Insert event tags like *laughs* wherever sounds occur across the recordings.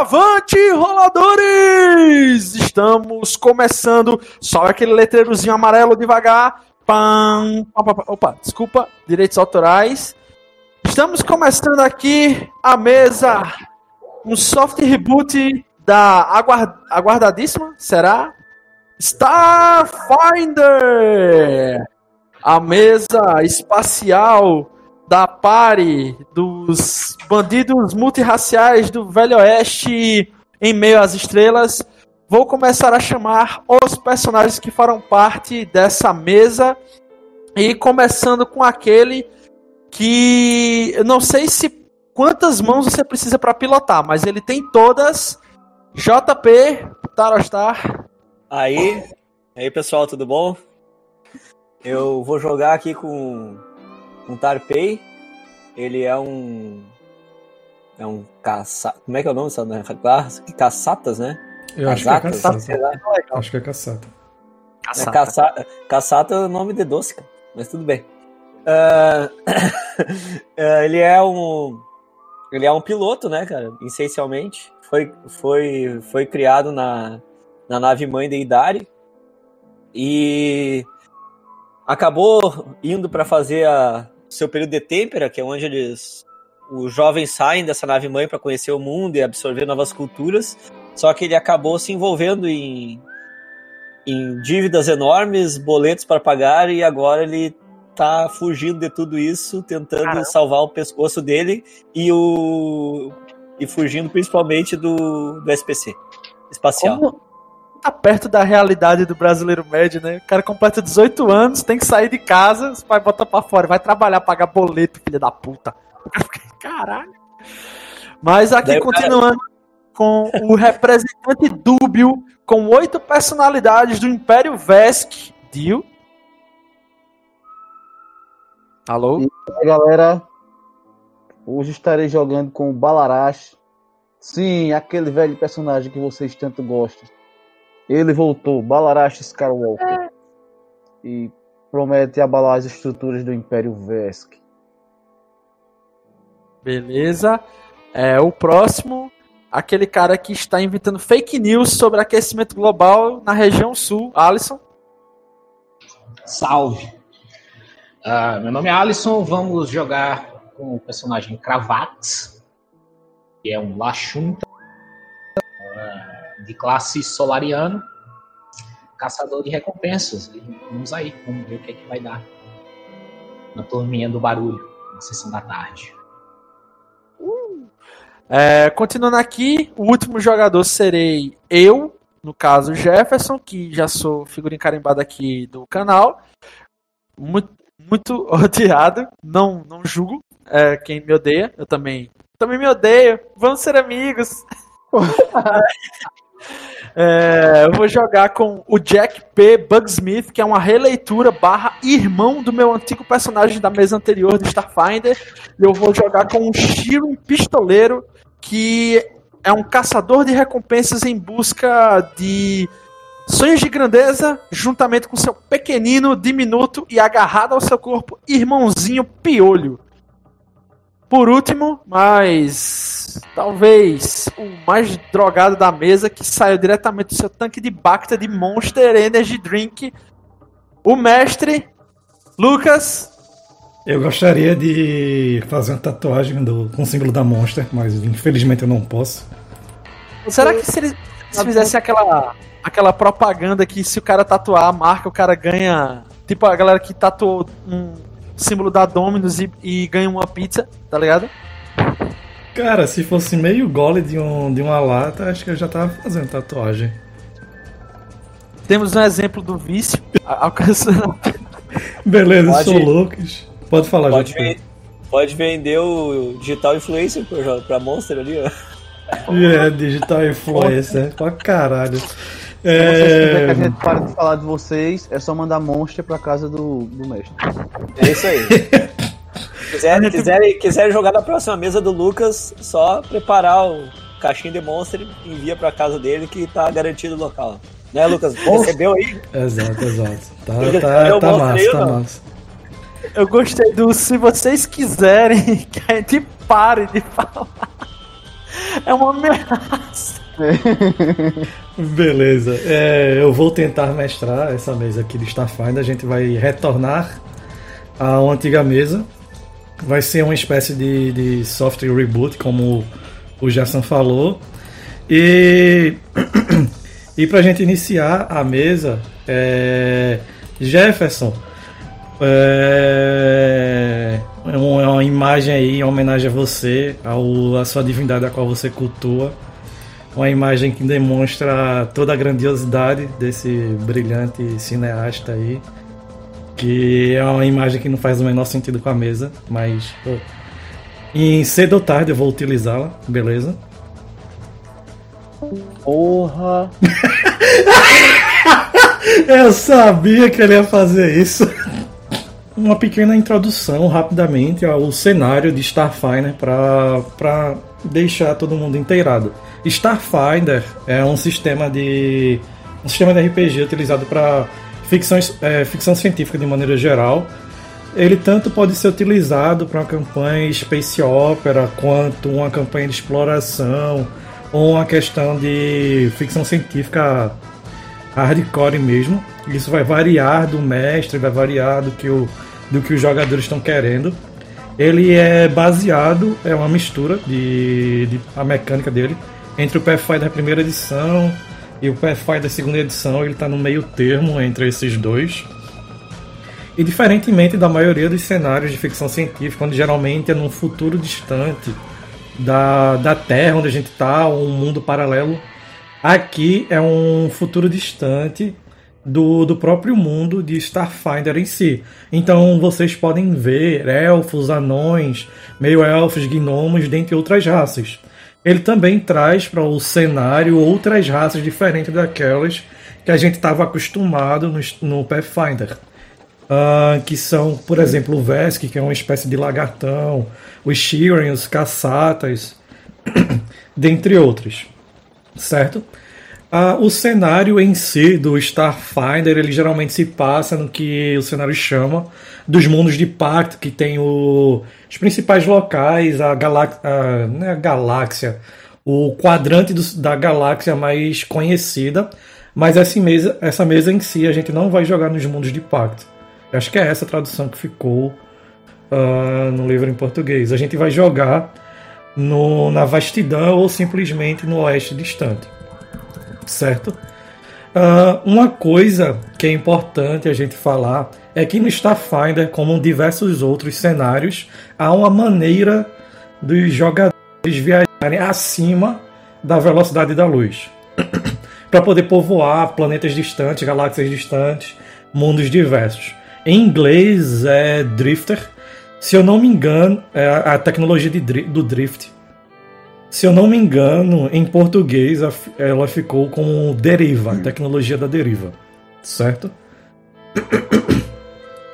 Avante, roladores! Estamos começando. Só aquele letreirozinho amarelo devagar. Pam, opa, desculpa, direitos autorais. Estamos começando aqui a mesa, um soft reboot da aguard aguardadíssima, será? Starfinder! A mesa espacial da pare dos bandidos multirraciais do Velho Oeste em meio às estrelas, vou começar a chamar os personagens que farão parte dessa mesa e começando com aquele que eu não sei se quantas mãos você precisa para pilotar, mas ele tem todas. JP Tarostar. Aí, aí pessoal, tudo bom? Eu vou jogar aqui com um Tarpei. Ele é um. É um caça. Como é que é o nome dessa classe? Caçatas, né? Eu acho que é caçata. Acho que é caçata. Caçata. É, caça... caçata é o nome de doce, cara. Mas tudo bem. Uh... uh, *coughs* ele é um. Ele é um piloto, né, cara? Essencialmente. Foi, foi, foi criado na, na nave mãe de Idari. E acabou indo para fazer a, seu período de têmpera, que é onde eles os jovens saem dessa nave mãe para conhecer o mundo e absorver novas culturas. Só que ele acabou se envolvendo em, em dívidas enormes, boletos para pagar e agora ele tá fugindo de tudo isso, tentando Caramba. salvar o pescoço dele e o e fugindo principalmente do, do SPC espacial. Como, tá perto da realidade do brasileiro médio, né? O cara completa 18 anos, tem que sair de casa, os pais botam pra fora, vai trabalhar, pagar boleto, filha da puta. *laughs* Caralho. Mas aqui Daí, continuando cara... com o representante dúbio, com oito personalidades do Império Vesk, Dio. Alô? E aí, galera. Hoje estarei jogando com o Balarash. Sim, aquele velho personagem que vocês tanto gostam. Ele voltou, Balarash Skywalker. É. E promete abalar as estruturas do Império Vesk. Beleza. É, o próximo, aquele cara que está inventando fake news sobre aquecimento global na região sul, Alisson. Salve. Uh, meu nome é Alisson, vamos jogar com o personagem Cravax, que é um Lashunta de classe solariano, caçador de recompensas. Vamos aí, vamos ver o que é que vai dar na turminha do barulho, na sessão da tarde. Uh. É, continuando aqui, o último jogador serei eu, no caso Jefferson, que já sou figurinha carimbada aqui do canal. Muito, muito *laughs* odiado, não, não julgo é, quem me odeia, eu também, também me odeio, vamos ser amigos. *laughs* É, eu vou jogar com o Jack P. Bugsmith, que é uma releitura barra irmão do meu antigo personagem da mesa anterior de Starfinder. E eu vou jogar com o Shiro Pistoleiro, que é um caçador de recompensas em busca de sonhos de grandeza, juntamente com seu pequenino, diminuto e agarrado ao seu corpo, irmãozinho Piolho. Por último, mas talvez o mais drogado da mesa que saiu diretamente do seu tanque de Bacta de Monster Energy Drink, o mestre Lucas. Eu gostaria de fazer uma tatuagem do, com o símbolo da Monster, mas infelizmente eu não posso. Será que se eles se fizessem aquela, aquela propaganda que se o cara tatuar a marca, o cara ganha. Tipo a galera que tatuou um, símbolo da Domino's e, e ganha uma pizza, tá ligado? Cara, se fosse meio gole de, um, de uma lata, acho que eu já tava fazendo tatuagem. Temos um exemplo do vício alcançando. Beleza, pode, sou loucos. Pode falar, pode, pode vender o digital influencer pra, pra Monster ali, ó. É, digital influencer, pra caralho. É... Se vocês quiserem que a gente *laughs* pare de falar de vocês, é só mandar monster pra casa do, do mestre. É isso aí. *laughs* quiser, quiser, quiser jogar na próxima mesa do Lucas, só preparar o caixinho de monster e envia pra casa dele que tá garantido o local. Né, Lucas? Recebeu aí? Exato, exato. Tá, *laughs* tá, tá massa, aí, tá massa. Eu gostei do se vocês quiserem que a gente pare de falar. É uma ameaça. *laughs* Beleza. É, eu vou tentar mestrar essa mesa aqui de Starfinder. A gente vai retornar à antiga mesa. Vai ser uma espécie de, de software reboot, como o Gerson falou. E, *clears throat* e pra gente iniciar a mesa, é, Jefferson, é, é uma imagem aí em homenagem a você, ao, a sua divindade a qual você cultua. Uma imagem que demonstra toda a grandiosidade desse brilhante cineasta aí. Que é uma imagem que não faz o menor sentido com a mesa, mas pô, em cedo ou tarde eu vou utilizá-la, beleza? Porra! *laughs* Eu sabia que ele ia fazer isso. Uma pequena introdução, rapidamente, ao cenário de Starfinder para deixar todo mundo inteirado. Starfinder é um sistema de um sistema de RPG utilizado para ficção, é, ficção científica de maneira geral. Ele tanto pode ser utilizado para uma campanha space opera quanto uma campanha de exploração ou uma questão de ficção científica hardcore mesmo. Isso vai variar do mestre, vai variar do que, o, do que os jogadores estão querendo. Ele é baseado, é uma mistura de, de a mecânica dele entre o Pathfinder da primeira edição e o Pathfinder da segunda edição. Ele está no meio termo entre esses dois. E diferentemente da maioria dos cenários de ficção científica, onde geralmente é num futuro distante da, da Terra, onde a gente está, um mundo paralelo Aqui é um futuro distante do, do próprio mundo de Starfinder em si. Então vocês podem ver elfos, anões, meio-elfos, gnomos, dentre outras raças. Ele também traz para o cenário outras raças diferentes daquelas que a gente estava acostumado no, no Pathfinder. Uh, que são, por exemplo, o Vesk, que é uma espécie de lagartão, os Shiren, os Caçatas, *clears throat* dentre outros certo? Ah, o cenário em si do Starfinder, ele geralmente se passa no que o cenário chama dos mundos de pacto, que tem o, os principais locais, a, a, né, a galáxia, o quadrante do, da galáxia mais conhecida, mas essa mesa, essa mesa em si a gente não vai jogar nos mundos de pacto. Eu acho que é essa tradução que ficou uh, no livro em português. A gente vai jogar no, na vastidão ou simplesmente no oeste distante. Certo? Uh, uma coisa que é importante a gente falar é que no Starfinder, como em diversos outros cenários, há uma maneira dos jogadores viajarem acima da velocidade da luz *coughs* para poder povoar planetas distantes, galáxias distantes, mundos diversos. Em inglês é Drifter, se eu não me engano, é a tecnologia de, do drift. Se eu não me engano, em português ela ficou como deriva, tecnologia da deriva, certo?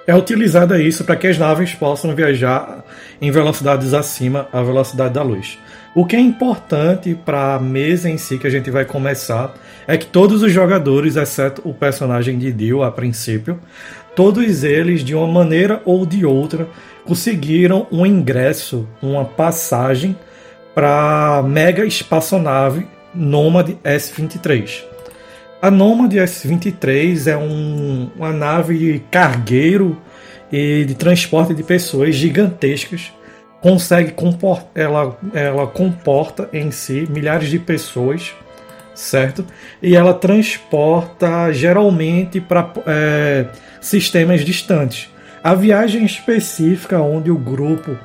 É utilizada isso para que as naves possam viajar em velocidades acima da velocidade da luz. O que é importante para a mesa em si que a gente vai começar é que todos os jogadores, exceto o personagem de Dio a princípio, todos eles de uma maneira ou de outra conseguiram um ingresso, uma passagem para mega espaçonave Nomad S-23. A Nomad S-23 é um, uma nave cargueiro e de transporte de pessoas gigantescas. Consegue comportar, ela, ela comporta em si milhares de pessoas, certo? E ela transporta geralmente para é, sistemas distantes. A viagem específica onde o grupo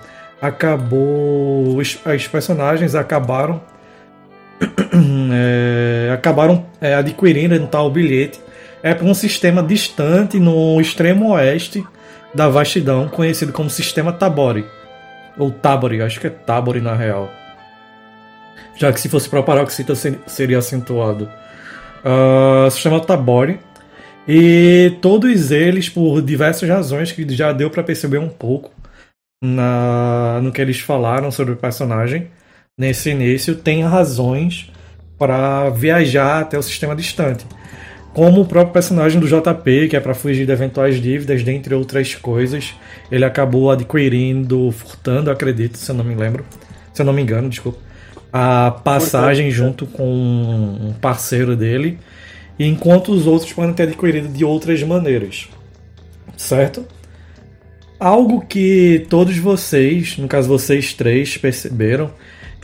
acabou. Os personagens acabaram. *clears throat* é, acabaram é, adquirindo um tal bilhete. É para um sistema distante no extremo oeste da vastidão, conhecido como Sistema Tabori. Ou Tabori, acho que é Tabori na real. Já que se fosse para paroxita seria acentuado. Uh, sistema Tabori e todos eles, por diversas razões que já deu para perceber um pouco na, no que eles falaram sobre o personagem nesse início, tem razões para viajar até o sistema distante. Como o próprio personagem do JP, que é para fugir de eventuais dívidas, dentre outras coisas, ele acabou adquirindo, furtando, acredito, se eu não me lembro, se eu não me engano, desculpa. a passagem junto com um parceiro dele, enquanto os outros podem ter adquirido de outras maneiras. Certo? Algo que todos vocês, no caso vocês três, perceberam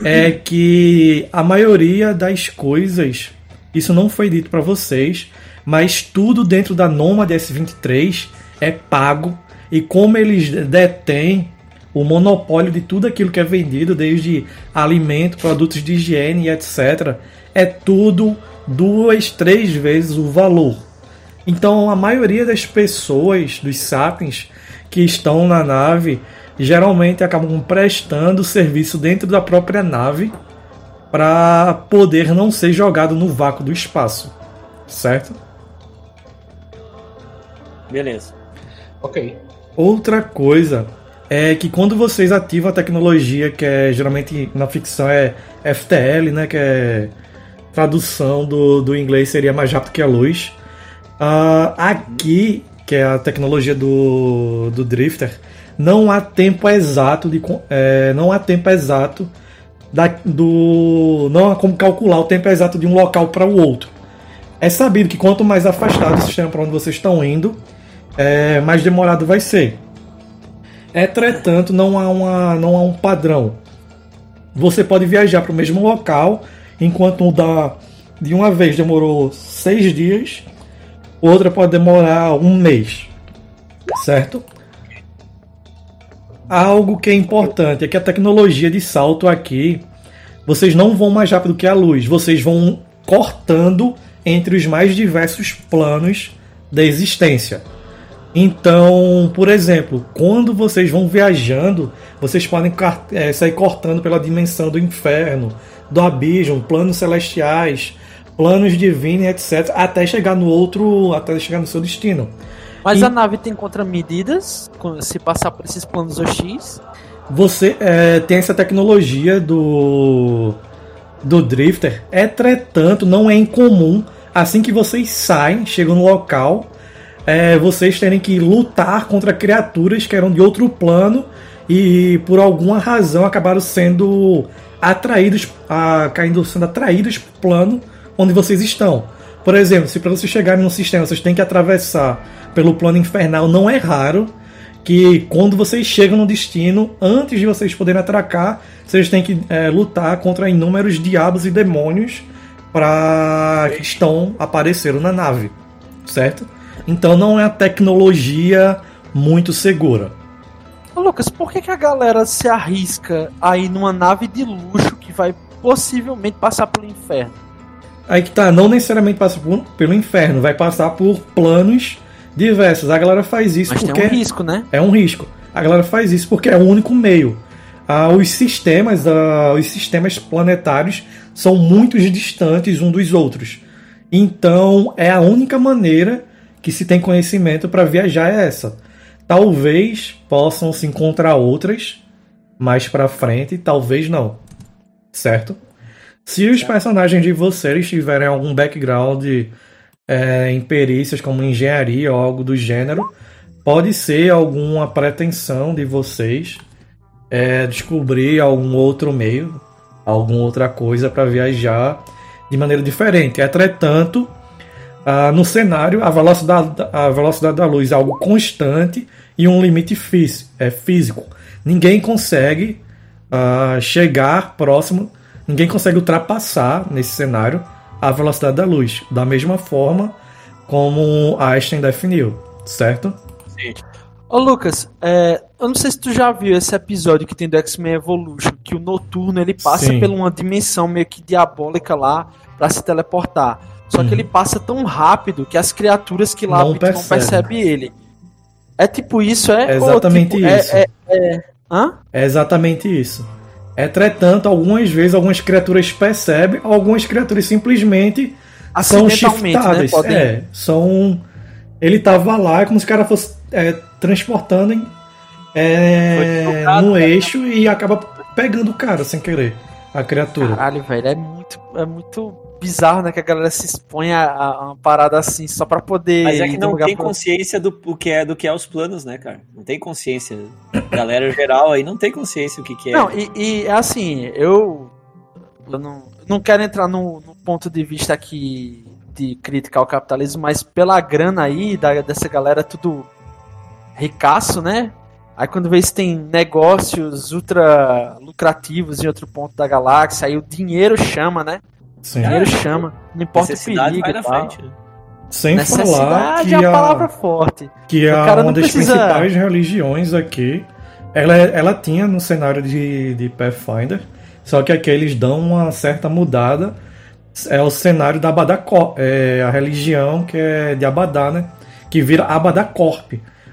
é que a maioria das coisas, isso não foi dito para vocês, mas tudo dentro da Nomad S23 é pago e como eles detêm o monopólio de tudo aquilo que é vendido, desde alimento, produtos de higiene etc., é tudo duas, três vezes o valor. Então a maioria das pessoas, dos sapiens, que estão na nave geralmente acabam prestando serviço dentro da própria nave para poder não ser jogado no vácuo do espaço, certo? Beleza. Ok. Outra coisa é que quando vocês ativam a tecnologia que é geralmente na ficção é FTL, né, que é tradução do, do inglês seria mais rápido que a luz. Uh, aqui que é a tecnologia do, do Drifter, não há tempo exato de é, não há tempo exato da, do não há como calcular o tempo exato de um local para o outro. É sabido que quanto mais afastado o sistema para onde vocês estão indo, é, mais demorado vai ser. Entretanto, não há, uma, não há um padrão. Você pode viajar para o mesmo local, enquanto um da, de uma vez demorou seis dias, outra pode demorar um mês, certo? Algo que é importante é que a tecnologia de salto aqui, vocês não vão mais rápido que a luz, vocês vão cortando entre os mais diversos planos da existência. Então, por exemplo, quando vocês vão viajando, vocês podem é, sair cortando pela dimensão do inferno, do abismo, planos celestiais, planos divinos, etc, até chegar no outro, até chegar no seu destino. Mas e... a nave tem contramedidas se passar por esses planos OX? Você é, tem essa tecnologia do do drifter. Entretanto, não é incomum assim que vocês saem, chegam no local, é, vocês terem que lutar contra criaturas que eram de outro plano e por alguma razão acabaram sendo atraídos, a, caindo sendo atraídos para o plano onde vocês estão. Por exemplo, se para vocês chegarem num sistema vocês têm que atravessar pelo plano infernal, não é raro que quando vocês chegam no destino, antes de vocês poderem atracar, vocês têm que é, lutar contra inúmeros diabos e demônios para que estão aparecendo na nave, certo? Então não é a tecnologia muito segura. Lucas, por que, que a galera se arrisca aí numa nave de luxo que vai possivelmente passar pelo inferno? Aí que tá, não necessariamente passa por, pelo inferno, vai passar por planos diversos. A galera faz isso Mas porque. É um risco, né? É um risco. A galera faz isso porque é o único meio. Ah, os sistemas, ah, os sistemas planetários são muito distantes uns dos outros. Então é a única maneira que se tem conhecimento para viajar é essa. Talvez possam se encontrar outras mais para frente, talvez não. Certo? Se os personagens de vocês tiverem algum background é, em perícias como engenharia ou algo do gênero, pode ser alguma pretensão de vocês é, descobrir algum outro meio, alguma outra coisa para viajar de maneira diferente. Entretanto, ah, no cenário, a velocidade, a velocidade da luz é algo constante e um limite físico. É físico. Ninguém consegue ah, chegar próximo ninguém consegue ultrapassar nesse cenário a velocidade da luz, da mesma forma como Einstein definiu, certo? Sim. Ô Lucas, é, eu não sei se tu já viu esse episódio que tem do X-Men Evolution, que o Noturno ele passa Sim. por uma dimensão meio que diabólica lá para se teleportar. Só que uhum. ele passa tão rápido que as criaturas que lá não, percebe. não percebem ele. É tipo isso, é? É exatamente tipo, isso. É, é, é... Hã? é exatamente isso. Entretanto, algumas vezes algumas criaturas percebem, algumas criaturas simplesmente são shiftadas. Né? É, são. Ele tava lá, é como se o cara fosse é, transportando em, é, no né? eixo e acaba pegando o cara sem querer, a criatura. Caralho, velho, é muito, é muito bizarro, né? Que a galera se expõe a, a uma parada assim só pra poder. Mas é que não tem consciência do, do, que é, do que é os planos, né, cara? Não tem consciência. Galera geral aí não tem consciência do que, que é. Não, e, e assim, eu. eu não, não quero entrar no, no ponto de vista aqui de crítica ao capitalismo, mas pela grana aí da, dessa galera tudo ricaço, né? Aí quando vê se tem negócios ultra lucrativos em outro ponto da galáxia, aí o dinheiro chama, né? Sim. Dinheiro chama, não importa o perigo vai e na tal. frente. né? Sem falar que é a a, palavra forte. que a, cara uma das precisa- principais religiões aqui, ela, ela tinha no cenário de, de Pathfinder, só que aqui eles dão uma certa mudada. É o cenário da Abadacor, é a religião que é de Abadá, né? Que vira Abadacorp.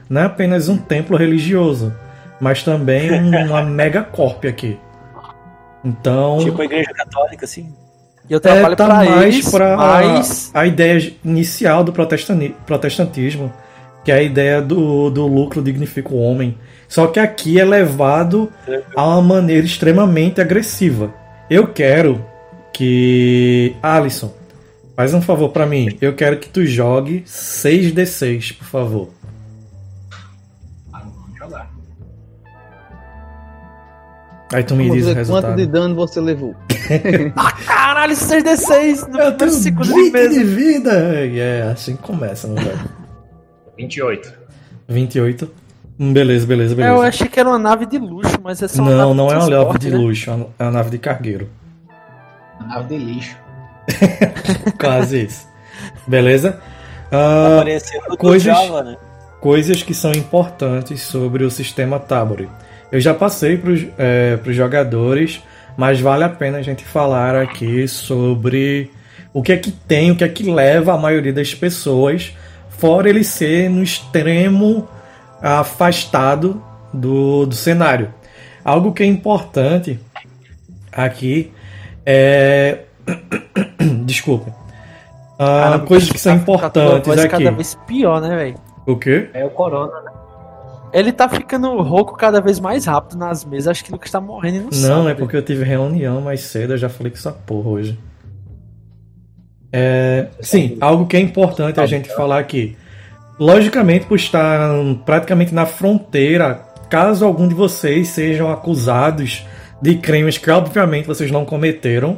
Não é apenas um templo religioso, mas também *laughs* uma megacorp aqui. Então, Tipo a igreja católica, assim. E eu trabalho é, tá pra mais eles, para mas a ideia inicial do protestantismo, que é a ideia do, do lucro dignifica o homem. Só que aqui é levado a uma maneira extremamente agressiva. Eu quero que. Alisson, faz um favor pra mim. Eu quero que tu jogue 6d6, por favor. Ah. Aí tu me Vamos diz o resultado. quanto de dano você levou. *laughs* caralho, 6d6 no Eu tenho segundo de 20 mesa. de vida! E é assim que começa, meu velho. 28. 28. Hum, Beleza, beleza, É, beleza. eu achei que era uma nave de luxo, mas é só uma Não, nave não é uma nave de né? luxo, é uma nave de cargueiro. Uma nave de lixo. *laughs* Quase isso. Beleza? Ah, coisas- Java, né? coisas que são importantes sobre o sistema Tabori. Eu já passei para os jogadores, mas vale a pena a gente falar aqui sobre o que é que tem, o que é que leva a maioria das pessoas, fora ele ser no extremo afastado do, do cenário. Algo que é importante aqui é. *coughs* Desculpa. Ah, Caramba, coisas que são tá- tá importantes voz aqui. cada vez pior, né, velho? O quê? É o Corona, né? Ele tá ficando rouco cada vez mais rápido nas mesas. Acho que o Lucas tá morrendo e não, Não, sabe. é porque eu tive reunião mais cedo, eu já falei com essa porra hoje. É, sim, algo que é importante a gente falar aqui. Logicamente, por estar praticamente na fronteira, caso algum de vocês sejam acusados de crimes que obviamente vocês não cometeram,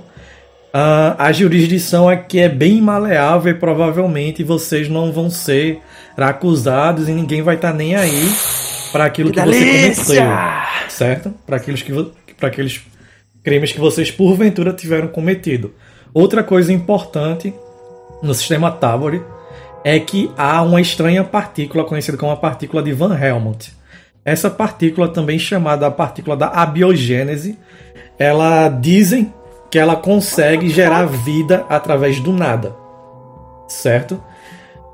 ah, a jurisdição aqui é bem maleável e provavelmente vocês não vão ser acusados e ninguém vai estar nem aí para aquilo que, Que você cometeu certo? Para aqueles, que pra aqueles crimes que vocês porventura tiveram cometido. Outra coisa importante no sistema Tabori é que há uma estranha partícula conhecida como a partícula de Van Helmont. Essa partícula, também chamada a partícula da abiogênese, ela dizem que ela consegue gerar vida através do nada, certo?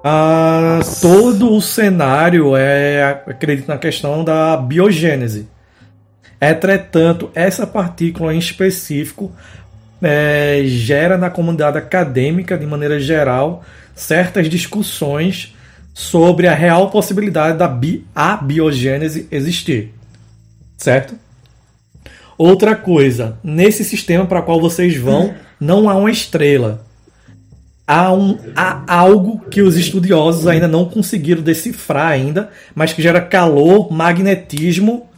Ah, todo o cenário é acredito na questão da biogênese. Entretanto, essa partícula em específico é, gera na comunidade acadêmica, de maneira geral, certas discussões sobre a real possibilidade da bi abiogênese existir. Certo? Outra coisa, nesse sistema para qual vocês vão, não há uma estrela. Há, um, há algo que os estudiosos ainda não conseguiram decifrar ainda, mas que gera calor, magnetismo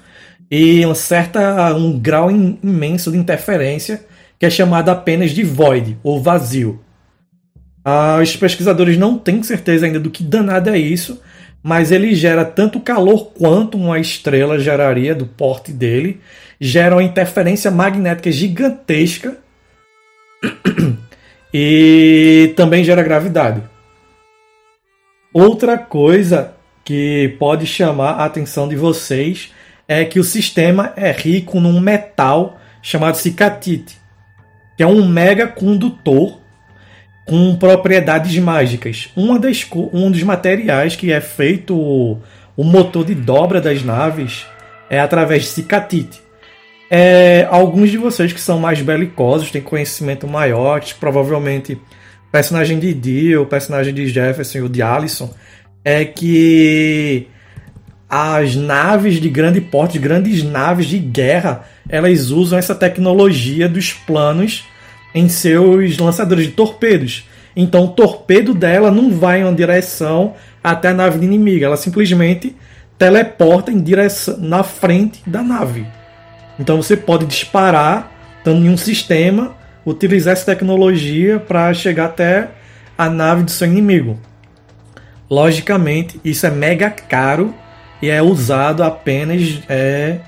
e uma certa, um grau im- imenso de interferência que é chamado apenas de void, ou vazio. Ah, os pesquisadores não têm certeza ainda do que danado é isso, mas ele gera tanto calor quanto uma estrela geraria do porte dele, gera uma interferência magnética gigantesca e também gera gravidade. Outra coisa que pode chamar a atenção de vocês é que o sistema é rico num metal chamado cicatite, que é um mega condutor com propriedades mágicas. Uma das, um dos materiais que é feito o motor de dobra das naves é através de cicatite. É, alguns de vocês que são mais belicosos, têm conhecimento maior, que provavelmente personagem de Dee, o personagem de Jefferson e o de Allison, é que as naves de grande porte, grandes naves de guerra, elas usam essa tecnologia dos planos em seus lançadores de torpedos. Então o torpedo dela não vai em uma direção até a nave inimiga, ela simplesmente teleporta em direção na frente da nave. Então você pode disparar estando em um sistema utilizar essa tecnologia para chegar até a nave do seu inimigo. Logicamente, isso é mega caro e é usado apenas é,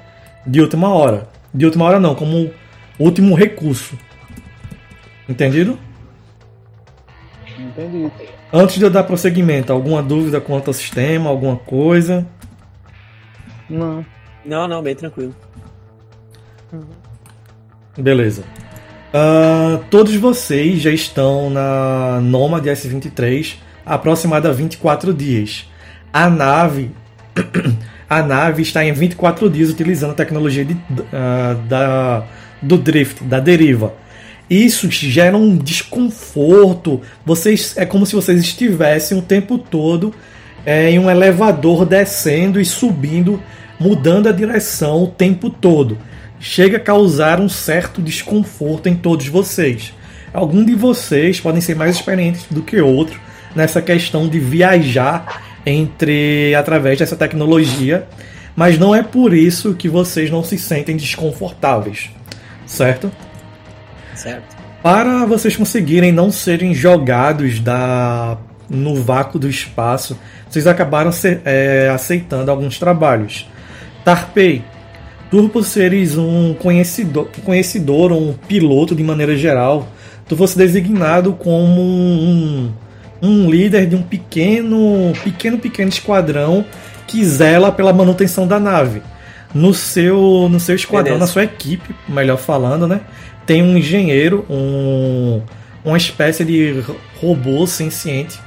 de última hora. De última hora não, como último recurso. Entendido? Entendi. Antes de eu dar prosseguimento, alguma dúvida quanto ao sistema, alguma coisa? Não. Não, não, bem tranquilo. Beleza. Ah, todos vocês já estão na Nomad S23 há aproximadamente 24 dias. A nave *clears throat* a nave está em 24 dias utilizando a tecnologia de, ah, da, do drift, da deriva. Isso gera um desconforto. Vocês é como se vocês estivessem o tempo todo é, em um elevador descendo e subindo, mudando a direção o tempo todo. Chega a causar um certo desconforto em todos vocês. Alguns de vocês podem ser mais experientes do que outros nessa questão de viajar entre através dessa tecnologia, mas não é por isso que vocês não se sentem desconfortáveis, certo? Certo. Para vocês conseguirem não serem jogados da no vácuo do espaço, vocês acabaram se- é, aceitando alguns trabalhos. Tarpei, tu por seres um conhecedor, conhecedor ou um piloto de maneira geral, tu fosse designado como um, um líder de um pequeno, pequeno, pequeno esquadrão que zela pela manutenção da nave. No seu, no seu esquadrão, Beleza. na sua equipe, melhor falando, né? Tem um engenheiro, um, uma espécie de robô senciente,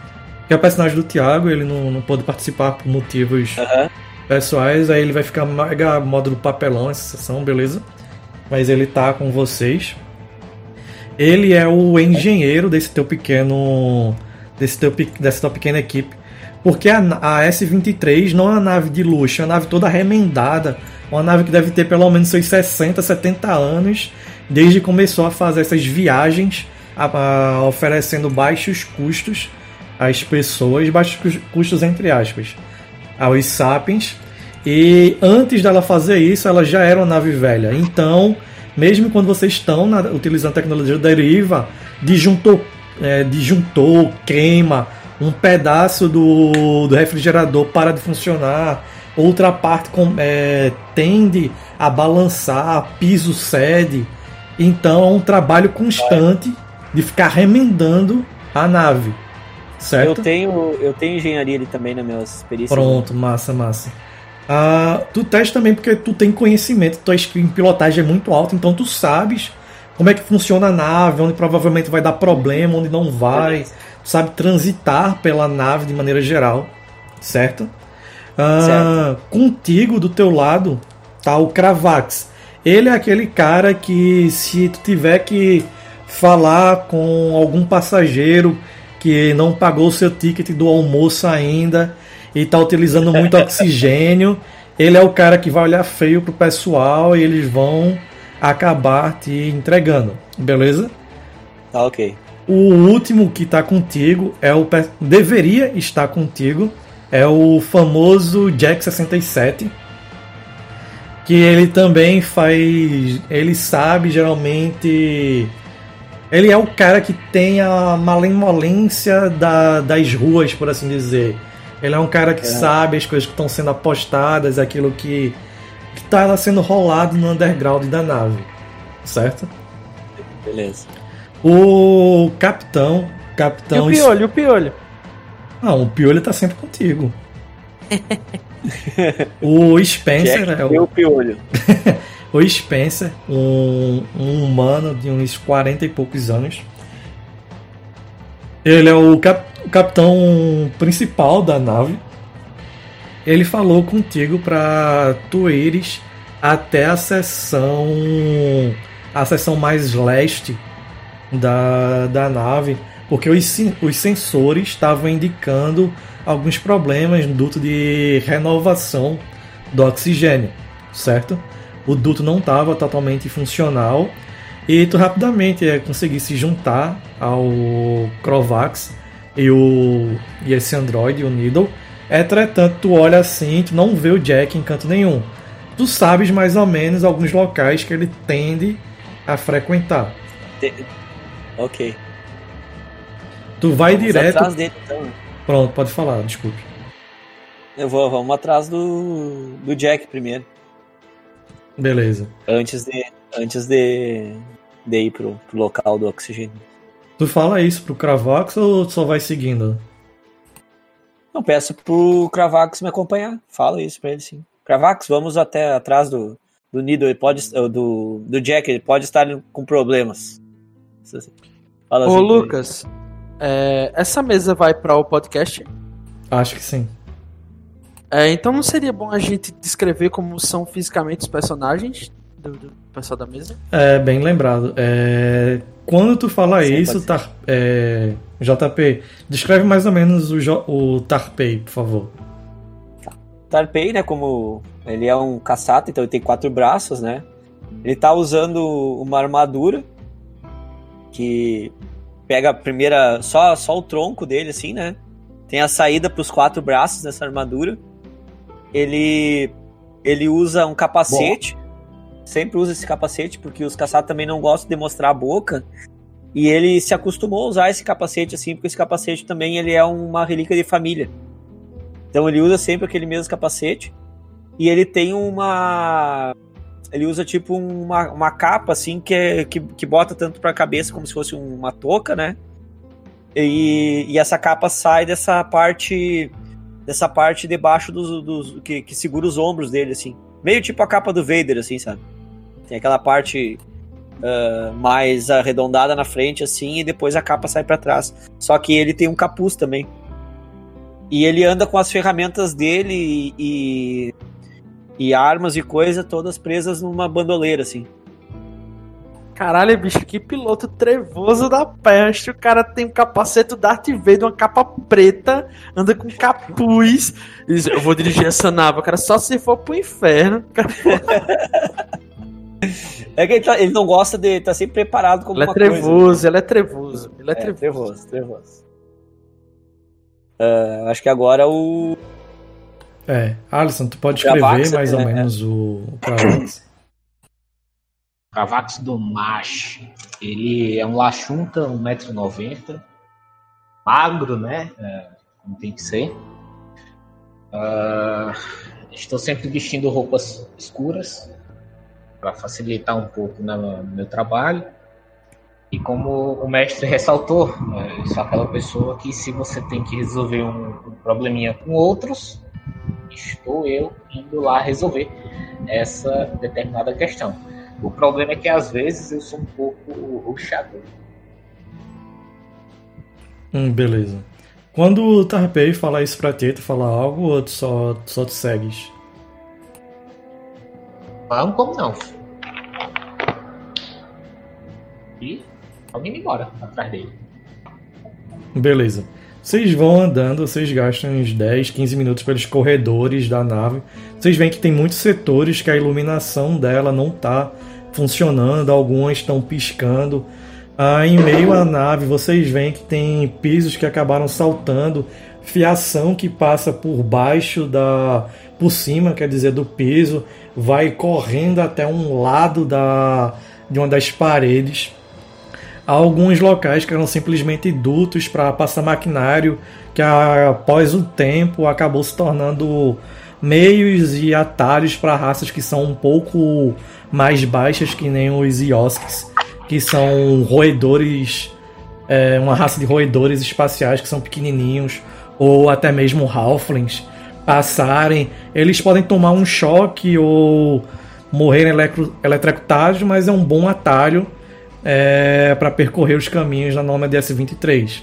que é o personagem do Thiago, ele não, não pôde participar por motivos Aham. Pessoais, aí ele vai ficar mega módulo papelão essa sessão, beleza? Mas ele tá com vocês. Ele é o engenheiro desse teu pequeno. Desse teu, dessa tua pequena equipe. Porque a, a S-23 não é uma nave de luxo, é uma nave toda remendada. Uma nave que deve ter pelo menos seus 60, 70 anos, desde que começou a fazer essas viagens, a- a- oferecendo baixos custos às pessoas, baixos cus- custos entre aspas aos Sapiens. E antes dela fazer isso, ela já era uma nave velha. Então, mesmo quando vocês estão na- utilizando a tecnologia deriva, disjuntor, é, disjuntor, queima, um pedaço do, do refrigerador para de funcionar, outra parte com- é, tende a balançar, piso cede. Então, é um trabalho constante de ficar remendando a nave. Eu Certo? tenho, eu tenho engenharia ali também nas minhas perícias. Pronto, massa, massa. Ah, tu testa também porque tu tem conhecimento, tua skill em pilotagem é muito alta, então tu sabes como é que funciona a nave, onde provavelmente vai dar problema, onde não vai. Tu sabe transitar pela nave de maneira geral, certo? Ah, Contigo, do teu lado, tá o Cravax. Ele é aquele cara que se tu tiver que falar com algum passageiro que não pagou o seu ticket do almoço ainda e tá utilizando muito *laughs* oxigênio, ele é o cara que vai olhar feio pro pessoal e eles vão acabar te entregando, beleza? Tá ok. O último que tá contigo é o deveria estar contigo é o famoso Jack 67 que ele também faz ele sabe geralmente ele é o cara que tem a malemolência da, das ruas por assim dizer ele é um cara que É. sabe as coisas que estão sendo apostadas aquilo que que tá sendo rolado no underground da nave certo Beleza. o capitão. E Capitão. o piolho, e o piolho? Não, o Piolho tá sempre contigo. *laughs* o Spencer Jack é e o, o piolho. *laughs* o Spencer, um, um humano de uns 40 e poucos anos. Ele é o, cap- capitão principal da nave. Ele falou contigo para tu ires até a seção a seção mais leste da, da nave, porque os, os sensores estavam indicando alguns problemas no duto de renovação do oxigênio, certo? O duto não estava totalmente funcional e tu rapidamente ia conseguir se juntar ao Crovax e, o, e esse Android, o Needle. Entretanto, tu olha assim, tu não vê o Jack em canto nenhum. Tu sabes mais ou menos alguns locais que ele tende a frequentar. Ok. Tu vai Vamos direto. atrás dele, então. Pronto, pode falar, desculpe. Eu vou, vamos atrás do, do Jack primeiro. Beleza. Antes de, antes de, de ir pro, pro local do oxigênio. Tu fala isso pro Cravax ou só vai seguindo? Não, peço pro Cravax me acompanhar. Fala isso pra ele sim. Cravax, vamos até atrás do, do Nido. Ele pode, do, do Jack, ele pode estar com problemas. Assim. Fala Ô, assim. Lucas, é, essa mesa vai para o podcast? Acho que sim. É, então não seria bom a gente descrever como são fisicamente os personagens do, do pessoal da mesa? É, bem lembrado. É, quando tu fala Sim, isso. Tar, é, JP, descreve mais ou menos o, o Tarpei, por favor. Tarpei, né, como ele é um caçata, então ele tem quatro braços, né? Ele tá usando uma armadura que pega a primeira só só o tronco dele assim, né? Tem a saída para os quatro braços dessa armadura. Ele ele usa um capacete. Sempre usa esse capacete porque os caçatas também não gostam de mostrar a boca. E ele se acostumou a usar esse capacete assim, porque esse capacete também ele é uma relíquia de família. Então ele usa sempre aquele mesmo capacete. E ele tem uma. Ele usa tipo uma, uma capa assim que, é, que, que bota tanto pra cabeça como se fosse uma touca, né? E, e essa capa sai dessa parte. Dessa parte debaixo dos. dos que, que segura os ombros dele, assim. Meio tipo a capa do Vader, assim, sabe? Tem aquela parte ah, mais arredondada na frente, assim, e depois a capa sai pra trás. Só que ele tem um capuz também. E ele anda com as ferramentas dele e, e armas e coisa todas presas numa bandoleira, assim. Caralho, bicho, que piloto trevoso da peste. O cara tem um capacete Darth Vader, uma capa preta, anda com capuz. E diz, Eu vou dirigir essa nave, cara, só se for pro inferno. É que ele, tá- ele não gosta de tá sempre preparado com Ele é alguma coisa. trevoso, ele é trevoso. Ele é, É, trevoso. trevoso, trevoso. Ah, acho que agora o. É, Alisson, tu pode escrever mais ou né? menos o, o. Cavax do Macho. Ele é um Lachunta, 1,90m. Magro, né? É, tem que ser. Ah, estou sempre vestindo roupas escuras para facilitar um pouco né, meu trabalho. E como o mestre ressaltou, né, eu sou aquela pessoa que se você tem que resolver um probleminha com outros, estou eu indo lá resolver essa determinada questão. O problema é que às vezes eu sou um pouco ruxador. Hum, beleza. Quando o Tarpei fala isso pra ti, tu fala algo ou tu só, só te segues? Vamos como não. E alguém embora atrás dele. Beleza. Vocês vão andando, vocês gastam uns 10, 15 minutos pelos corredores da nave. Vocês veem que tem muitos setores que a iluminação dela não está funcionando, algumas estão piscando. Ah, em meio à nave, vocês veem que tem pisos que acabaram saltando, fiação que passa por baixo da. por cima, quer dizer, do piso, vai correndo até um lado da, de uma das paredes. Há alguns locais que eram simplesmente dutos para passar maquinário, que após o tempo acabou se tornando meios e atalhos para raças que são um pouco mais baixas que nem os Iosks, que são roedores, é, uma raça de roedores espaciais que são pequenininhos, ou até mesmo Halflings passarem. Eles podem tomar um choque ou electro- eletrocutados, mas é um bom atalho é, para percorrer os caminhos da Nômade S23.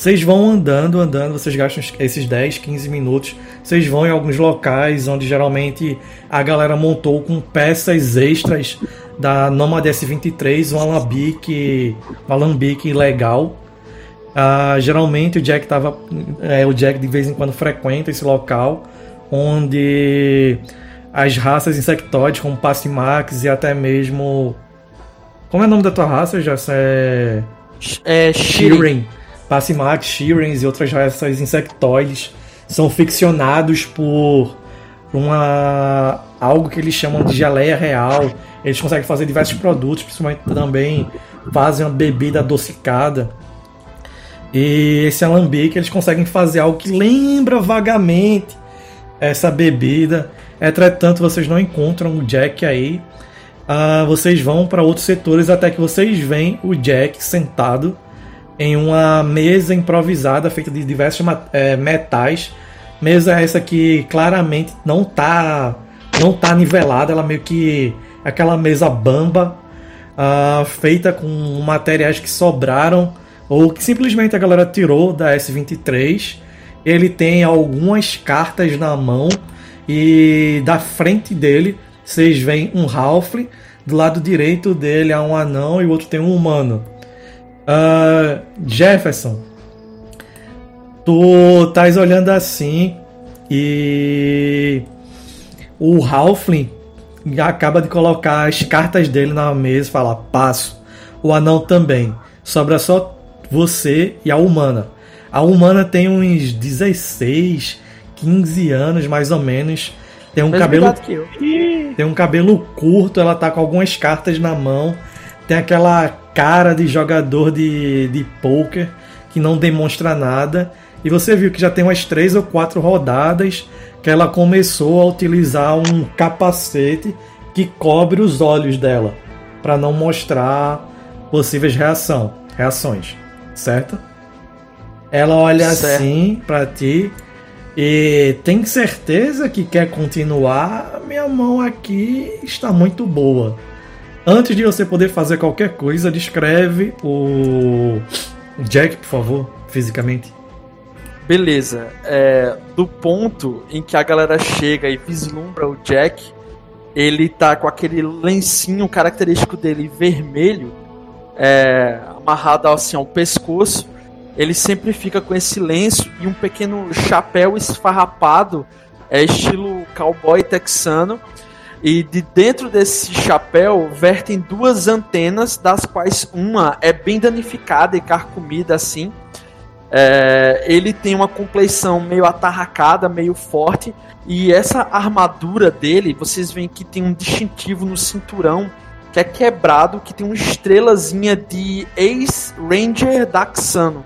Vocês vão andando, andando, vocês gastam esses 10, 15 minutos. Vocês vão em alguns locais onde geralmente a galera montou com peças extras da Nomad S23, um alambique, um alambique legal. Ah, geralmente o Jack tava, é, o Jack de vez em quando frequenta esse local, onde as raças insectoides como Passimax e até mesmo como é o nome da tua raça, já é É, Shirin. Shirin, Passimax, Shirens e outras raças insectoides são ficcionados por uma algo que eles chamam de geleia real. Eles conseguem fazer diversos produtos, principalmente também fazem uma bebida adocicada. E esse alambique eles conseguem fazer algo que lembra vagamente essa bebida. Entretanto, vocês não encontram o Jack aí. Uh, vocês vão para outros setores até que vocês veem o Jack sentado em uma mesa improvisada feita de diversos é, metais. Mesa essa que claramente não tá não tá nivelada, ela meio que aquela mesa bamba uh, feita com materiais que sobraram ou que simplesmente a galera tirou da S23. Ele tem algumas cartas na mão e da frente dele vocês veem um Halfling, do lado direito dele há um anão e o outro tem um humano. Uh, Jefferson, tu estás olhando assim e o Halfling acaba de colocar as cartas dele na mesa e fala: passo. O anão também. Sobra só você e a humana. A humana tem uns 16, 15 anos mais ou menos. Tem um cabelo tem um cabelo curto, ela tá com algumas cartas na mão. Tem aquela cara de jogador de, de poker que não demonstra nada. E você viu que já tem umas três ou quatro rodadas que ela começou a utilizar um capacete que cobre os olhos dela para não mostrar possíveis reação, reações certo? Ela olha certo. assim para ti e tem certeza que quer continuar? Minha mão aqui está muito boa. Antes de você poder fazer qualquer coisa, descreve o Jack, por favor, fisicamente. Beleza. É, do ponto em que a galera chega e vislumbra o Jack, ele tá com aquele lencinho característico dele vermelho é, amarrado assim ao pescoço. Ele sempre fica com esse lenço e um pequeno chapéu esfarrapado, é estilo cowboy texano. E de dentro desse chapéu vertem duas antenas, das quais uma é bem danificada e carcomida assim. É, ele tem uma compleição meio atarracada, meio forte, e essa armadura dele, vocês veem que tem um distintivo no cinturão que é quebrado, que tem uma estrelazinha de ex-Ranger Daxano.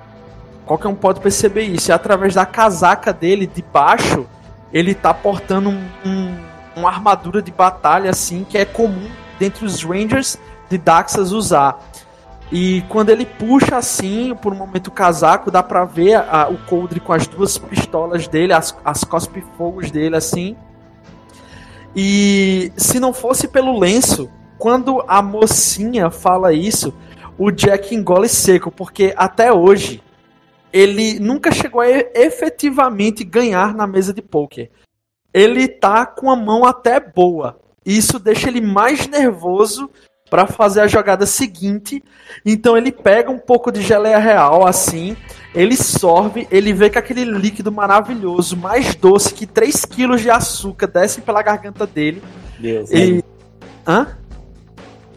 Qualquer um pode perceber isso. E através da casaca dele, de baixo, ele tá portando um, uma armadura de batalha assim, que é comum dentre os Rangers de Daxas usar. E quando ele puxa assim, por um momento o casaco, dá pra ver a, o Coldre com as duas pistolas dele, as, as cospe-fogos dele assim. E se não fosse pelo lenço, quando a mocinha fala isso, o Jack engole seco, porque até hoje ele nunca chegou a efetivamente ganhar na mesa de poker. Ele tá com a mão até boa. Isso deixa ele mais nervoso para fazer a jogada seguinte. Então ele pega um pouco de geleia real assim, ele sorve, ele vê que aquele líquido maravilhoso, mais doce que 3 quilos de açúcar, desce pela garganta dele. Deus, e... Hã?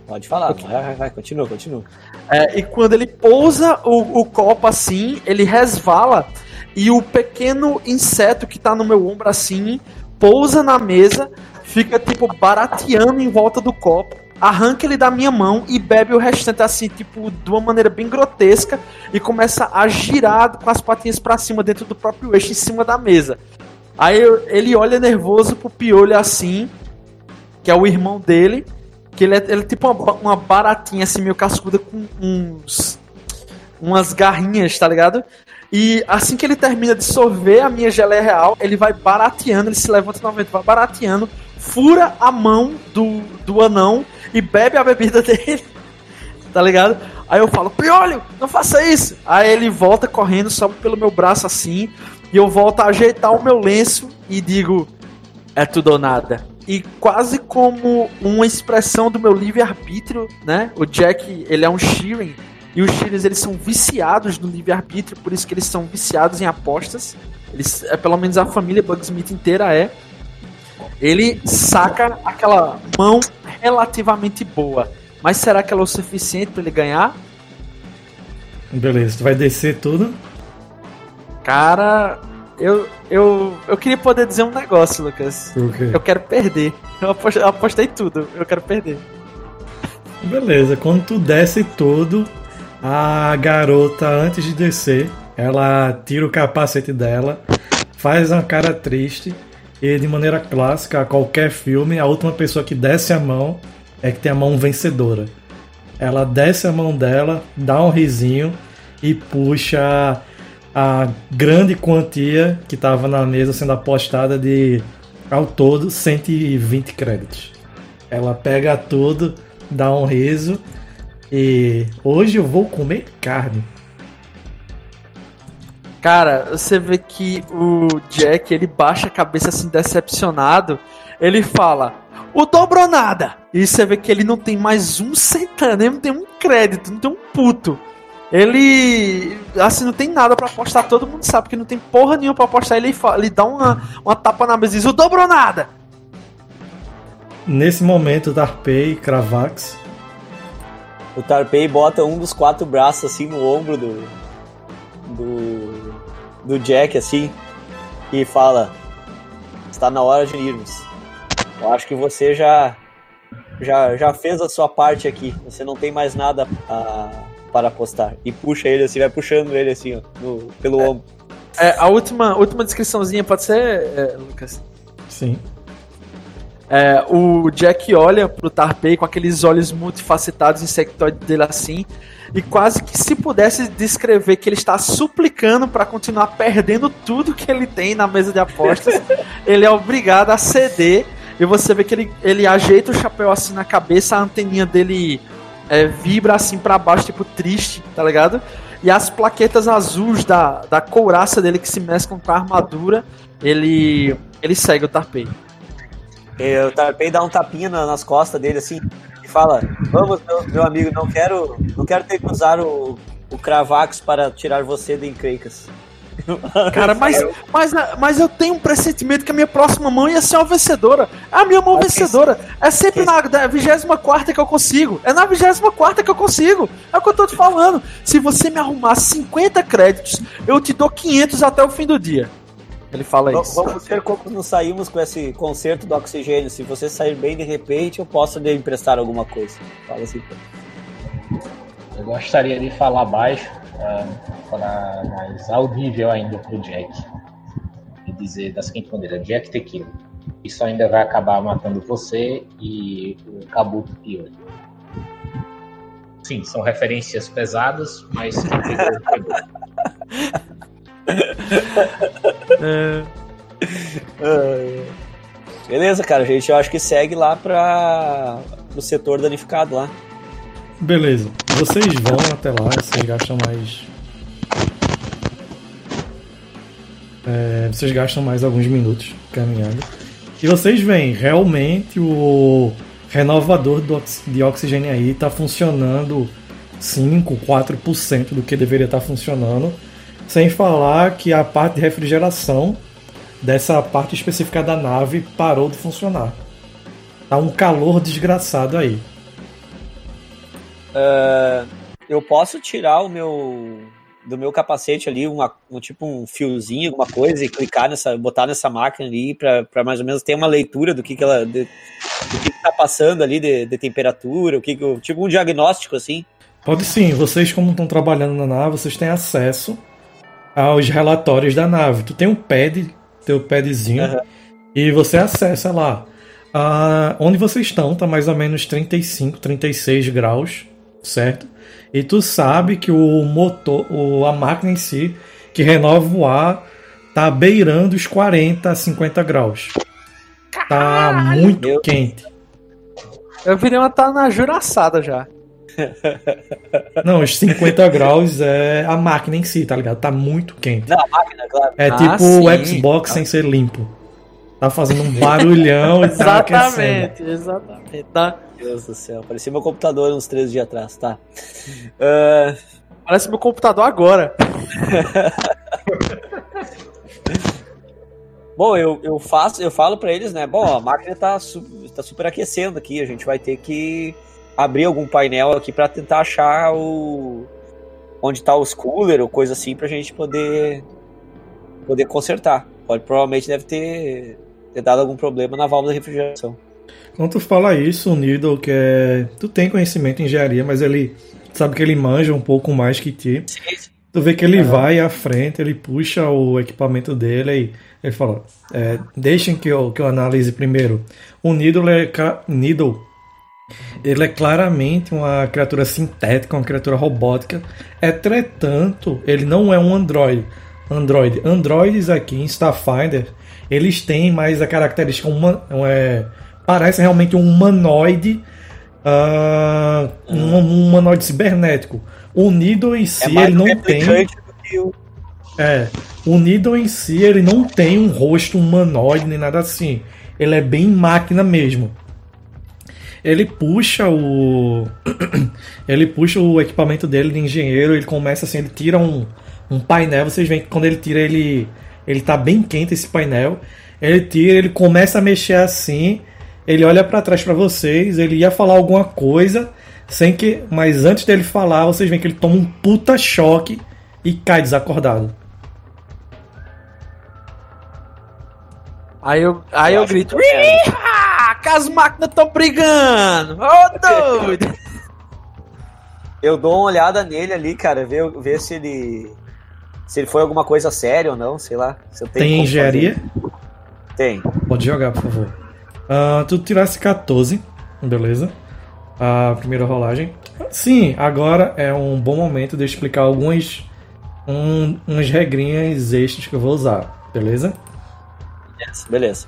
Pode falar, okay. vai, vai, vai, continua, continua. É, e quando ele pousa o, o copo assim, ele resvala e o pequeno inseto que tá no meu ombro assim, pousa na mesa, fica tipo barateando em volta do copo, arranca ele da minha mão e bebe o restante assim, tipo, de uma maneira bem grotesca e começa a girar com as patinhas para cima dentro do próprio eixo em cima da mesa. Aí ele olha nervoso pro piolho assim, que é o irmão dele, que ele é, ele é tipo uma, uma baratinha assim, meio cascuda com uns. umas garrinhas, tá ligado? E assim que ele termina de sorver a minha geleia real, ele vai barateando, ele se levanta novamente, vai barateando, fura a mão do, do anão e bebe a bebida *laughs* dele. Tá ligado? Aí eu falo, Piolho, não faça isso! Aí ele volta correndo, sobe pelo meu braço assim, e eu volto a ajeitar o meu lenço e digo: É tudo ou nada e quase como uma expressão do meu livre-arbítrio, né? O Jack, ele é um Sheeran, e os Sheerans, eles são viciados no livre-arbítrio, por isso que eles são viciados em apostas. Eles, é, pelo menos a família Bugsmith inteira é. Ele saca aquela mão relativamente boa. Mas será que ela é o suficiente para ele ganhar? Beleza, tu vai descer tudo? Cara, eu, eu, eu queria poder dizer um negócio, Lucas. Okay. Eu quero perder. Eu apostei, eu apostei tudo. Eu quero perder. Beleza, quando tu desce tudo, a garota, antes de descer, ela tira o capacete dela, faz uma cara triste e, de maneira clássica, a qualquer filme, a última pessoa que desce a mão é que tem a mão vencedora. Ela desce a mão dela, dá um risinho e puxa a grande quantia que estava na mesa sendo apostada de ao todo 120 créditos. Ela pega tudo, dá um riso e hoje eu vou comer carne. Cara, você vê que o Jack, ele baixa a cabeça assim, decepcionado. Ele fala, o dobrou nada. E você vê que ele não tem mais um centavo, ele não tem um crédito, não tem um puto. Ele, assim, não tem nada para apostar, todo mundo sabe que não tem porra nenhuma pra apostar. Ele, fala, ele dá uma, uma tapa na mesa e diz, o dobrou nada. Nesse momento, Darpei e Kravax o Tarpei bota um dos quatro braços assim no ombro do, do, do Jack assim e fala: está na hora de irmos. Eu acho que você já já, já fez a sua parte aqui. Você não tem mais nada a, para apostar. E puxa ele assim, vai puxando ele assim, ó, no, pelo é, ombro. É, a última, última descriçãozinha pode ser, é, Lucas? Sim. É, o Jack olha pro Tarpei com aqueles olhos multifacetados, insectoides dele assim, e quase que se pudesse descrever que ele está suplicando para continuar perdendo tudo que ele tem na mesa de apostas, *laughs* ele é obrigado a ceder. E você vê que ele, ele ajeita o chapéu assim na cabeça, a anteninha dele é, vibra assim para baixo, tipo triste, tá ligado? E as plaquetas azuis da, da couraça dele que se mesclam com a armadura, ele, ele segue o Tarpei. O Tarpei dá um tapinha nas costas dele assim e fala: Vamos, meu, meu amigo, não quero, não quero ter que usar o, o Cravax para tirar você de encrencas. *laughs* Cara, mas, mas, mas eu tenho um pressentimento que a minha próxima mão ia ser uma vencedora. É a minha mão vencedora. É sempre na 24 que eu consigo. É na 24 que eu consigo. É o que eu tô te falando. Se você me arrumar 50 créditos, eu te dou 500 até o fim do dia. Ele fala vamos, isso. Vamos ver como nos saímos com esse concerto do oxigênio. Se você sair bem de repente, eu posso lhe emprestar alguma coisa. Fala assim. Eu gostaria de falar baixo, uh, falar mais audível ainda pro Jack. E dizer da seguinte maneira: Jack Tequila. Isso ainda vai acabar matando você e o Kabuto Pior. Sim, são referências pesadas, mas. *laughs* é. Beleza, cara, gente eu acho que segue lá para o setor danificado lá. Beleza. Vocês vão até lá, vocês gastam mais. É, vocês gastam mais alguns minutos caminhando. E vocês veem, realmente o renovador de oxigênio aí está funcionando 5, 4% do que deveria estar tá funcionando. Sem falar que a parte de refrigeração dessa parte específica da nave parou de funcionar. Tá um calor desgraçado aí. Uh, eu posso tirar o meu do meu capacete ali uma, um tipo um fiozinho, alguma coisa e clicar nessa, botar nessa máquina ali para mais ou menos ter uma leitura do que, que ela de, do que, está passando ali de, de, temperatura, o que, que tipo um diagnóstico assim. Pode sim, vocês como estão trabalhando na nave, vocês têm acesso aos relatórios da nave. Tu tem um pad, teu padzinho, uhum. e você acessa lá. Ah, onde vocês estão, tá mais ou menos 35, 36 graus, certo? E tu sabe que o motor, o, a máquina em si, que renova o ar, tá beirando os 40 a 50 graus. Tá muito Meu. quente. Eu virei uma tá na juraçada já. *laughs* Não, os 50 graus é a máquina em si, tá ligado? Tá muito quente. Não, a máquina, claro. É ah, tipo o Xbox ah. sem ser limpo. Tá fazendo um *laughs* barulhão e tá Exatamente, exatamente. Tá. Deus do céu, parecia meu computador uns três dias atrás, tá? Uh... Parece meu computador agora. *laughs* Bom, eu, eu faço, eu falo para eles, né? Bom, a máquina tá, su tá super aquecendo aqui, a gente vai ter que abrir algum painel aqui para tentar achar o onde tá os cooler ou coisa assim pra gente poder poder consertar. Pode provavelmente deve ter, ter dado algum problema na válvula de refrigeração. Quando tu fala isso, o Needle, que é. Tu tem conhecimento em engenharia, mas ele sabe que ele manja um pouco mais que ti. Tu vê que ele vai à frente, ele puxa o equipamento dele e ele fala: é, Deixem que eu, que eu analise primeiro. O Needle é, ca- Needle, ele é claramente uma criatura sintética, uma criatura robótica. Entretanto, ele não é um androide. Android. Androides aqui em Starfinder, eles têm mais a característica uma, é, parece realmente um humanoide, ah, um, um humanoide cibernético. O Nido em É si mais ele não tem, o. é, o em si ele não tem um rosto humanoide nem nada assim. Ele é bem máquina mesmo. Ele puxa o. *clears throat* ele puxa o equipamento dele de engenheiro, ele começa assim, ele tira um, um painel. Vocês veem que quando ele tira, ele. Ele tá bem quente esse painel. Ele tira, ele começa a mexer assim. Ele olha pra trás pra vocês, ele ia falar alguma coisa, sem que. Mas antes dele falar, vocês veem que ele toma um puta choque e cai desacordado. Aí eu, aí eu, acho grito, que tá certo. "Ih, que as máquinas estão brigando! Ô doido! *laughs* Eu dou uma olhada nele ali, cara, ver, ver se ele. Se ele foi alguma coisa séria ou não, sei lá. Se eu tenho Tem engenharia? fazer. Tem. Pode jogar, por favor. Ah, tu tirasse 14, beleza. A primeira rolagem. Sim, agora é um bom momento de eu explicar algumas um, umas regrinhas extras que eu vou usar, beleza? Beleza.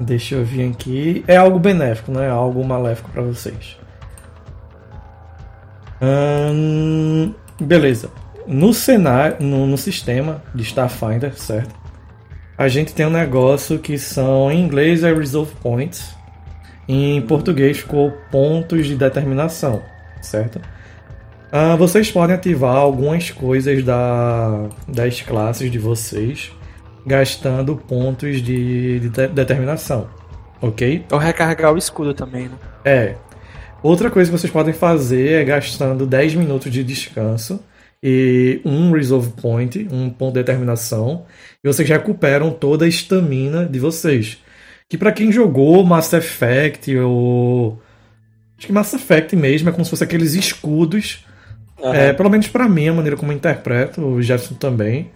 Deixa eu vir aqui. É algo benéfico, não é algo maléfico pra vocês. Ahn, beleza. No cenário, no, no sistema de Starfinder, certo? A gente tem um negócio que são em inglês é resolve points, em português ficou pontos de determinação, certo? Ah, vocês podem ativar algumas coisas da, das classes de vocês gastando pontos de, de de- determinação, ok? Eu recarregar o escudo também, né? É. Outra coisa que vocês podem fazer é gastando 10 minutos de descanso e um resolve point, um ponto de determinação, e vocês recuperam toda a estamina de vocês. Que pra quem jogou Mass Effect ou acho que Mass Effect mesmo é como se fosse aqueles escudos Aham. é, pelo menos pra mim, a maneira como eu interpreto, o Jefferson também,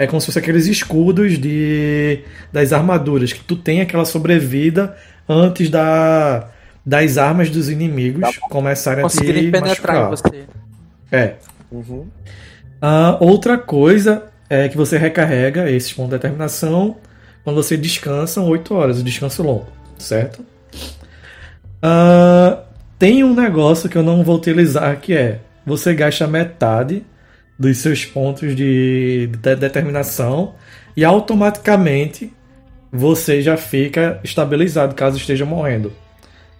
é como se fosse aqueles escudos de das armaduras, que tu tem aquela sobrevida antes da, das armas dos inimigos começarem a te penetrar em você. É. Uhum. Ah, outra coisa é que você recarrega esses pontos de determinação quando você descansa 8 horas, o descanso longo, certo? Ah, tem um negócio que eu não vou utilizar que é você gasta metade dos seus pontos de, de determinação e automaticamente você já fica estabilizado caso esteja morrendo,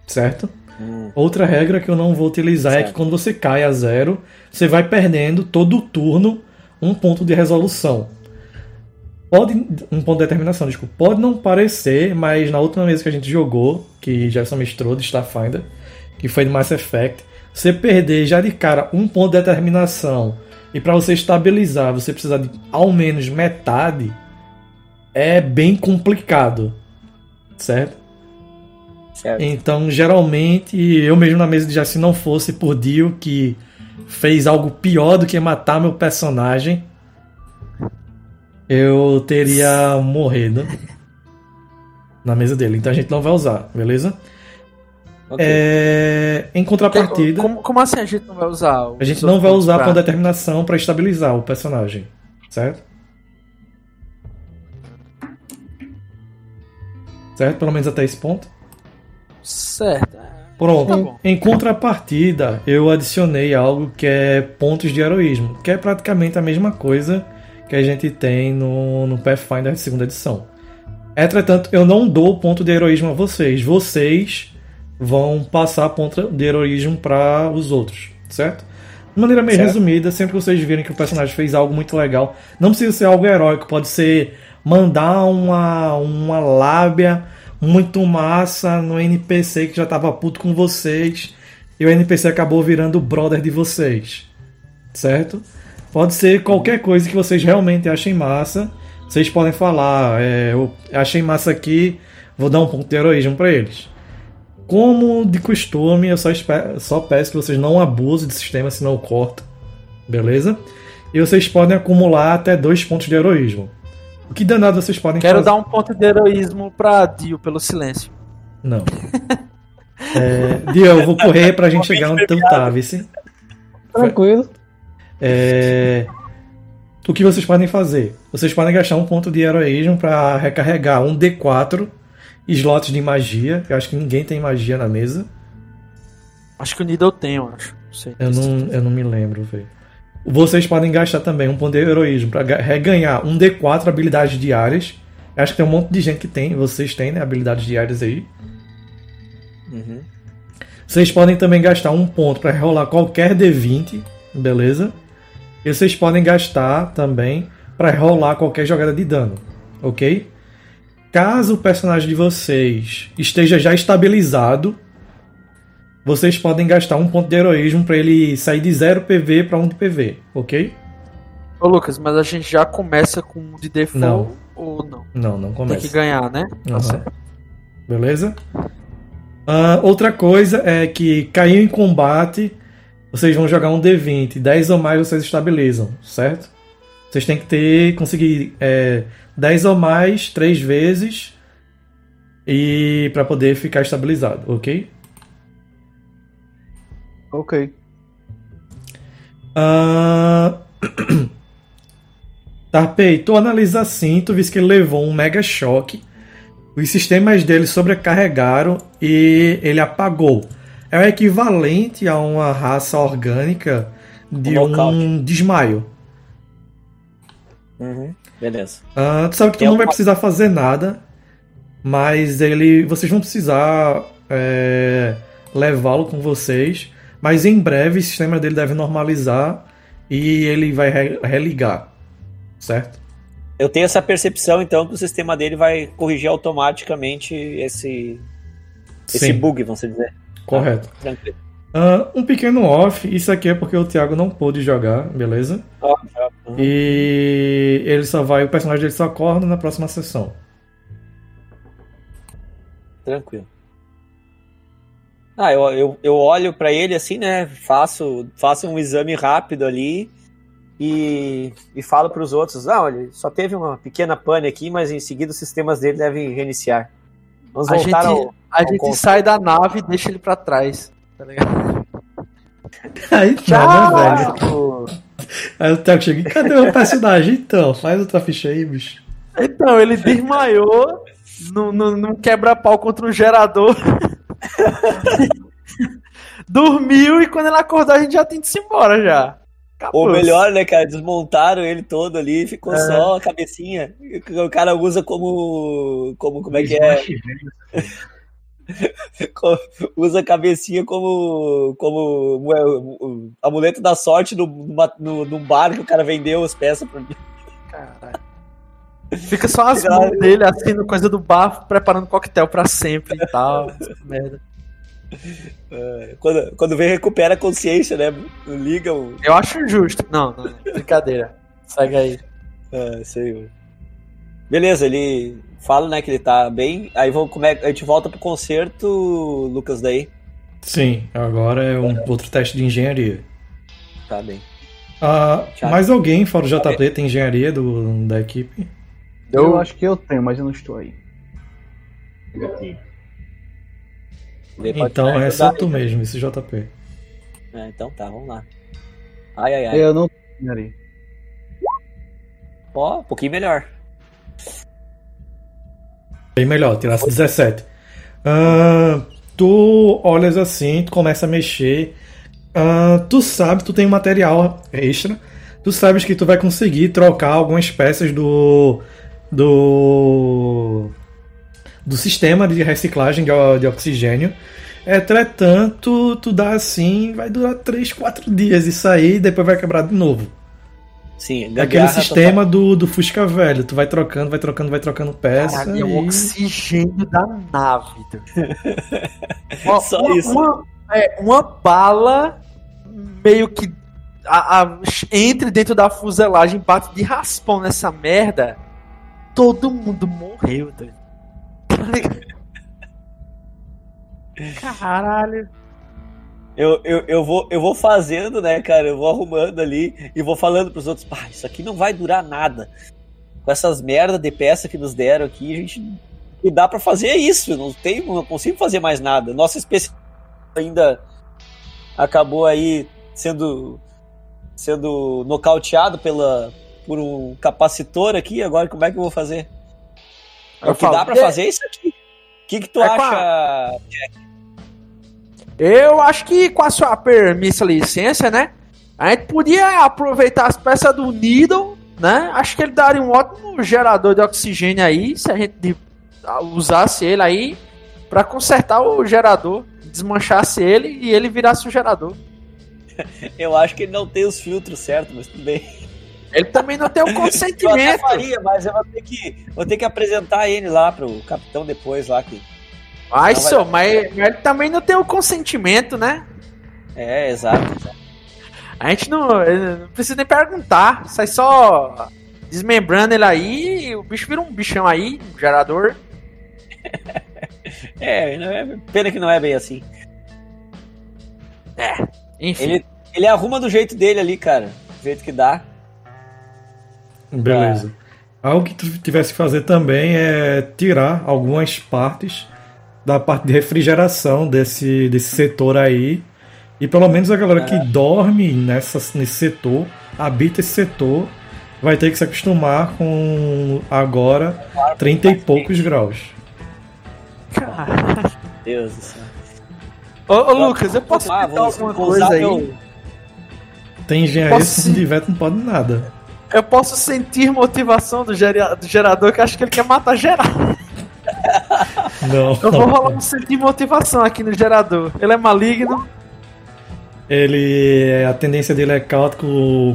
certo? Hum. Outra regra que eu não vou utilizar é Certo. que quando você cai a zero, você vai perdendo todo o turno um ponto de resolução. Pode. Um ponto de determinação, desculpa. Pode não parecer, mas na última vez que a gente jogou, que já mestrou de Starfinder, que foi de Mass Effect, você perder já de cara um ponto de determinação e para você estabilizar você precisar de ao menos metade, é bem complicado. Certo? Certo. Então, geralmente, eu mesmo na mesa de já se não fosse por Dio que fez algo pior do que matar meu personagem, eu teria morrido na mesa dele. Então a gente não vai usar, beleza? Ok. É, em contrapartida, Como, como assim a gente não vai usar? a gente não vai usar pra- com determinação para estabilizar o personagem, certo? Certo? Pelo menos até esse ponto. Certo. Pronto. Tá. Em contrapartida, eu adicionei algo que é pontos de heroísmo, que é praticamente a mesma coisa que a gente tem no, no Pathfinder de segunda edição. Entretanto, eu não dou ponto de heroísmo a vocês. Vocês vão passar ponto de heroísmo para os outros, certo? De maneira meio Certo. resumida, sempre que vocês virem que o personagem fez algo muito legal, não precisa ser algo heróico, pode ser mandar uma, uma lábia muito massa no NPC que já tava puto com vocês e o NPC acabou virando o brother de vocês, certo? Pode ser qualquer coisa que vocês realmente achem massa. Vocês podem falar, é, eu achei massa aqui, vou dar um ponto de heroísmo pra eles. Como de costume, eu só, só peço que vocês não abusem do sistema, senão eu corto. Beleza? E vocês podem acumular até dois pontos de heroísmo. O que danado vocês podem Quero fazer? dar um ponto de heroísmo pra Dio pelo silêncio. Não. *laughs* É, Dio, eu vou correr pra gente chegar onde tu tá, vice. Tranquilo. É, o que vocês podem fazer? Vocês podem gastar um ponto de heroísmo para recarregar um D4 slots de magia. Eu acho que ninguém tem magia na mesa. Acho que o Needle tem, eu acho. Não sei. Eu não, eu não me lembro, velho. Vocês podem gastar também um ponto de heroísmo para reganhar um D4 habilidades diárias. Eu acho que tem um monte de gente que tem, vocês têm, né? Habilidades diárias aí. Uhum. Vocês podem também gastar um ponto para rolar qualquer D20, beleza? E vocês podem gastar também para rolar qualquer jogada de dano, ok? Caso o personagem de vocês esteja já estabilizado, vocês podem gastar um ponto de heroísmo para ele sair de 0 PV para 1 de PV, ok? Ô Lucas, mas a gente já começa com um de default Não. ou não? Não, não Tem começa. que ganhar, né? Tá Aham. certo. Beleza? Ah, outra coisa é que caiu em combate, vocês vão jogar um D20, 10 ou mais vocês estabilizam, certo? Vocês têm que ter, conseguir é, 10 ou mais, 3 vezes, e para poder ficar estabilizado, ok? Ok. Ah, *clears throat* Tarpei, tu analisa assim, tu viste que ele levou um mega choque. Os sistemas dele sobrecarregaram e ele apagou. É o equivalente a uma raça orgânica de Um um desmaio. Uhum. Beleza. Ah, tu sabe que tu Tem não vai precisar fazer nada, mas ele, vocês vão precisar é, levá-lo com vocês. Mas em breve o sistema dele deve normalizar e ele vai re- religar, certo? Eu tenho essa percepção, então, que o sistema dele vai corrigir automaticamente esse, esse Sim, bug, vamos dizer. correto. Tranquilo. Ah, um pequeno off, isso aqui é porque o Thiago não pôde jogar, beleza? Já- uhum. E ele só vai, o personagem dele só acorda na próxima sessão. Tranquilo. Ah, eu, eu, eu olho pra ele assim, né? Faço, faço um exame rápido ali e, e falo pros outros: ah, olha, só teve uma pequena pane aqui, mas em seguida os sistemas dele devem reiniciar. Vamos A voltar gente, ao. a ao gente conto. sai da nave e deixa ele pra trás. Tá ligado? *laughs* Aí tá, né, velho? Tchau! Aí o Thiago chega, e cadê o personagem então? Faz outra ficha aí, bicho. Então, ele desmaiou num, num, quebra-pau contra um gerador. *laughs* Dormiu e quando ele acordou a gente já tem de ir embora já. Acabou. Ou melhor, né, cara? Desmontaram ele todo ali, ficou É. só a cabecinha. O cara usa como. como como é que é? *laughs* Usa a cabecinha como, como é, amuleto da sorte no, numa- no, num bar que o cara vendeu as peças pra Caralho. Fica só as mãos dele assim no coisa do bar, preparando coquetel pra sempre e tal. *laughs* merda. Quando, quando vem, recupera a consciência, né? Liga o. Eu acho justo. Não, não, não. Brincadeira. Segue aí. Ah, sei. Beleza, ele fala, né, que ele tá bem. Aí vamos, como é, a gente volta pro concerto, Lucas, daí. Sim, agora é um outro teste de engenharia. Tá bem. Ah, mais alguém fora o JP tem engenharia do, da equipe? Eu acho que eu tenho, mas eu não estou aí. Então é só aí. tu mesmo, esse JP. É, então tá, vamos lá. Ai, ai, ai. Eu não tenho ali. Ó, um pouquinho melhor. Bem melhor, tirasse 17. Ah, tu olhas assim, tu começa a mexer. Ah, tu sabe, tu tem material extra. Tu sabes que tu vai conseguir trocar algumas peças do. do. do sistema de reciclagem de, de oxigênio. Entretanto, tu dá assim, vai durar 3, 4 dias isso aí, depois vai quebrar de novo. Sim, É Aquele sistema do, do Fusca velho. Tu vai trocando, vai trocando, vai trocando peça. Caralho, é o e- oxigênio da nave. *laughs* Uma- Só uma, isso. Uma, é, uma bala meio que a- a- entre dentro da fuselagem, bate de raspão nessa merda. Todo mundo morreu, doido. *laughs* Tá? Caralho. Eu, eu, eu, vou, eu vou fazendo, né, cara? Eu vou arrumando ali e vou falando pros outros, pá, isso aqui não vai durar nada. Com essas merda de peça que nos deram aqui, a gente. E dá pra fazer isso. Não, tem, não consigo fazer mais nada. Nossa especialista ainda acabou aí sendo sendo nocauteado pela, por um capacitor aqui. Agora, como é que eu vou fazer? Eu o que falo, dá pra de- fazer é isso aqui. O que, que tu É acha, Jack? Eu acho que com a sua permissa licença, né? A gente podia aproveitar as peças do Needle, né? Acho que ele daria um ótimo gerador de oxigênio aí, se a gente usasse ele aí pra consertar o gerador, desmanchasse ele e ele virasse o gerador. *laughs* Eu acho que ele não tem os filtros certos, mas tudo bem. Ele também não tem o *laughs* Eu consentimento. faria, mas eu vou ter que, vou ter que apresentar ele lá pro capitão depois lá. Que... Não vai só, mas, mas ele também não tem o consentimento, né? É, exato. exato. A gente não, não precisa nem perguntar. Sai só desmembrando ele aí e o bicho vira um bichão aí, um gerador. *laughs* É, não é- pena que não é bem assim. Enfim. Ele, ele arruma do jeito dele ali, cara. Do jeito que dá. Beleza. Algo que tu tivesse que fazer também é tirar algumas partes da parte de refrigeração desse, desse setor aí. E pelo menos a galera que dorme nessa, nesse setor, habita esse setor, vai ter que se acostumar com agora 30 e poucos graus. Cara. Deus do céu. Ô, ô, Lucas, eu posso Ah, tentar vou- alguma coisa aí? meu- Tem engenharia Posso se tiver, não pode nada. Eu posso sentir motivação do, gera- do gerador que eu acho que ele quer matar geral. *laughs* Não, Eu vou rolar um sentir motivação aqui no gerador. Ele é maligno. Ele. A tendência dele é cáutico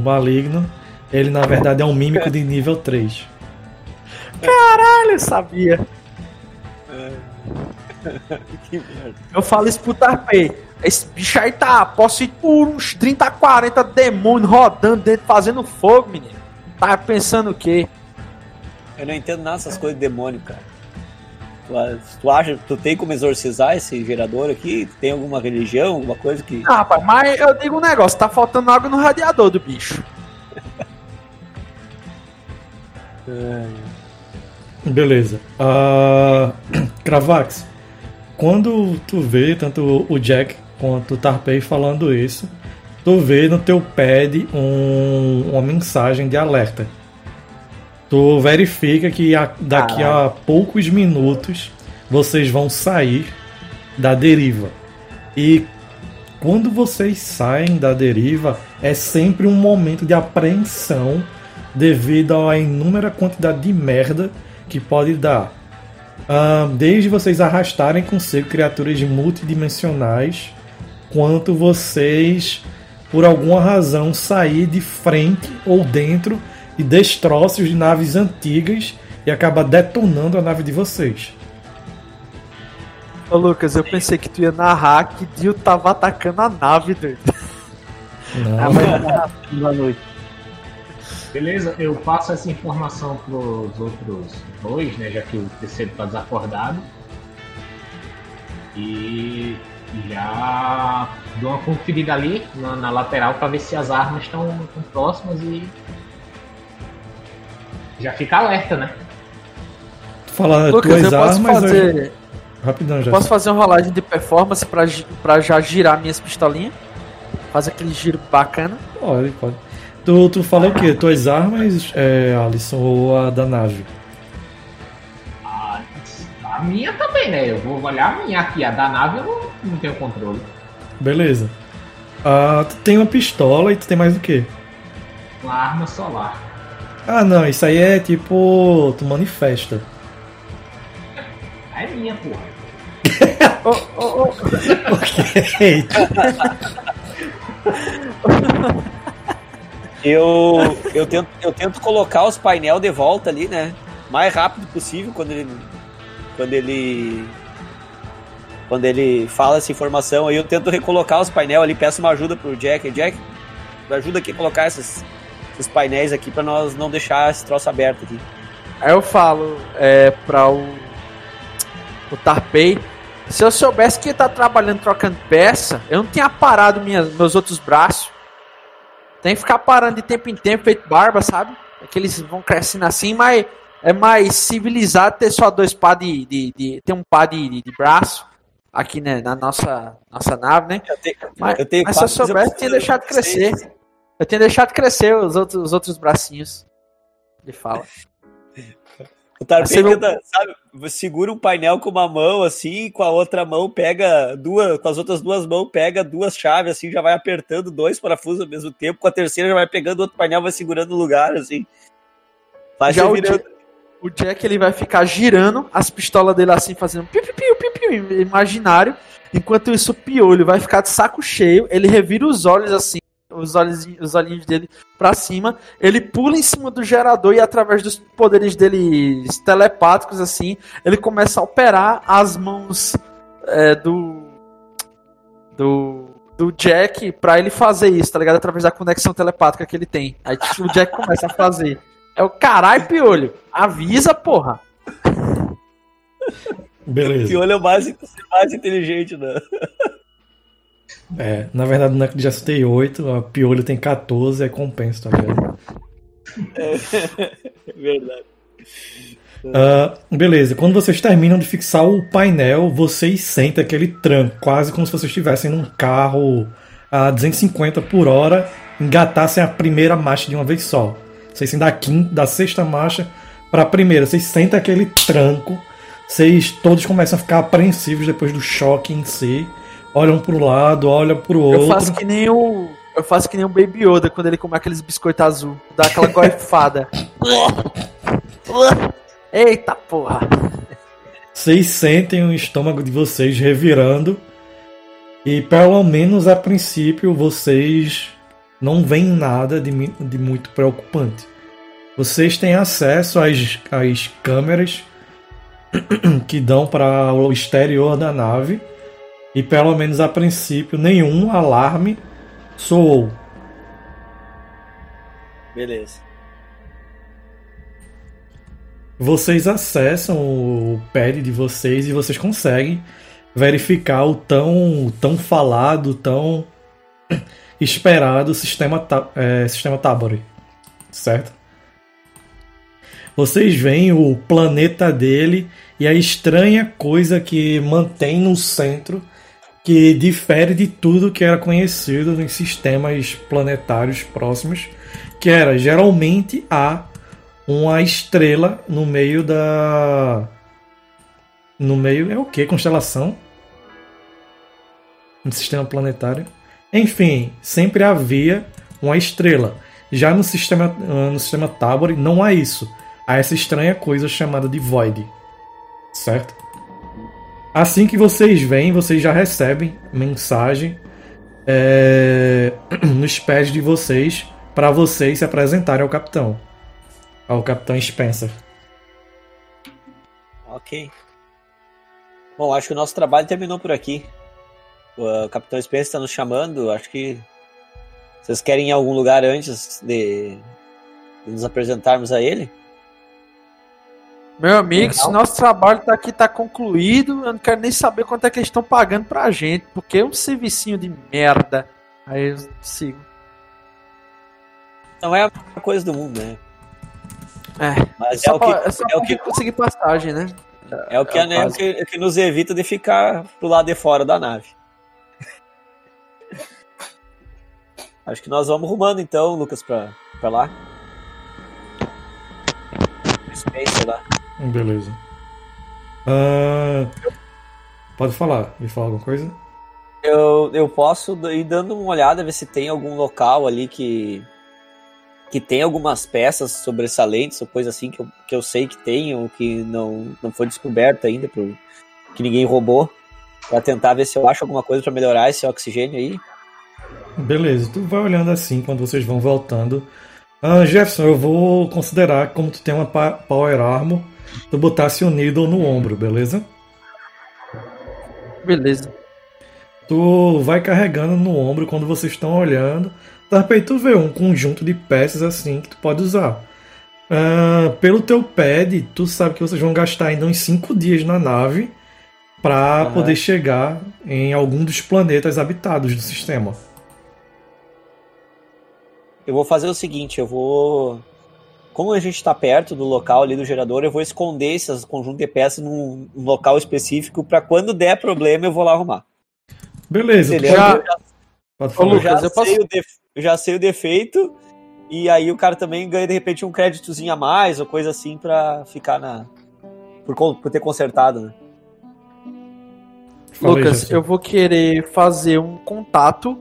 maligno. Ele na verdade é um mímico de nível 3. Caralho, eu sabia. *laughs* Que merda. Eu falo isso pro Tarpei. Esse bicho aí tá possuído por uns 30, 40 demônios rodando dentro, fazendo fogo, menino. Tá pensando o quê? Eu não entendo nada dessas coisas de demônio, cara. Tu, tu acha tu tem como exorcizar esse gerador aqui? Tem alguma religião, alguma coisa que. Ah, rapaz, mas eu digo um negócio, tá faltando água no radiador do bicho. *laughs* Beleza. Ah, *clears throat* Cravax, quando tu vê tanto o Jack quanto o Tarpei falando isso, tu vê no teu pad um- uma mensagem de alerta. Tu verifica que a- daqui a poucos minutos vocês vão sair da deriva. E quando vocês saem da deriva, é sempre um momento de apreensão devido à inúmera quantidade de merda que pode dar. Desde vocês arrastarem consigo criaturas multidimensionais, quanto vocês, por alguma razão, sair de frente ou dentro de destroços de naves antigas e acabar detonando a nave de vocês. Ô Lucas, eu pensei que tu ia narrar que Dio tava atacando a nave, doido. Não. Boa noite. Beleza, eu passo essa informação pros outros dois, né? Já que o terceiro tá desacordado. E já dou uma conferida ali na, na lateral para ver se as armas estão próximas e já fica alerta, né? Tu fala Lucas, tuas eu posso armas. eu- fazer. Rapidão já. Posso fazer uma rolagem de performance pra, pra já girar minhas pistolinhas? Fazer aquele giro bacana. Pode, pode. Tu, tu falou o quê? Tuas armas, é, Alisson, ou a da nave? A, a minha também, né? Eu vou olhar a minha aqui, a da nave eu não, não tenho controle. Beleza. Ah, tu tem uma pistola e tu tem mais o quê? Uma arma solar. Ah, não, isso aí é tipo. Tu manifesta. É minha, porra. Ô, ô, ô, Eita. Eu, eu, tento, eu tento colocar os painel de volta ali, né? Mais rápido possível quando ele. Quando ele. Quando ele fala essa informação, aí eu tento recolocar os painel ali, peço uma ajuda pro Jack. Jack, me ajuda aqui a colocar esses, esses painéis aqui pra nós não deixar esse troço aberto aqui. Aí eu falo é, pra o, o Tarpei, Se eu soubesse que ele tá trabalhando trocando peça, eu não tinha parado minhas, meus outros braços. Tem que ficar parando de tempo em tempo, feito barba, sabe? É que eles vão crescendo assim, mas é mais civilizado ter só dois pá de. de, de ter um pá de, de, de braço aqui né, na nossa, nossa nave, né? Eu tenho, Mas, eu tenho mas se eu soubesse, eu tinha deixado de crescer. Eu tinha deixado de crescer os outros, os outros bracinhos. Ele fala. *laughs* O Tarpei tenta, sabe, segura um painel com uma mão assim, com a outra mão pega duas, com as outras duas mãos pega duas chaves assim, já vai apertando dois parafusos ao mesmo tempo, com a terceira já vai pegando outro painel, vai segurando o lugar assim. Faz Já o Jack, o Jack ele vai ficar girando as pistolas dele assim, fazendo piu, piu, piu, piu, piu, imaginário. Enquanto isso, o piolho vai ficar de saco cheio. Ele revira os olhos assim, os olhos, os olhinhos dele pra cima. Ele pula em cima do gerador e através dos poderes dele telepáticos assim, ele começa a operar as mãos é, do do do Jack pra ele fazer isso, tá ligado? Através da conexão telepática que ele tem. Aí o Jack começa a fazer. É o caralho, piolho. Avisa, porra. Beleza. Piolho é o mais, mais inteligente, né? É, na verdade, não é já citei 8, a Piolho tem 14, é compensa, tá ligado? É *laughs* verdade. Ah, beleza, quando vocês terminam de fixar o painel, vocês sentem aquele tranco, quase como se vocês estivessem num carro a 250 por hora, engatassem a primeira marcha de uma vez só. Vocês saem da quinta, da sexta marcha para a primeira, vocês sentem aquele tranco, vocês todos começam a ficar apreensivos depois do choque em si, olham pro lado, olham pro outro. Eu faço que nem o. Eu faço que nem o Baby Yoda quando ele come aqueles biscoitos azul. Dá aquela gorfada. *laughs* Eita porra. Vocês sentem o estômago de vocês revirando. E pelo menos a princípio vocês não veem nada de, de muito preocupante. Vocês têm acesso às, às câmeras *clears throat* que dão para o exterior da nave. E pelo menos a princípio nenhum alarme soou. Beleza. Vocês acessam o pad de vocês e vocês conseguem verificar o tão, tão falado, tão *clears throat* esperado sistema, é, sistema Tabori. Certo? Vocês veem o planeta dele e a estranha coisa que mantém no centro, que difere de tudo que era conhecido nos sistemas planetários próximos, que era geralmente há uma estrela no meio da. No meio. É o que? Constelação? No sistema planetário. Enfim, sempre havia uma estrela. Já no sistema, ah, no sistema Tabor não há isso. Há essa estranha coisa chamada de Void. Certo? Assim que vocês vêm, vocês já recebem mensagem é, *clears throat* nos pés de vocês para vocês se apresentarem ao capitão ao Capitão Spencer. Ok. Bom, acho que o nosso trabalho terminou por aqui. O Capitão Spencer está nos chamando. Acho que vocês querem ir em algum lugar antes de, de nos apresentarmos a ele? Meu amigo, se nosso trabalho tá aqui tá concluído, eu não quero nem saber quanto é que eles estão pagando pra gente, porque é um servicinho de merda. Aí eu sigo. Não é a coisa do mundo, né? É, Mas é só o que, pra, é é o que, conseguir passagem, né? é o que, é o né, básico. que, é que nos evita de ficar pro lado de fora da nave. *laughs* Acho que nós vamos rumando então, Lucas, pra, pra lá. Space lá. Beleza. Ah, pode falar. Me falar alguma coisa? Eu, eu posso ir dando uma olhada, ver se tem algum local ali que que tem algumas peças sobressalentes ou coisa assim que eu, que eu sei que tem ou que não, não foi descoberto ainda, por, que ninguém roubou, Pra tentar ver se eu acho alguma coisa pra melhorar esse oxigênio aí. Beleza, tu vai olhando assim quando vocês vão voltando. Ah, Jefferson, eu vou considerar como tu tem uma Power Armor, tu botasse o Needle no ombro, beleza? Beleza. Tu vai carregando no ombro quando vocês estão olhando. De repente tu vê um conjunto de peças assim que tu pode usar. Ah, pelo teu pad, tu sabe que vocês vão gastar ainda uns 5 dias na nave. para Aham. poder chegar em algum dos planetas habitados do sistema. Eu vou fazer o seguinte, eu vou. Como a gente tá perto do local ali do gerador, eu vou esconder esses conjunto de peças num, num local específico para quando der problema eu vou lá arrumar. Beleza, tu já- pode- Eu já, Ô, falar. eu já Lucas, eu posso- sei o def- eu já sei o defeito e aí o cara também ganha de repente um créditozinho a mais ou coisa assim pra ficar na. Por, con- por ter consertado, né? Fala aí, Lucas, eu vou querer fazer um contato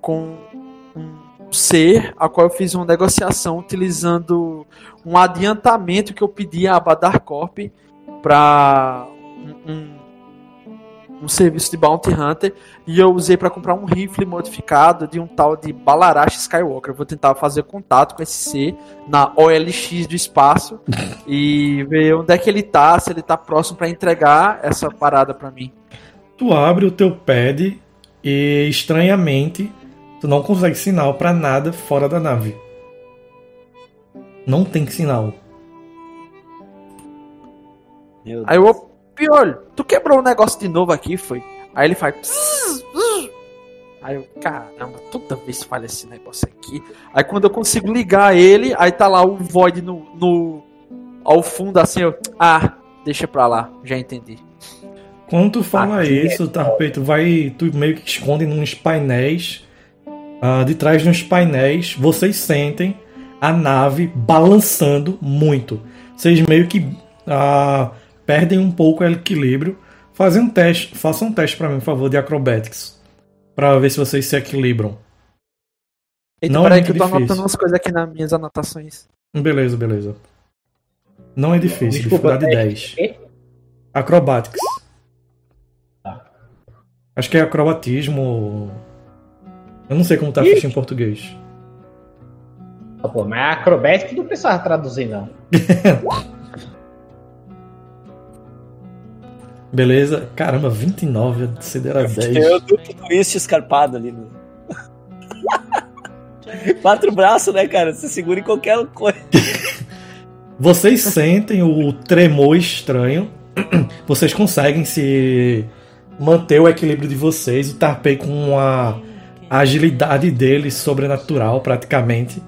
com ser a qual eu fiz uma negociação utilizando um adiantamento que eu pedi à Badar Corp para um, um- um serviço de Bounty Hunter e eu usei para comprar um rifle modificado de um tal de Balarash Skywalker. Eu vou tentar fazer contato com esse ser na OLX do espaço *laughs* e ver onde é que ele tá, se ele tá próximo para entregar essa parada para mim. Tu abre o teu pad e estranhamente tu não consegue sinal pra nada fora da nave. Não tem sinal. Meu Aí eu, Piolho, tu quebrou o negócio de novo aqui, foi? Aí ele faz. "Pss, pss". Aí eu, caramba, toda vez falha esse negócio aqui. Aí quando eu consigo ligar ele, aí tá lá o Void no, no ao fundo assim, eu. Ah, deixa pra lá, já entendi. Quando tu fala Aqui é isso, Tarpei, tu vai. Tu meio que esconde nos painéis. Ah, de trás dos painéis, vocês sentem a nave balançando muito. Vocês meio que ah, perdem um pouco o equilíbrio. Fazem um teste. Façam um teste pra mim, por favor, de acrobatics. Pra ver se vocês se equilibram. Eita, Não é peraí muito que eu tô difícil. anotando umas coisas aqui nas minhas anotações. Beleza, beleza. Não é difícil, Desculpa, dificuldade teste 10. de quê? Acrobatics. Tá. Acho que é acrobatismo. Eu não sei como tá a ficha em português. Ah, Pô, mas acrobético não precisava traduzir, não. *laughs* Beleza? Caramba, 29, a CD era 10. Eu duplo twist escarpado ali. No... *laughs* Quatro braços, né, cara? Você segura em qualquer coisa. *laughs* Vocês sentem o tremor estranho. Vocês conseguem se manter o equilíbrio de vocês. O Tarpei com a agilidade dele sobrenatural, praticamente.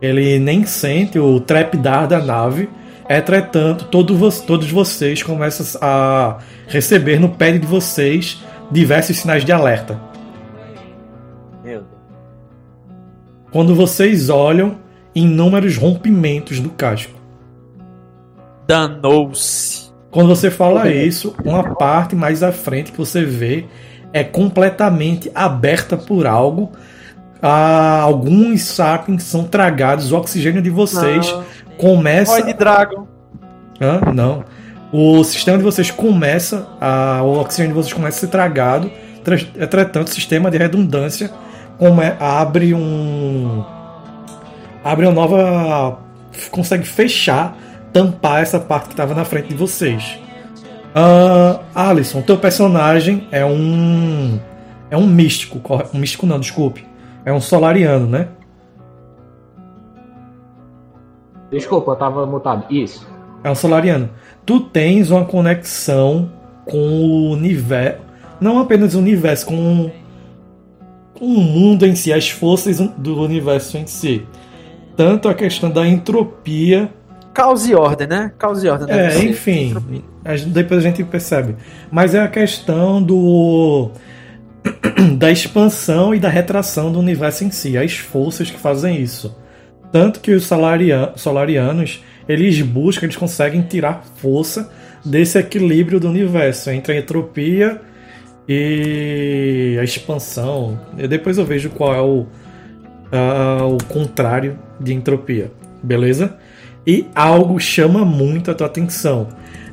Ele nem sente o trepidar da nave. Entretanto, todo todos vocês começam a receber no pad de vocês diversos sinais de alerta. Meu Deus. Quando vocês olham, inúmeros rompimentos do casco. Danou-se. Quando você fala isso, uma parte mais à frente que você vê é completamente aberta por algo. Ah, alguns sapiens são tragados, o oxigênio de vocês começa. Void Dragon. Hã? Não. O sistema de vocês começa, a, o oxigênio de vocês começa a ser tragado. Tra- Entretanto, o sistema de redundância come- abre um. Abre uma nova. Consegue fechar, tampar essa parte que estava na frente de vocês. Ah, Alisson, teu personagem é um. É um místico. Um místico não, desculpe. É um solariano, né? Desculpa, eu tava mutado. Isso. É um solariano. Tu tens uma conexão com o universo. Não apenas o universo, com, com o mundo em si, as forças do universo em si. Tanto a questão da entropia. Caos e ordem, né? Caos e ordem. deve É, enfim. a gente- depois a gente percebe. Mas é a questão do. *clears throat* da expansão e da retração do universo em si. As forças que fazem isso. Tanto que os salaria- solarianos, eles buscam, eles conseguem tirar força desse equilíbrio do universo entre a entropia e a expansão. E depois eu vejo qual é o, o contrário de entropia, beleza? E algo chama muito a tua atenção.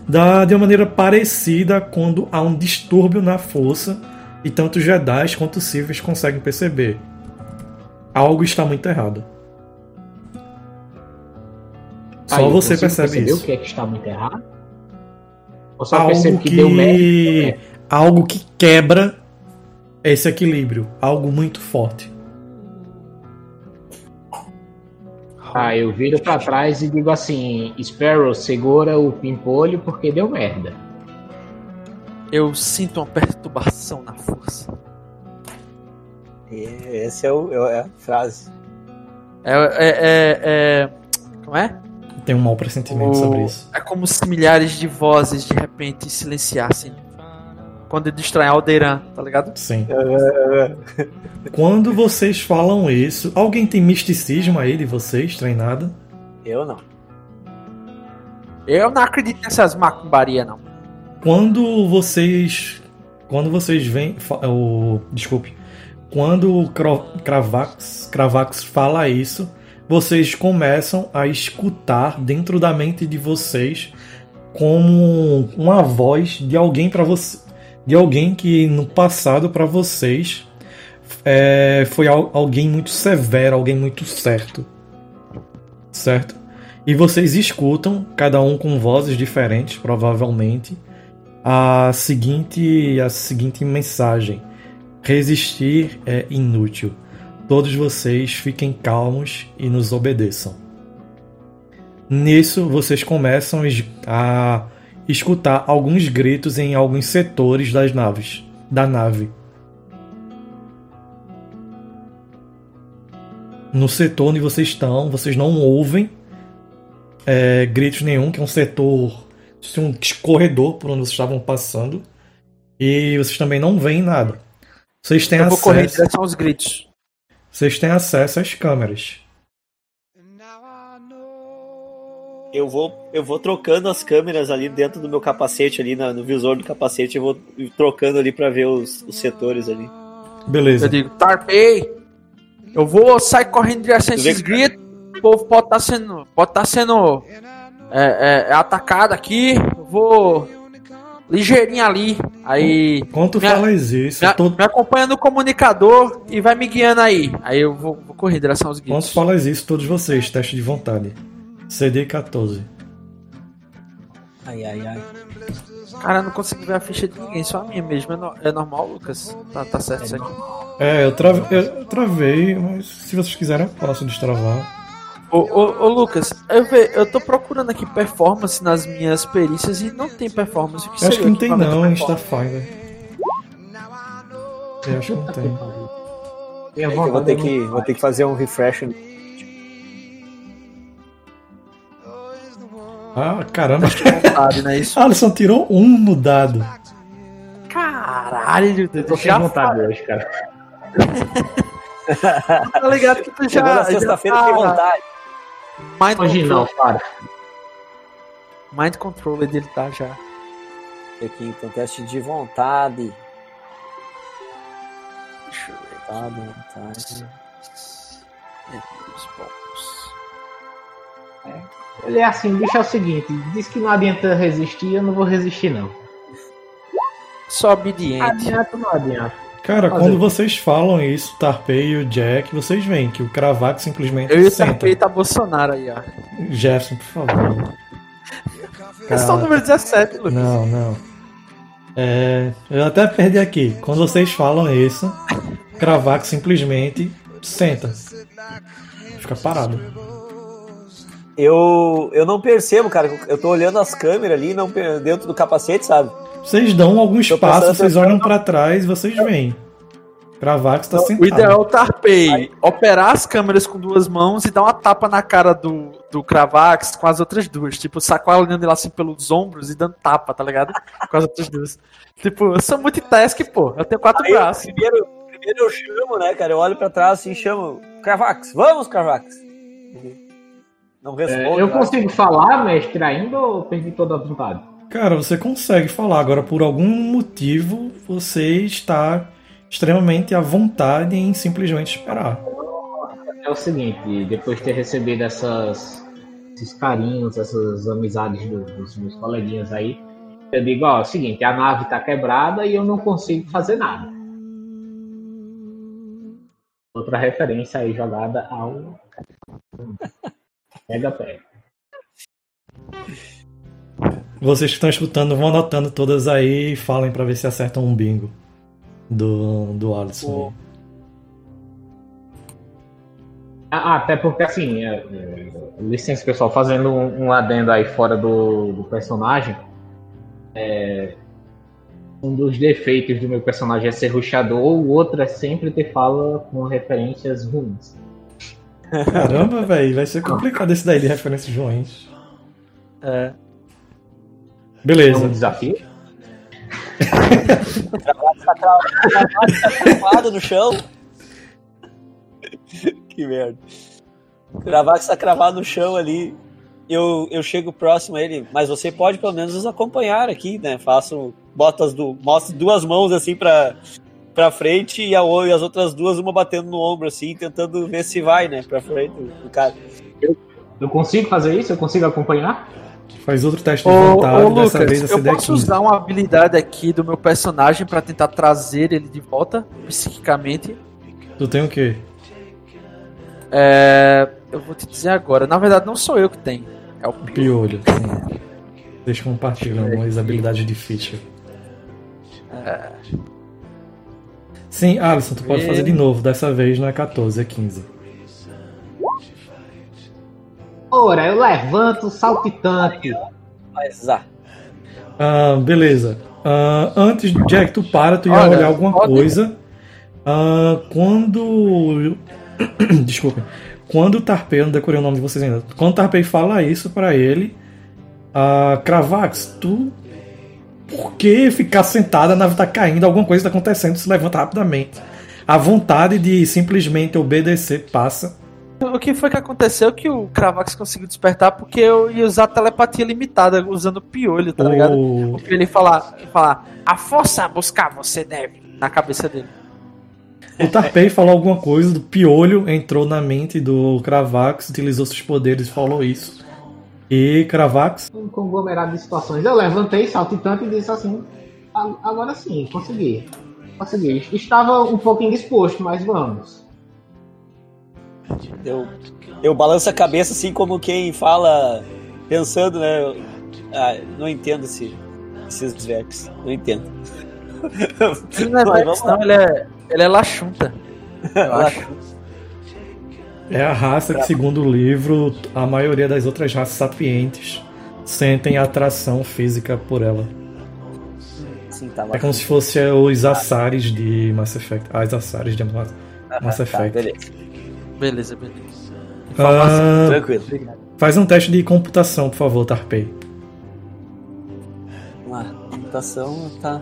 Da, de uma maneira parecida quando há um distúrbio na força e tanto Jedi quanto Siths conseguem perceber. Algo está muito errado. Só Aí, você percebe isso. o que é que está muito errado? Ou só algo que, que, deu merda? algo que quebra esse equilíbrio, algo muito forte. Ah, eu viro pra trás e digo assim: Sparrow, segura o pimpolho porque deu merda. Eu sinto uma perturbação na força. E esse é, o, é a frase. É, é, é, é- Como é? Tem um mau pressentimento O- sobre isso. É como se milhares de vozes de repente silenciassem. Quando distrai Alderan, tá ligado? Sim. Quando vocês falam isso, alguém tem misticismo aí de vocês, treinado? Eu não. Eu não acredito nessas macumbarias, não. Quando vocês. Quando vocês veem. fa- O, desculpe. Quando o Cravax, Cravax fala isso, vocês começam a escutar dentro da mente de vocês como uma voz de alguém para você. De alguém que no passado para vocês é, foi al- alguém muito severo, alguém muito certo. Certo? E vocês escutam, cada um com vozes diferentes, provavelmente, a seguinte, a seguinte mensagem: Resistir é inútil. Todos vocês fiquem calmos e nos obedeçam. Nisso, vocês começam a escutar alguns gritos em alguns setores das naves, da nave. No setor onde vocês estão, vocês não ouvem é, gritos nenhum, que é um setor, um corredor por onde vocês estavam passando. E vocês também não veem nada. Vocês têm Eu vou correr em acesso. direção aos gritos. Vocês têm acesso às câmeras. Eu vou, eu vou trocando as câmeras ali dentro do meu capacete, ali na- no visor do capacete, eu vou trocando ali pra ver os, os setores ali. Beleza. Eu digo, Tarpei, eu vou sair correndo em direção a esses gritos. O povo pode estar sendo, pode tá sendo é, é, atacado aqui. Eu vou ligeirinho ali. Aí Minha- falas isso, me, todo- me acompanha no comunicador e vai me guiando aí. Aí eu vou, vou correr em direção aos gritos. falas isso, todos vocês, teste de vontade. CD 14. Ai, ai, ai. Cara, eu não consigo ver a ficha de ninguém, só a minha mesmo. É, no- é normal, Lucas? Tá, tá certo isso aqui. É, eu, tra- eu travei, mas se vocês quiserem eu posso destravar. Ô, ô, ô, Lucas, eu, ve, eu tô procurando aqui performance nas minhas perícias e não tem performance. O que Eu acho que não tem não em performance? Starfinder. Eu acho que não tem. É eu vou ter que, vou ter que fazer um refresh. Ah, caramba. Vontade, né? Isso. Alisson tirou um no dado. Caralho, Eu tô sem vontade hoje, cara. *laughs* tá ligado que tu já. Chegou na sexta-feira tá tem vontade. Mind Hoje control, não, para. mind controller dele tá já. Aqui, então, teste de vontade. Deixa eu ver. Vontade, vontade. Os bons. Ele é assim, o bicho é o seguinte, diz que não adianta resistir, eu não vou resistir não. Só obediente. Adianta, não adianta. Cara, Fazer. quando vocês falam isso, Tarpei e o Jack, vocês veem que o Cravaco simplesmente Eu e o senta. Tarpei tá Bolsonaro aí, ó. Jefferson, por favor. É só o número 17, Lucas. Não, não. É, eu até perdi aqui. Quando vocês falam isso, Cravaco simplesmente senta. Fica parado. Eu, eu não percebo, cara. Eu tô olhando as câmeras ali não, dentro do capacete, sabe? Vocês dão alguns passos, pensando- vocês olham pra trás e vocês veem. Cravaco está sentado. O ideal é o Tarpei operar as câmeras com duas mãos e dar uma tapa na cara do, do Cravax com as outras duas. Tipo, sacoalhando ele assim pelos ombros e dando tapa, tá ligado? Com as outras duas. Tipo, eu sou multitask, pô. Eu tenho quatro Aí, braços. primeiro, primeiro eu chamo, né, cara? Eu olho pra trás assim e chamo. Cravax, vamos, Cravax! Não É, responde. eu né? consigo falar, mestre, ainda ou perdi toda a vontade? Cara, você consegue falar. Agora, por algum motivo, você está extremamente à vontade em simplesmente esperar. É o seguinte, depois de ter recebido essas, esses carinhos, essas amizades do- dos meus coleguinhas aí, eu digo, ó, é o seguinte, a nave tá quebrada e eu não consigo fazer nada. Outra referência aí jogada ao Mega Pega. Vocês que estão escutando vão anotando todas aí e falem pra ver se acertam um bingo do, do Alisson. aí. Ah, até porque assim, é, é, licença pessoal, fazendo um, um adendo aí fora do, do personagem, é, um dos defeitos do meu personagem é ser ruxador, o outro é sempre ter fala com referências ruins. Caramba, velho, vai ser complicado esse daí de referências ruins. É. É Beleza. um desafio? cravado no chão. que merda. Cravax tá cravado no chão ali. Eu, eu chego próximo a ele, mas você pode pelo menos nos acompanhar aqui, né? Faço, boto as du mostro duas mãos assim pra, pra frente e, a, e as outras duas, uma batendo no ombro, assim, tentando ver se vai, né? Pra frente do cara. Eu consigo fazer isso? Eu consigo acompanhar? Faz outro teste de Ô, vontade, ô dessa vez Lucas, a eu é posso 15. usar uma habilidade aqui do meu personagem pra tentar trazer ele de volta, psiquicamente. Tu tem o quê? É, eu vou te dizer agora. Na verdade, não sou eu que tenho. É o Pio. Piolho. Sim. Deixa eu compartilhar umas habilidades de feature. Sim, Alisson, tu pode E- fazer de novo. Dessa vez não é 14, é 15. Ora, eu levanto saltitante. Mas, ah, Ah, beleza. Ah, antes, Jack, tu para, tu ia Olha, olhar alguma pode- coisa. Ah, quando. *coughs* Desculpa. Quando o Tarpei, eu não decorei o nome de vocês ainda. Quando o Tarpei fala isso pra ele, ah, Cravax, tu. Por que ficar sentada? A nave tá caindo, alguma coisa tá acontecendo, se levanta rapidamente. A vontade de simplesmente obedecer passa. O que foi que aconteceu que o Cravax conseguiu despertar porque eu ia usar telepatia limitada usando o piolho, tá ligado? O- Porque ele falar, falar, a força a buscar você deve, na cabeça dele. O Tarpei falou alguma coisa do piolho, entrou na mente do Cravax, utilizou seus poderes e falou isso. E Cravax, Um conglomerado de situações. Eu levantei saltitante e disse assim: "A- agora sim, consegui. Consegui. Estava um pouco indisposto, mas vamos. eu, eu balanço a cabeça assim como quem fala pensando, né? Eu- Ah, não entendo esse, esses Vex. Não entendo. Ele não é Vex, não, ele é, ele é Lachunta. *laughs* Eu acho. É a raça que, segundo o livro, a maioria das outras raças sapientes sentem atração física por ela. Sim, tá. É como se fosse os Assares de Mass Effect. As Assares de Mass Mass Tá, Effect. beleza. Beleza, beleza. Ah, Tranquilo. faz um teste de computação, por favor, Tarpei. Vamos lá. A computação tá.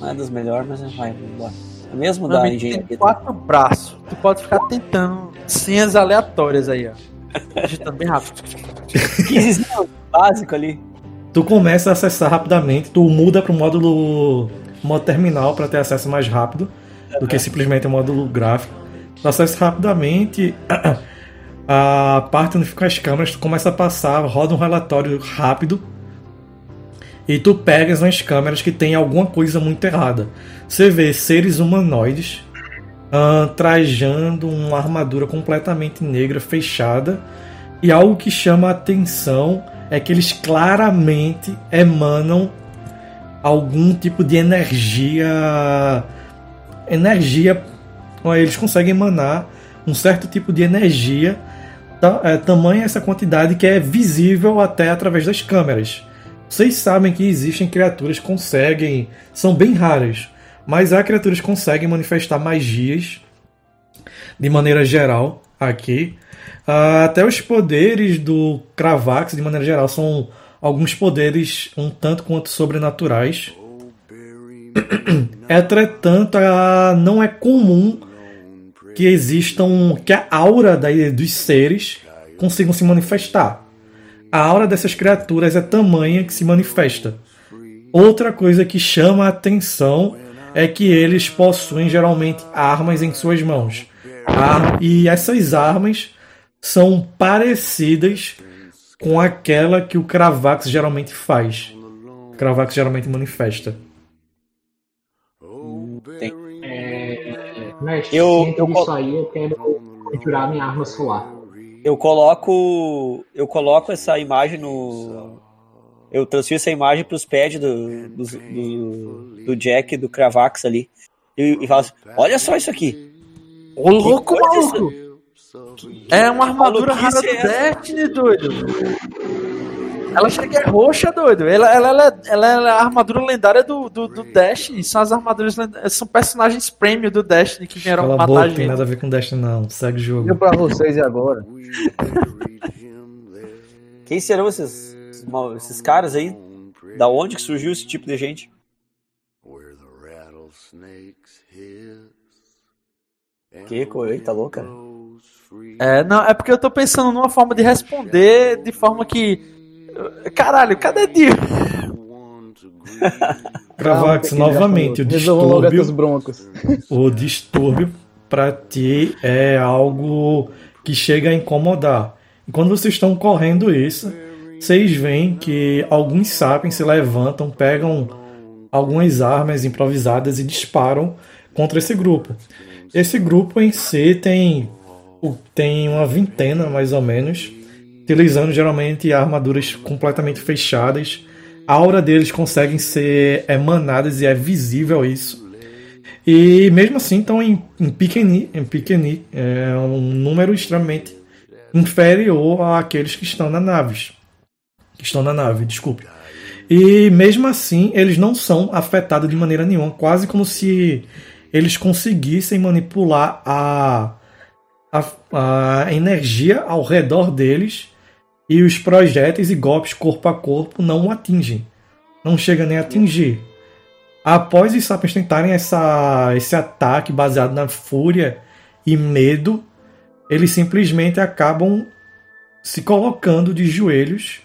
Não é das melhores, mas vai, embora. É mesmo Meu da engenharia. tem quatro braços. Tu pode ficar tentando senhas aleatórias aí, ó. Digitando bem rápido. 15 básico ali. Tu começa a acessar rapidamente, tu muda pro módulo modo terminal para ter acesso mais rápido do que simplesmente o módulo gráfico. Tu acessa rapidamente *clears throat* a parte onde ficam as câmeras, tu começa a passar, roda um relatório rápido e tu pegas umas câmeras que tem alguma coisa muito errada. Você vê seres humanoides ah, trajando uma armadura completamente negra, fechada, e algo que chama a atenção é que eles claramente emanam algum tipo de energia. Energia. Eles conseguem emanar um certo tipo de energia, é, tamanha essa quantidade que é visível até através das câmeras. Vocês sabem que existem criaturas que conseguem. São bem raras, mas há criaturas que conseguem manifestar magias de maneira geral aqui. Ah, até os poderes do Cravax, de maneira geral, são alguns poderes um tanto quanto sobrenaturais. *coughs* Entretanto, ah, não é comum que existam. que a aura da- dos seres consigam se manifestar. A aura dessas criaturas é tamanha que se manifesta. Outra coisa que chama a atenção é que eles possuem geralmente armas em suas mãos. Ar- e essas armas são parecidas com aquela que o Cravax geralmente faz. O Cravax geralmente manifesta. Tem. É, mestre, Eu- eu aí, eu quero conjurar minha arma solar. Eu coloco. Eu coloco essa imagem no. Eu transfiro essa imagem pros pads do, do, do, do Jack e do Cravax ali. E, e falo assim, olha só isso aqui. Ô, louco, é maluco! É uma armadura rara do é? Destiny, doido. Ela chega é roxa, doido. Ela, ela, ela, ela é a armadura lendária do, do, do Destiny. São as armaduras lendárias. São personagens premium do Destiny que vieram Cala matar boca, a não tem gente. nada a ver com Destiny, não. Segue o jogo. Eu pra vocês e agora. Quem serão esses, esses caras aí? Da onde que surgiu esse tipo de gente? Que coisa, tá louca? É, não, é porque eu tô pensando numa forma de responder de forma que. Caralho, cadê Dio? *laughs* Cravax, novamente, o distúrbio, *laughs* o distúrbio pra ti é algo que chega a incomodar. E quando vocês estão correndo isso, vocês veem que alguns sapiens se levantam, pegam algumas armas improvisadas e disparam contra esse grupo. Esse grupo em si tem, tem uma vintena, mais ou menos, utilizando geralmente armaduras completamente fechadas. A aura deles conseguem ser emanadas e é visível isso. E mesmo assim estão em, em pequeni, em pequeni, é um número extremamente inferior àqueles que estão na naves. Estão na nave, desculpe. E mesmo assim, eles não são afetados de maneira nenhuma, quase como se eles conseguissem manipular a, a, a energia ao redor deles e os projéteis e golpes corpo a corpo não o atingem. Não chega nem a atingir. Após os sapiens tentarem essa, esse ataque baseado na fúria e medo, eles simplesmente acabam se colocando de joelhos,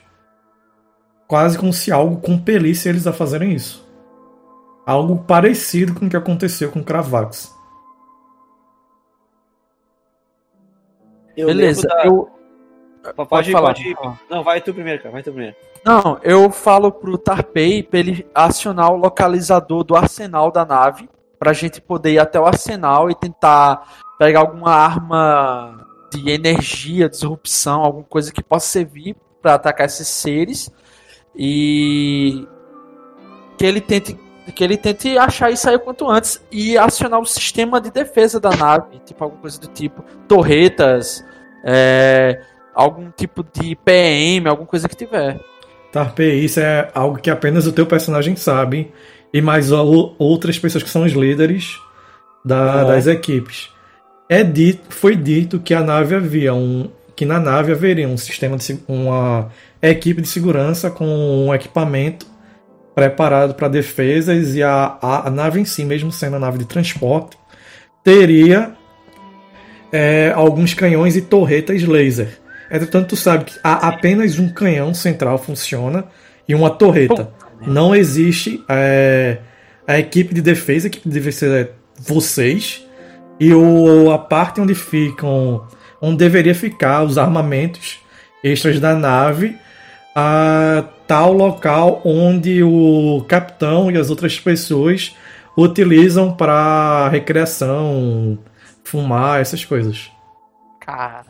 quase como se algo compelisse eles a fazerem isso. Algo parecido com o que aconteceu com Cravax. Eu Beleza, da- eu. Pode, Pode ir, falar. pode ir. Não, vai tu primeiro, cara. Vai tu primeiro. Não, eu falo pro Tarpei pra ele acionar o localizador do arsenal da nave, pra gente poder ir até o arsenal e tentar pegar alguma arma de energia, disrupção, alguma coisa que possa servir pra atacar esses seres e que ele tente que ele tente achar isso aí o quanto antes e acionar o sistema de defesa da nave, tipo alguma coisa do tipo torretas, é, algum tipo de PM, alguma coisa que tiver. Tarpei, isso é algo que apenas o teu personagem sabe e mais outras pessoas que são os líderes da- Ah. das equipes. É dito, foi dito que a nave havia um que na nave haveria um sistema de uma equipe de segurança com um equipamento preparado para defesas e a, a, a nave em si, mesmo sendo a nave de transporte, teria é, alguns canhões e torretas laser. Entretanto, tu sabe que há apenas um canhão central funciona e uma torreta. Não existe é, a equipe de defesa, a equipe de defesa é vocês, e o, a parte onde ficam, onde deveria ficar os armamentos extras da nave, a tal local onde o capitão e as outras pessoas utilizam para recreação, fumar, essas coisas. Cara.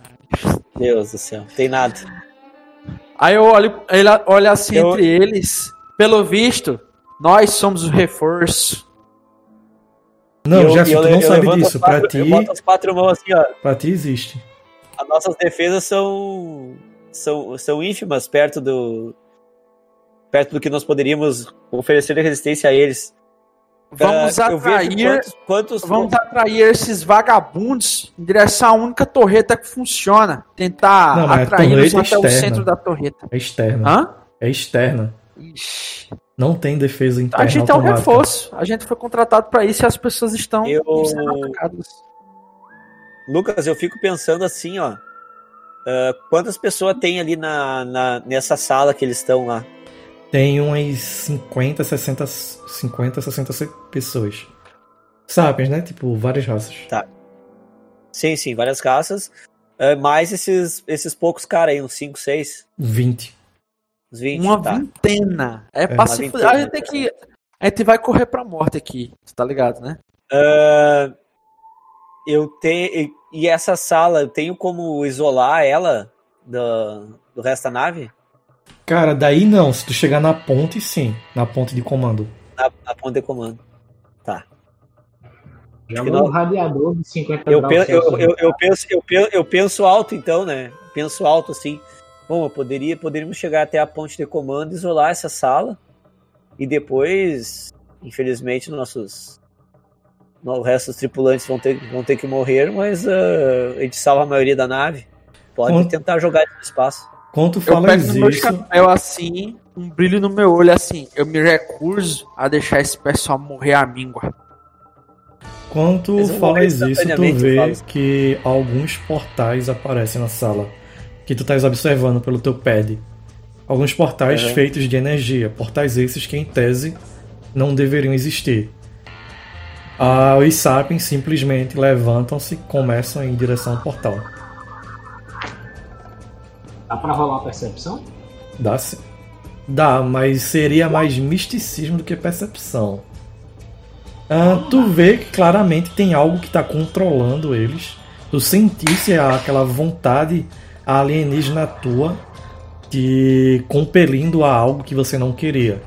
Deus do céu. Tem nada. Aí eu olho, ele olha assim Eu- entre eles. Pelo visto, nós somos o reforço. Não, Eu- Jefferson, eu- tu não eu sabe disso. as Pra quatro- ti, Eu boto as quatro mãos assim, ó. pra ti existe. As nossas defesas são, são, são ínfimas perto do. Perto do que nós poderíamos oferecer de resistência a eles. Vamos vejo atrair, quantos, quantos vamos atrair esses vagabundos em direção à única torreta que funciona. Tentar Não, é até o centro da torreta. É externa. Hã? É externa. Ixi. Não tem defesa interna A gente é um automática. reforço. A gente foi contratado para isso e as pessoas estão Eu- sendo atacadas. Lucas, eu fico pensando assim, ó. ah, quantas pessoas tem ali na, na- nessa sala que eles estão lá? Tem umas 50, 60, 50, 60 se- pessoas. Sapiens, né? Tipo, várias raças. Sim, sim, várias caças. ah, mais esses, esses poucos caras aí, uns 5, 6, 20. uns 20. Uma tá. vintena. É, É. se vintena. A gente tem que. A gente vai correr pra morte aqui. Tu tá ligado, né? Ah, eu tenho. E essa sala, eu tenho como isolar ela do, do resto da nave? Cara, daí não. Se tu chegar na ponte, sim. Na ponte de comando. Na, na ponta de comando. Joga não- um radiador de 50 Eu, graus pe- eu, Celsius. eu, eu penso, eu, pe- eu penso alto, então, né? Penso alto assim. Bom, eu poderia, poderíamos chegar até a ponte de comando, isolar essa sala e depois, infelizmente, nossos o resto dos tripulantes vão ter, vão ter que morrer, mas uh, a gente salva a maioria da nave. Pode tentar jogar no espaço. Quando tu Eu pego meu isso, chapéu assim, um brilho no meu olho assim. Eu me recuso a deixar esse pessoal morrer à míngua. morrer falas isso, tu vê fala. que alguns portais aparecem na sala que tu estás observando pelo teu pad. Alguns portais Uhum. feitos de energia, portais esses que em tese não deveriam existir. Ah, os sapiens simplesmente levantam-se e começam em direção ao portal. Dá pra rolar a percepção? Dá sim. Dá, mas seria mais misticismo do que percepção. Ah, tu vê que claramente tem algo que está controlando eles. Tu sentisse aquela vontade alienígena tua te compelindo a algo que você não queria.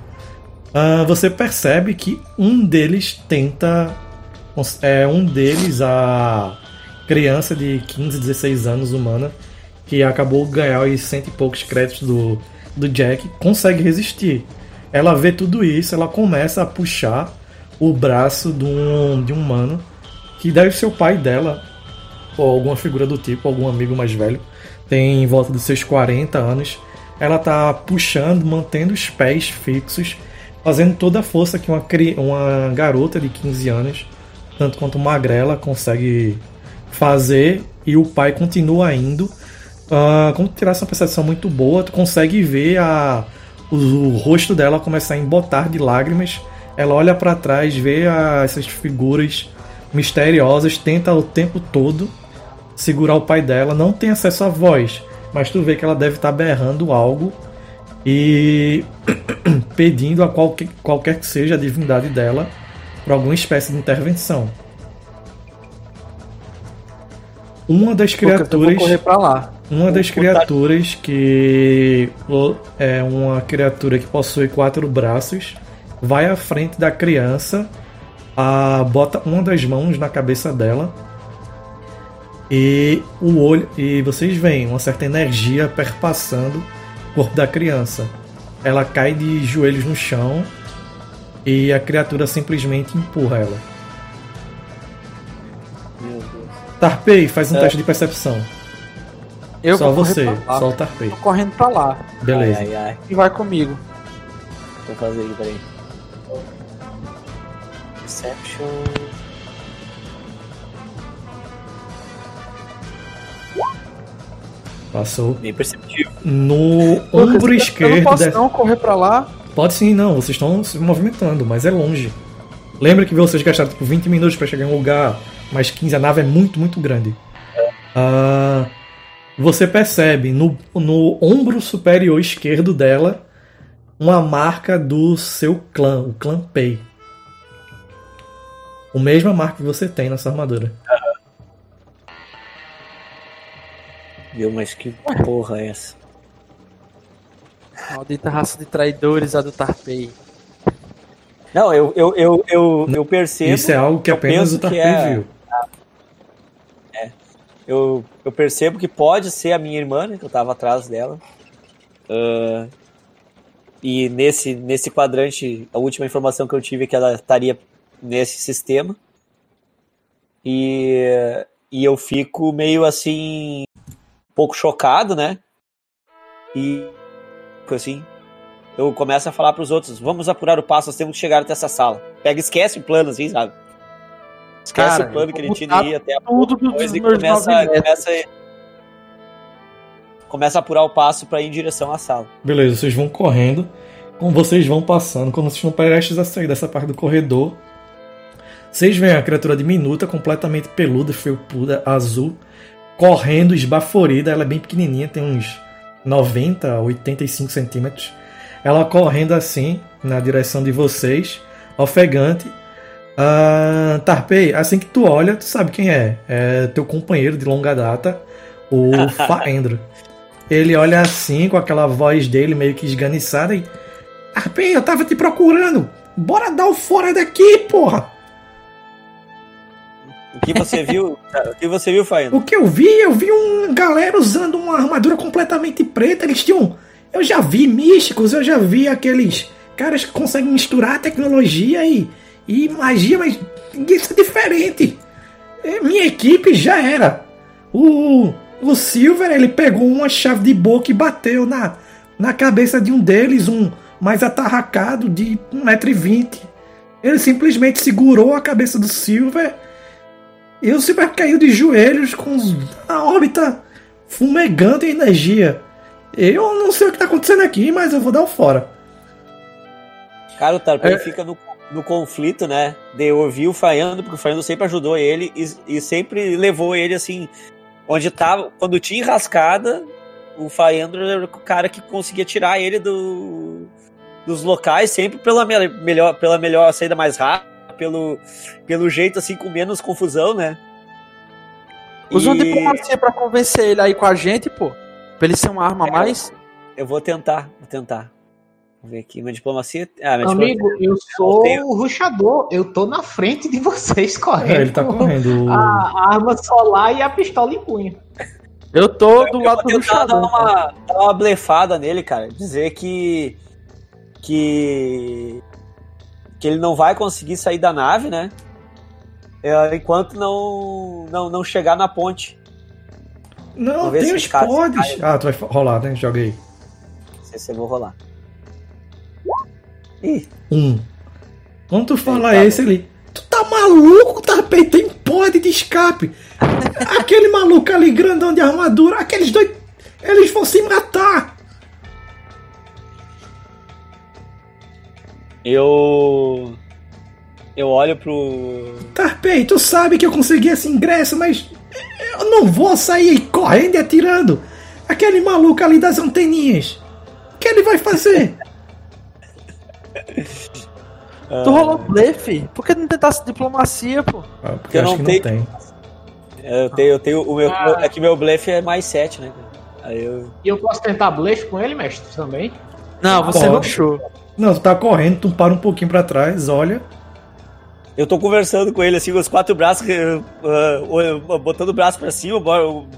Ah, você percebe que um deles tenta. É um deles, a criança de 15, 16 anos humana, que acabou de ganhar os cento e poucos créditos do, do Jack, consegue resistir. Ela vê tudo isso, ela começa a puxar o braço de um, de um mano que deve ser o pai dela, ou alguma figura do tipo, algum amigo mais velho, tem em volta dos seus 40 anos. Ela tá puxando, mantendo os pés fixos, fazendo toda a força que uma, uma garota de 15 anos, tanto quanto magrela, consegue fazer, e o pai continua indo. Ah, como tu tirasse uma percepção muito boa, tu consegue ver a, o, o rosto dela começar a embotar de lágrimas. Ela olha para trás, vê a- essas figuras misteriosas, tenta o tempo todo segurar o pai dela, não tem acesso à voz, mas tu vê que ela deve estar berrando algo e *clears throat* pedindo a qualquer, qualquer que seja a divindade dela para alguma espécie de intervenção. Uma das vou criaturas. correr pra lá. Uma das O- o criaturas que é uma criatura que possui quatro braços vai à frente da criança, a, bota uma das mãos na cabeça dela e o olho e vocês veem uma certa energia perpassando o corpo da criança. Ela cai de joelhos no chão e a criatura simplesmente empurra ela. Meu Deus. Tarpei, faz um É. teste de percepção. Eu só você, pra lá. só o Tarpei. Tô correndo pra lá. Beleza. Ai, ai, ai. E vai comigo. Vou fazer aqui, peraí. Perception. Passou. Bem perceptivo. No Lucas, ombro Eu não esquerdo. posso não correr pra lá. Pode sim, não. Vocês estão se movimentando, mas é longe. Lembra que vocês gastaram tipo, 20 minutos para chegar em um lugar, mais 15. A nave é muito, muito grande. Ah, você percebe no, no ombro superior esquerdo dela uma marca do seu clã, o clã Pei. O mesma marca que você tem nessa armadura. Viu, mas que porra é essa? Maldita raça de traidores, a do Tarpei. Não, eu, eu, eu, eu, eu percebo. Isso é algo que apenas o Tarpei é- viu. Eu, eu percebo que pode ser a minha irmã, né, que eu tava atrás dela. Ah, e nesse, nesse quadrante, a última informação que eu tive é que ela estaria nesse sistema. E, e eu fico meio assim, pouco chocado, né? E assim, eu começo a falar pros outros: vamos apurar o passo, nós temos que chegar até essa sala. Pega, esquece o plano, assim, sabe? Esquece Cara, o plano que ele tinha de ir até a Tudo dos coisa e começa, começa, começa a apurar o passo para ir em direção à sala. Beleza, vocês vão correndo. Como vocês vão passando, quando vocês estão prestes a sair dessa parte do corredor, vocês veem a criatura diminuta, completamente peluda, felpuda, azul, correndo, esbaforida. Ela é bem pequenininha, tem uns 90, 85 centímetros. Ela correndo assim, na direção de vocês, ofegante. Ah, Tarpei, assim que tu olha, tu sabe quem é. É teu companheiro de longa data, o *laughs* Faendro. Ele olha assim, com aquela voz dele meio que esganiçada e. Tarpei, eu tava te procurando! Bora dar o fora daqui, porra! O que você viu? O que você viu, Faino? O que eu vi, eu vi uma galera usando uma armadura completamente preta. Eles tinham. Eu já vi místicos, eu já vi aqueles caras que conseguem misturar tecnologia e, e magia, mas isso é diferente. É, Minha equipe já era. O, o Silver, ele pegou uma chave de boca e bateu na, na cabeça de um deles, um mais atarracado de 1,20m. Ele simplesmente segurou a cabeça do Silver e o Silver caiu de joelhos com os- a órbita fumegando em energia. Eu não sei o que tá acontecendo aqui, mas eu vou dar o fora. Cara, o Tarpei É. fica no, no conflito, né? De ouvir o Faiando, porque o Faiando sempre ajudou ele e, e sempre levou ele assim. Onde tava. Quando tinha enrascada, o Faiandro era o cara que conseguia tirar ele do, dos locais, sempre pela me- melhor, pela melhor saída mais rápida, pelo, pelo jeito assim, com menos confusão, né? Usa uma E diplomacia pra convencer ele aí com a gente, pô. Pra ele ser uma arma a É, mais. Eu vou tentar, vou tentar. Vamos ver aqui, minha diplomacia. Ah, minha Amigo, diplomacia. eu sou tenho- o ruxador. Eu tô na frente de vocês correndo. É, ele tá correndo. A, a arma solar e a pistola em punho. Eu tô do Eu lado vou do tentar dar Ruxador. uma, dar uma blefada nele, cara. Dizer que. Que. Que ele não vai conseguir sair da nave, né? É, enquanto não, não, não chegar na ponte. Não, tem os pods. Ah, tu vai rolar, né? Joga aí. Não sei se eu vou rolar. Ih, Um. Quando tu fala tá esse ali, tu tá maluco, Tarpei? Tem pod de escape. *laughs* Aquele maluco ali, grandão de armadura, aqueles dois, eles vão se matar. Eu. Eu olho pro. Tarpei, tu sabe que eu consegui esse ingresso, mas eu não vou sair correndo e atirando. Aquele maluco ali das anteninhas. O que ele vai fazer? Tu rolou blefe? Por que não tentasse diplomacia, pô? Ah, porque Eu acho não que tenho- não tem. Eu tenho, eu tenho o meu. Ah. É que meu blefe é mais 7, né? cara? Aí eu. E eu posso tentar blefe com ele, mestre, também? Não, você Pode. rushou. Não, tu tá correndo, tu para um pouquinho pra trás, olha. Eu tô conversando com ele assim, com os quatro braços, eh, eh, botando o braço pra cima,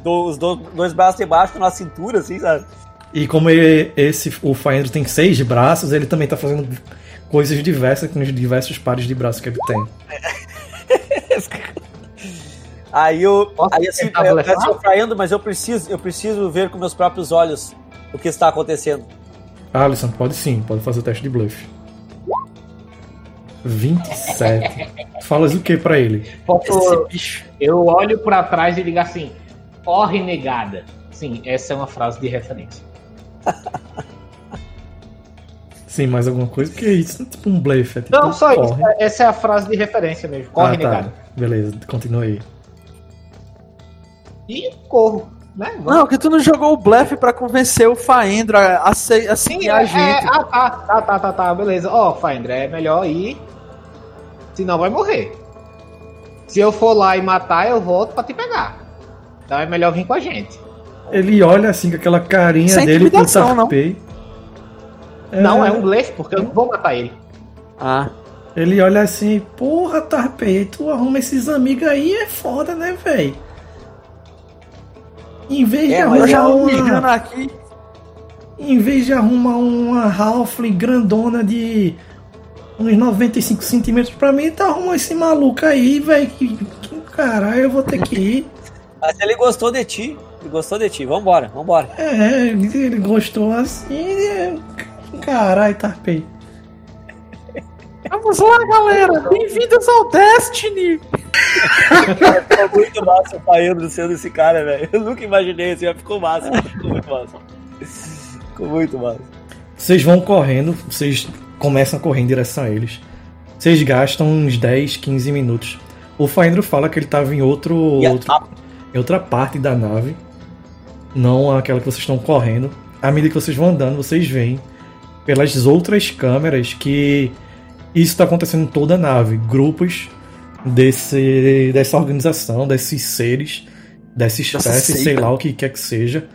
os do- dois braços debaixo na cintura, assim, sabe? E como ele- esse o Faendro tem seis braços, ele também tá fazendo coisas diversas com os diversos pares de braços que ele tem. *laughs* Aí eu. Posso aí assim, tentar eu, eu tô saindo, mas eu preciso, eu preciso ver com meus próprios olhos o que está acontecendo. Ah, Alisson, pode sim, pode fazer o teste de bluff. 27. Falas o que pra ele? Posso, eu olho pra trás e digo assim: Ó renegada. Sim, essa é uma frase de referência. *laughs* Sim, mais alguma coisa? Porque isso não é tipo um bluff, é tipo Não, só isso. corre. Essa é a frase de referência mesmo. Corre, ah, tá. negado. Beleza, continua aí. E corro, né? Não, que tu não jogou o blefe pra convencer o Faendro a, a, se- a seguir Sim, a é, gente. é, ah, tá, tá, tá, tá, tá, beleza. Ó, Faendra, é melhor ir, senão vai morrer. Se eu for lá e matar, eu volto pra te pegar. Então é melhor vir com a gente. Ele olha assim com aquela carinha Sem dele pro intimidação, não. Tarpei. Não, é um blefe, porque eu não vou matar ele. Ah. Ele olha assim, porra, Tarpei, tu arruma esses amigos aí, é foda, né, véi? Em vez de É, tô uma... aqui. Em vez de arrumar uma Halfling grandona de uns 95 centímetros pra mim, tá arrumando esse maluco aí, velho. Que, que caralho, eu vou ter que ir. Mas ele gostou de ti. Ele gostou de ti. Vambora, vambora. É, ele ele gostou assim. é, Caralho, Tarpei. Vamos lá, galera. Bem-vindos ao Destiny. Ficou muito massa o Paendro sendo esse cara, velho. Eu nunca imaginei assim, mas ficou massa. Ficou muito massa. Ficou muito massa. Vocês vão correndo, vocês começam a correr em direção a eles. Vocês gastam uns 10, 15 minutos. O Faendro fala que ele tava em outro, outro em outra parte da nave, não aquela que vocês estão correndo. À medida que vocês vão andando, vocês veem pelas outras câmeras que isso está acontecendo em toda a nave. Grupos desse, dessa organização, desses seres, dessa espécie, sei lá o que quer que seja,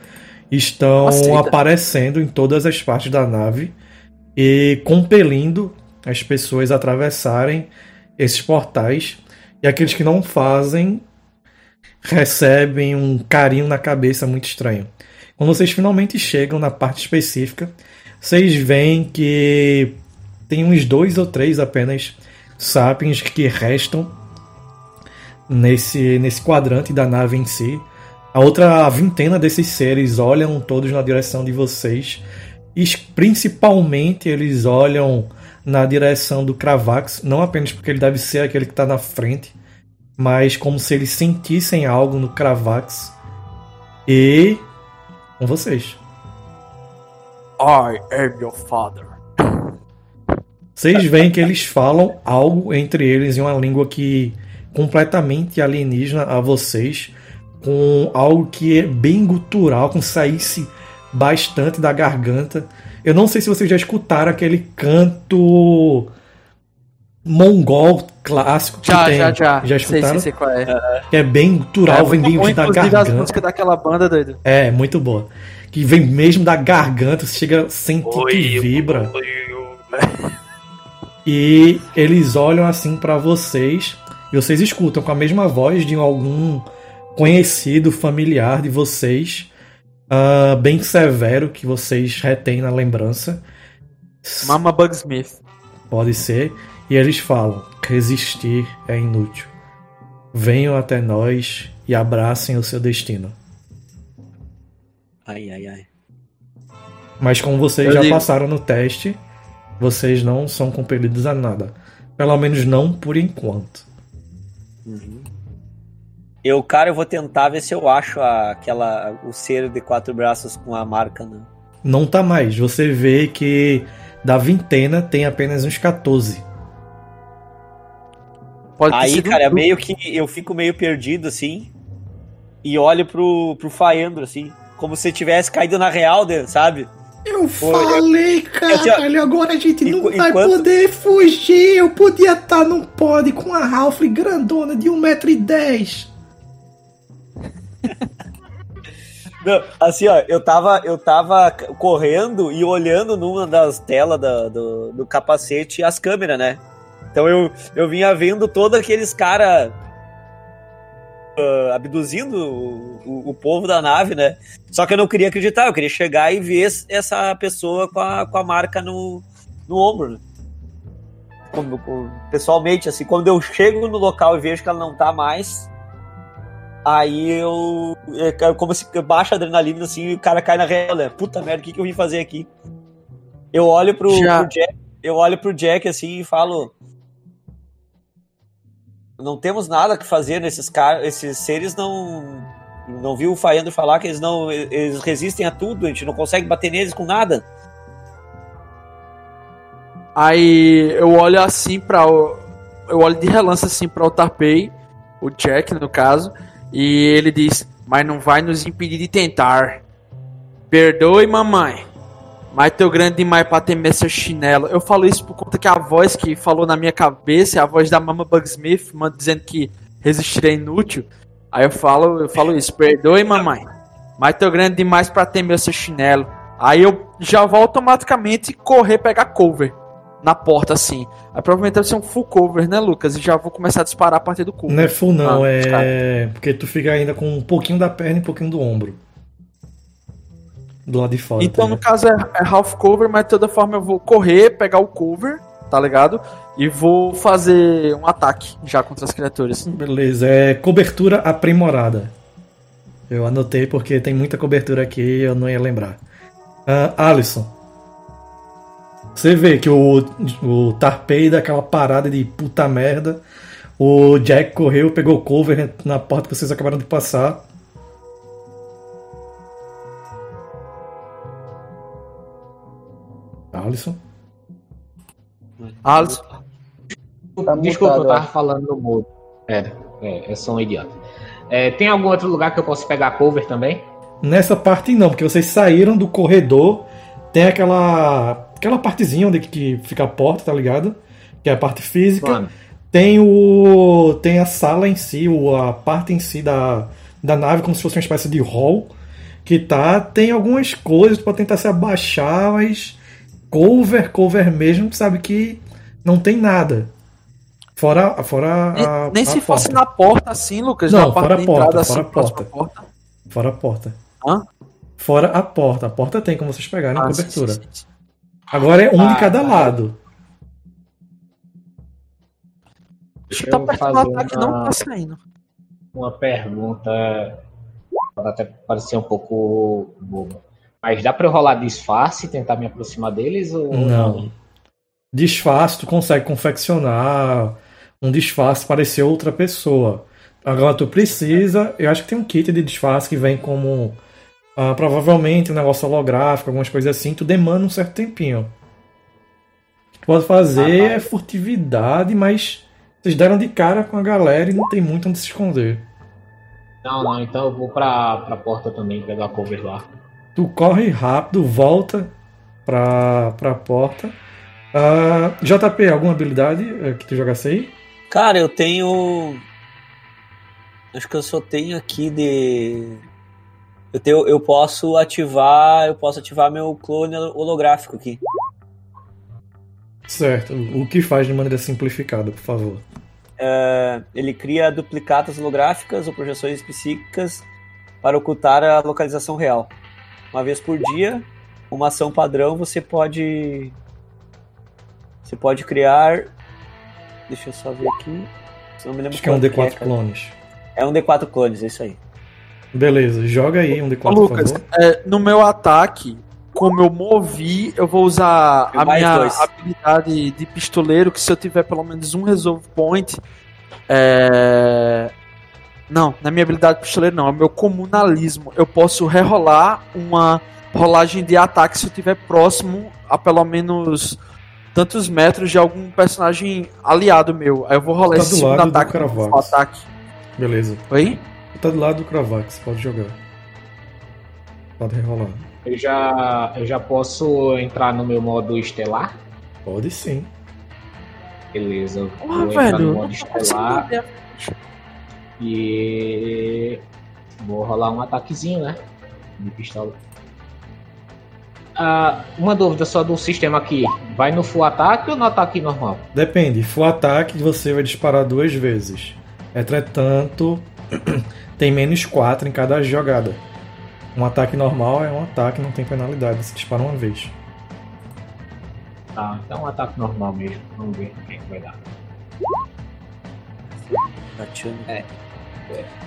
estão aparecendo em todas as partes da nave e compelindo as pessoas a atravessarem esses portais. E aqueles que não fazem recebem um carinho na cabeça muito estranho. Quando vocês finalmente chegam na parte específica, vocês veem que tem uns dois ou três apenas sapiens que restam nesse, nesse quadrante da nave em si. A outra vintena desses seres olham todos na direção de vocês. E principalmente eles olham na direção do Cravax, não apenas porque ele deve ser aquele que está na frente, mas como se eles sentissem algo no Cravax. E com vocês. I am your father. Vocês veem que eles falam algo entre eles em uma língua que completamente alienígena a vocês, com algo que é bem gutural, com saísse bastante da garganta. Eu não sei se vocês já escutaram aquele canto mongol clássico que Já, tem. já, já. Já Sei, escutaram? sei, sei qual é. Que é bem gutural, vem bem muito bom, da inclusive, as garganta. músicas daquela banda, doido. É, muito boa. Que vem mesmo da garganta, você chega a sentir que vibra. E eles olham assim pra vocês e vocês escutam com a mesma voz de algum conhecido familiar de vocês, ah, bem severo que vocês retêm na lembrança. Mama Bugsmith. Pode ser. E eles falam: resistir é inútil. Venham até nós e abracem o seu destino. Ai, ai, ai. Mas como vocês Eu já digo- passaram no teste, vocês não são compelidos a nada. Pelo menos não por enquanto. Eu, cara, eu vou tentar ver se eu acho a- aquela, o ser de quatro braços com a marca, né? Não tá mais. Você vê que da vintena tem apenas uns 14. Pode Aí, cara, é um- meio que eu fico meio perdido, assim, e olho pro, pro Faendro, assim, como se tivesse caído na real, sabe? Eu falei, caralho, agora a gente não vai poder fugir. Eu podia estar num pod com a Ralph grandona de 1,10m. *laughs* Não, assim, ó, eu tava, eu tava correndo e olhando numa das telas da- do, do capacete as câmeras, né? Então eu, eu vinha vendo todos aqueles caras abduzindo o, o- o povo da nave, né? Só que eu não queria acreditar, eu queria chegar e ver es- essa pessoa com a, com a marca no, no ombro, né? Como- pessoalmente, assim, quando eu chego no local e vejo que ela não tá mais, Aí eu. É como se baixa a adrenalina assim e o cara cai na real, né? Puta merda, o que, que eu vim fazer aqui? Eu olho pro, pro Jack, eu olho pro Jack assim e falo. Não temos nada que fazer nesses caras. Esses seres não. Não viu o Faendo falar que eles não. Eles resistem a tudo, a gente não consegue bater neles com nada. Aí eu olho assim pra. o- Eu olho de relance assim pra o Tarpei, o Jack no caso, e ele diz: Mas não vai nos impedir de tentar. Perdoe, mamãe. Mas teu grande demais pra temer seu chinelo. Eu falo isso por conta que a voz que falou na minha cabeça é a voz da Mama Bugsmith, dizendo que resistir é inútil. Aí eu falo, eu falo isso, perdoe, mamãe. Mas teu grande demais pra temer seu chinelo. Aí eu já vou automaticamente correr pegar cover na porta assim. Aí provavelmente deve ser um full cover, né, Lucas? E já vou começar a disparar a partir do cover. Não é full, não. Ah, é. Porque tu fica ainda com um pouquinho da perna e um pouquinho do ombro. Do lado de fora. Então, tá no caso, é, é half cover, mas de toda forma eu vou correr, pegar o cover, tá ligado? E vou fazer um ataque já contra as criaturas. Beleza, é cobertura aprimorada. Eu anotei porque tem muita cobertura aqui e eu não ia lembrar. Ah, Alisson. Você vê que o, o Tarpei dá aquela parada de puta merda. O Jack correu, pegou o cover na porta que vocês acabaram de passar. Alisson. Alisson, Tá Desculpa, mutado, eu tava ó. falando no mudo. Pera, é, eu sou um idiota. É, tem algum outro lugar que eu posso pegar cover também? Nessa parte não, porque vocês saíram do corredor, tem aquela aquela partezinha onde que fica a porta, tá ligado? Que é a parte física. Mano, Tem o tem a sala em si, a parte em si da, da nave como se fosse uma espécie de hall que tá, tem algumas coisas pra tentar se abaixar, mas cover, cover mesmo, sabe que não tem nada. Fora, fora Nem, a, nem a se fosse na porta assim, Lucas, Não, fora a da porta, entrada fora assim, a porta. porta. Fora a porta. Hã? Fora a porta. A porta tem como vocês pegarem Ah, sim, cobertura. sim, sim, sim. Agora é um Ah, de cada tá. lado. Deixa eu eu tá fazer uma- não tá saindo. Uma pergunta pode até parecer um pouco boba. Mas dá pra eu rolar disfarce e tentar me aproximar deles? Ou Não. Disfarce, tu consegue confeccionar um disfarce para ser outra pessoa. Agora tu precisa, eu acho que tem um kit de disfarce que vem como ah, provavelmente um negócio holográfico, algumas coisas assim, tu demanda um certo tempinho. Tu pode fazer Ah, tá. é furtividade, mas vocês deram de cara com a galera e não tem muito onde se esconder. Não, não, então eu vou pra, pra porta também pegar cover lá. Tu corre rápido, volta pra, pra porta. Ah, JP, alguma habilidade eh, que tu jogasse aí? Cara, eu tenho. Acho que eu só tenho aqui de. Eu, tenho, eu posso ativar. Eu posso ativar meu clone holográfico aqui. Certo. O que faz de maneira simplificada, por favor? É, ele cria duplicatas holográficas ou projeções psíquicas para ocultar a localização real. Uma vez por dia, uma ação padrão você pode. Você pode criar. Deixa eu só ver aqui. Se não me lembro Acho que é um quanto D4 cara. clones. É um D4 clones, é isso aí. Beleza, joga aí um D4, Ô, por Lucas, é, no meu ataque, como eu movi, eu vou usar a Mais minha dois. habilidade de pistoleiro, que se eu tiver pelo menos um resolve point. É... Não, na minha habilidade de pistoleiro não, é o meu comunalismo. Eu posso rerolar uma rolagem de ataque se eu tiver próximo a pelo menos tantos metros de algum personagem aliado meu. Aí eu vou rolar Tá esse do segundo lado do ataque. Ataque. Beleza. Oi? Tá do lado do Cravax, pode jogar. Pode rerolar. Eu já, eu já posso entrar no meu modo estelar? Pode sim. Beleza, eu Porra, vou entrar no velho. modo estelar. E vou rolar um ataquezinho, né? De pistola. Ah, uma dúvida só do sistema aqui. Vai no full ataque ou no ataque normal? Depende, for ataque você vai disparar duas vezes. Entretanto, *clears throat* tem menos 4 em cada jogada. Um ataque normal é um ataque, não tem penalidade, se dispara uma vez. Tá, então um ataque normal mesmo. Vamos ver o que, é que vai dar. É.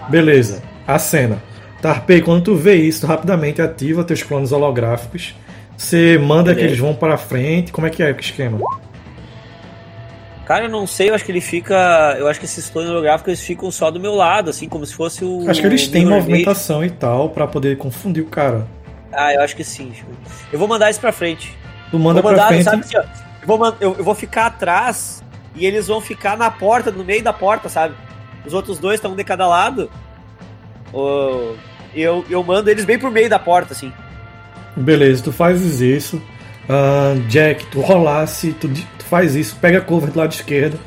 Beleza, a cena. Tarpei, quando tu vê isso, tu rapidamente ativa teus planos holográficos. Você manda que Beleza. eles vão para frente. Como é que é o esquema? Cara, eu não sei, eu acho que ele fica. Eu acho que esses clones holográficos eles ficam só do meu lado, assim, como se fosse o. Acho que eles têm movimentação e tal pra poder confundir o cara. Ah, eu acho que sim. eu vou mandar isso pra frente. Tu manda vou pra mandar, frente. sabe assim, ó, eu, vou, eu, eu vou ficar atrás e eles vão ficar na porta, no meio da porta, sabe? Os outros dois estão de cada lado. Ô, eu, eu mando eles bem por meio da porta, assim. Beleza, tu fazes isso. Ah, Jack, tu rolasse, tu, tu faz isso, pega a cover do lado esquerdo,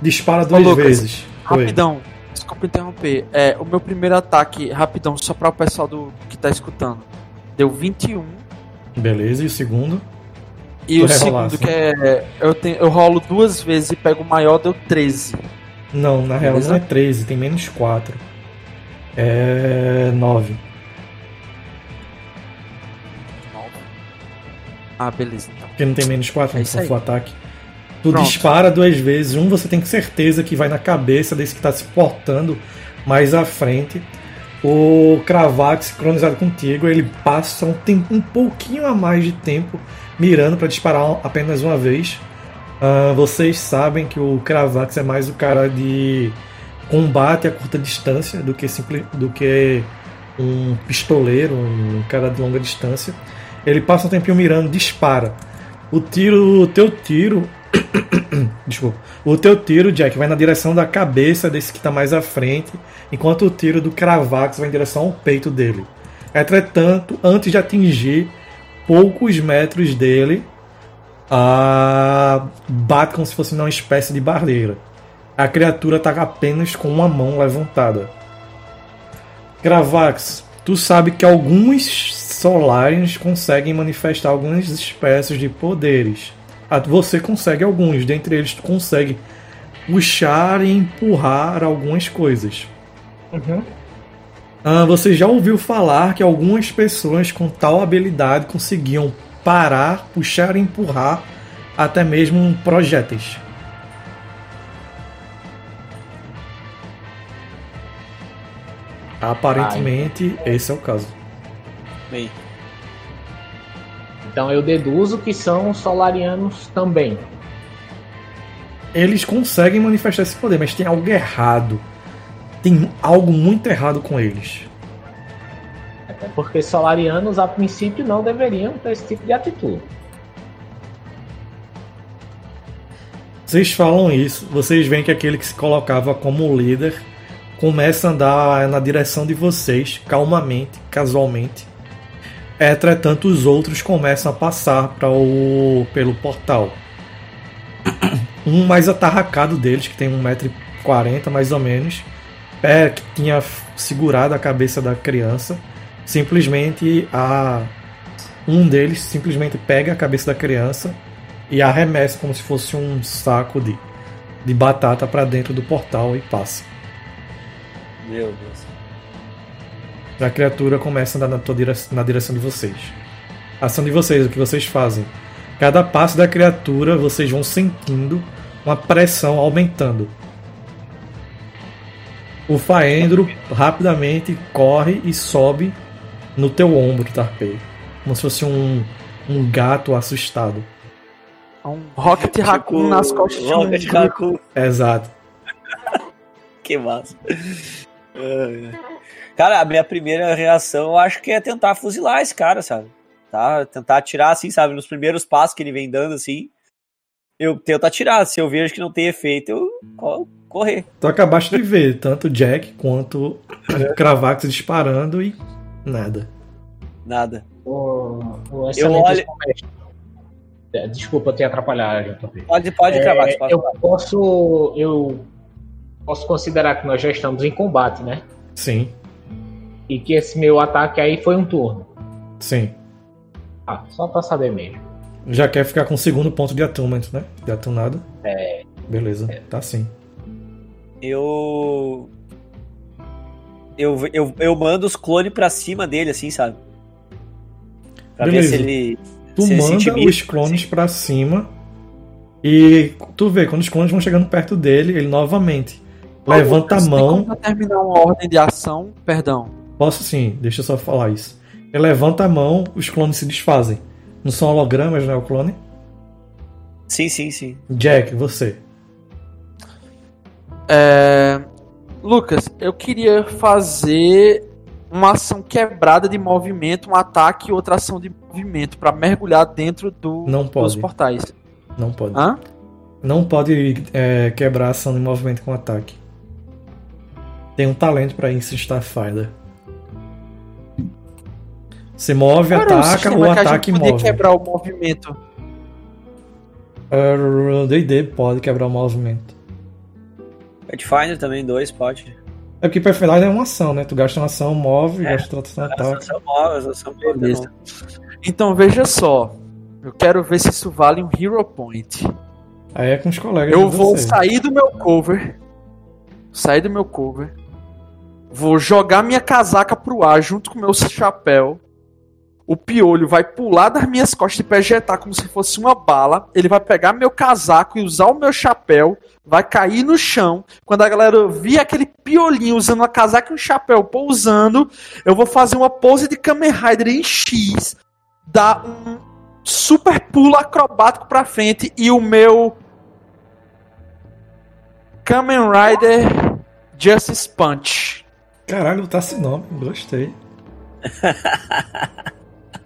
dispara duas Lucas, vezes. Oi. Rapidão, desculpa interromper. É, o meu primeiro ataque, rapidão, só para o pessoal do, que tá escutando. Deu 21. Beleza, e o segundo? E Tu o segundo, que é. Eu, tenho, eu rolo duas vezes e pego o maior, deu 13. Não, na real Beleza. não é 13, tem menos 4. É 9. Ah, beleza, então. Porque não tem menos 4, É aí. full ataque. Tu Pronto. dispara duas vezes, um você tem certeza que vai na cabeça desse que tá se portando mais à frente. O Cravax, sincronizado contigo, ele passa um, tempo, um pouquinho a mais de tempo mirando para disparar apenas uma vez. Ah, vocês sabem que o Cravax é mais o cara de combate a curta distância do que, simple, do que um pistoleiro, um cara de longa distância. Ele passa um tempinho mirando, dispara. O tiro, o teu tiro, *coughs* desculpa, o teu tiro, Jack, vai na direção da cabeça desse que está mais à frente, enquanto o tiro do Cravax vai em direção ao peito dele. Entretanto, antes de atingir poucos metros dele, a... bate como se fosse uma espécie de barreira. A criatura está apenas com uma mão levantada. Cravax, tu sabe que alguns Solarians conseguem manifestar algumas espécies de poderes. Você consegue alguns, dentre eles tu consegue puxar e empurrar algumas coisas. Uhum. Ah, você já ouviu falar que algumas pessoas com tal habilidade conseguiam parar, puxar e empurrar até mesmo projéteis. Aparentemente, esse é o caso. Bem, Então eu deduzo que são solarianos também. Eles conseguem manifestar esse poder, mas tem algo errado. Tem algo muito errado com eles. Porque solarianos, a princípio, não deveriam ter esse tipo de atitude. Vocês falam isso, vocês veem que aquele que se colocava como líder começa a andar na direção de vocês, calmamente, casualmente. Entretanto, os outros começam a passar para o pelo portal. *coughs* Um mais atarracado deles, que tem 1,40m mais ou menos, é, que tinha segurado a cabeça da criança, simplesmente a um deles simplesmente pega a cabeça da criança e arremessa como se fosse um saco de, de batata para dentro do portal e passa. meu Deus. A criatura começa a andar na, direção, na direção de vocês. A ação de vocês, o que vocês fazem? Cada passo da criatura, vocês vão sentindo uma pressão aumentando. O Faendro rapidamente corre e sobe no teu ombro, Tarpei. Como se fosse um, um gato assustado. Um Rocket Raccoon nas costas de um Rocket. Raccoon. Exato. *laughs* Que massa. Ai. Cara, a minha primeira reação eu acho que é tentar fuzilar esse cara, sabe? Tá? Tentar atirar assim, sabe? Nos primeiros passos que ele vem dando assim. Eu tento atirar. Se eu vejo que não tem efeito, eu co- correr. Tu acabaste de ver tanto o Jack quanto o Cravax disparando e nada. Nada. O, o excelente olho-. É, Desculpa te atrapalhar, JP. Pode, pode É, cravar. pode. eu posso. Eu posso considerar que nós já estamos em combate, né? Sim, E que esse meu ataque aí foi um turno. sim. Ah, só pra saber mesmo. Já quer ficar com o segundo ponto de attunement, né? De atunado. É. Beleza, tá sim. Eu. Eu, eu, eu mando os clones pra cima dele, assim, sabe? Pra Beleza. ver se ele. Tu se ele manda intimida, os clones pra cima e tu vê, quando os clones vão chegando perto dele, ele novamente levanta a mão. como determinar uma ordem de ação? Perdão. Posso sim, deixa eu só falar isso. Ele levanta a mão, os clones se desfazem. Não são hologramas, né? O clone? Sim, sim, sim. Jack, você. É, Lucas, eu queria fazer uma ação quebrada de movimento, um ataque e outra ação de movimento pra mergulhar dentro do, Não dos pode. portais. Não pode. Hã? Não pode é, quebrar a ação de movimento com ataque. Tem um talento pra isso, Starfighter. Você move, Qual era o ataca sistema ou que a ataque move. quebrar o movimento. Uh, D&D pode quebrar o movimento. Pathfinder também, dois, pode. É porque Pathfinder é uma ação, né? Tu gasta uma ação, move, É. gasta outra ação, ataca. ação móvel, as ação Beleza. Então veja só. Eu quero ver se isso vale um Hero Point. Aí é com os colegas Eu vou você. sair do meu cover. Sair do meu cover. Vou jogar minha casaca pro ar junto com meu chapéu. O piolho vai pular das minhas costas e projetar como se fosse uma bala. Ele vai pegar meu casaco e usar o meu chapéu. Vai cair no chão. Quando a galera vir aquele piolinho usando uma casaca e um chapéu pousando, eu vou fazer uma pose de Kamen Rider em X. Dar um super pulo acrobático pra frente e o meu Kamen Rider Justice Punch. Caralho, tá esse nome, gostei. *laughs*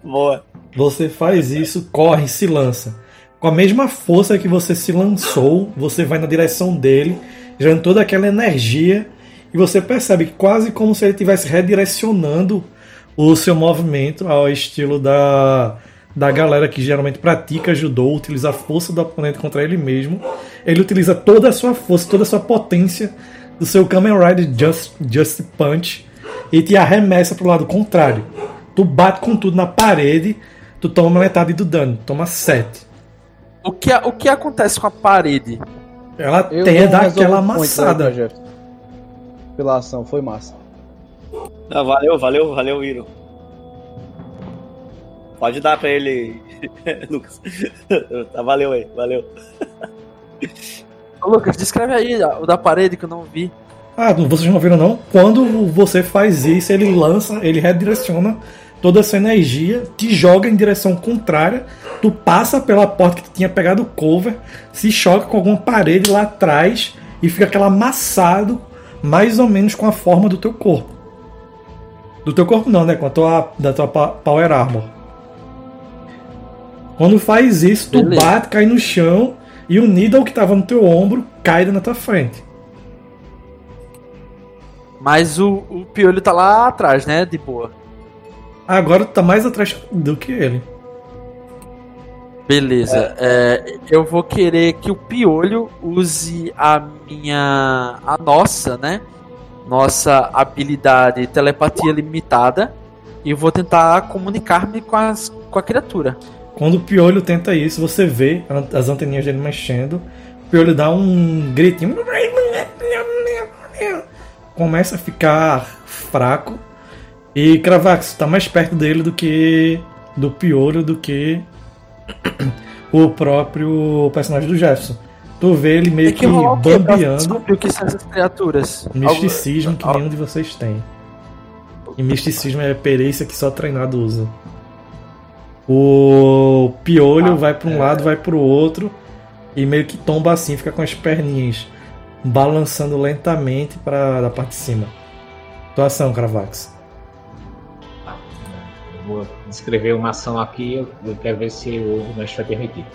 Boa. Você faz isso, corre se lança. Com a mesma força que você se lançou, você vai na direção dele, gerando toda aquela energia, e você percebe quase como se ele estivesse redirecionando o seu movimento ao estilo da, da galera que geralmente pratica judô, utiliza a força do oponente contra ele mesmo. Ele utiliza toda a sua força, toda a sua potência do seu Kamen Rider Just, Just Punch e te arremessa pro lado contrário. Tu bate com tudo na parede, tu toma metade do dano, toma 7. O que, o que acontece com a parede? Ela Eu tem dou dar resolve aquela point pra amassada. Jefferson. Pela ação, foi massa. Ah, valeu, valeu, valeu, Iro. Pode dar pra ele, *laughs* Lucas. *laughs* Tá, valeu aí, valeu. *laughs* Ô, Lucas, descreve aí o da parede que eu não vi. Ah, vocês não viram não? Quando você faz isso, ele lança, ele redireciona toda essa energia, te joga em direção contrária, tu passa pela porta que tu tinha pegado o cover, se choca com alguma parede lá atrás e fica aquela amassado, mais ou menos com a forma do teu corpo. Do teu corpo não, né? Com a tua, da tua Power Armor. Quando faz isso, tu Beleza. bate, cai no chão e o Needle que tava no teu ombro cai na tua frente. Mas o, o piolho tá lá atrás, né? De boa. Agora tu tá mais atrás do que ele. Beleza. É, eu vou querer que o piolho use a minha. a nossa, né? Nossa habilidade telepatia limitada. E eu vou tentar comunicar-me com, as, com a criatura. Quando o piolho tenta isso, você vê as anteninhas dele mexendo. O piolho dá um gritinho. Começa a ficar fraco. E Cravax tá mais perto dele do que. do piolho do que. *clears throat* o próprio personagem do Jefferson. Tu vê ele meio que, que bambeando. o que são essas criaturas? Misticismo que nenhum de vocês tem. E misticismo é perícia que só treinado usa. O piolho Ah, vai para um é. lado, vai para o outro e meio que tomba assim, fica com as perninhas balançando lentamente para da parte de cima. Tua ação, Cravax. Vou descrever uma ação aqui, eu, quero ver se o mestre vai permitir.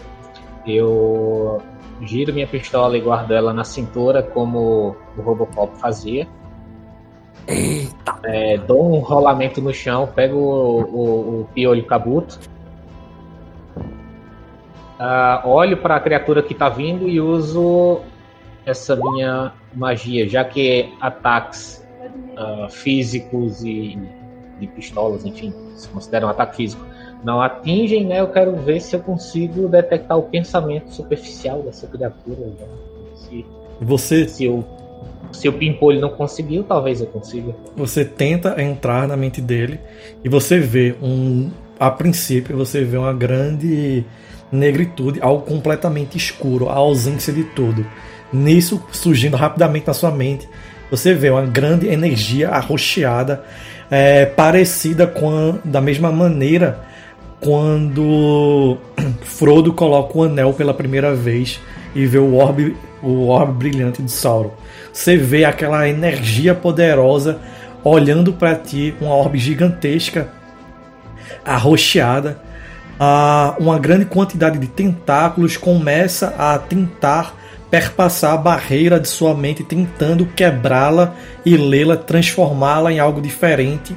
Eu giro minha pistola e guardo ela na cintura, como o Robocop fazia. Eita! É, dou um rolamento no chão, pego o, o, o piolho cabuto. Ah, olho para a criatura que está vindo e uso essa minha magia, já que ataques ah, físicos e de pistolas, enfim, se consideram ataque físico, não atingem, né? Eu quero ver se eu consigo detectar o pensamento superficial dessa criatura. né? Se, Você se, o, se o pimpolho não conseguiu, talvez eu consiga. você tenta entrar na mente dele e você vê um a princípio você vê uma grande negritude, algo completamente escuro, a ausência de tudo. Nisso surgindo rapidamente na sua mente, você vê uma grande energia arroxeada, é, parecida com a- da mesma maneira quando *clears throat* Frodo coloca o anel pela primeira vez e vê o orbe, o orbe brilhante de Sauron. Você vê aquela energia poderosa olhando para ti, uma orbe gigantesca, arroxeada. Ah, uma grande quantidade de tentáculos começa a tentar perpassar a barreira de sua mente, tentando quebrá-la e lê-la, transformá-la em algo diferente.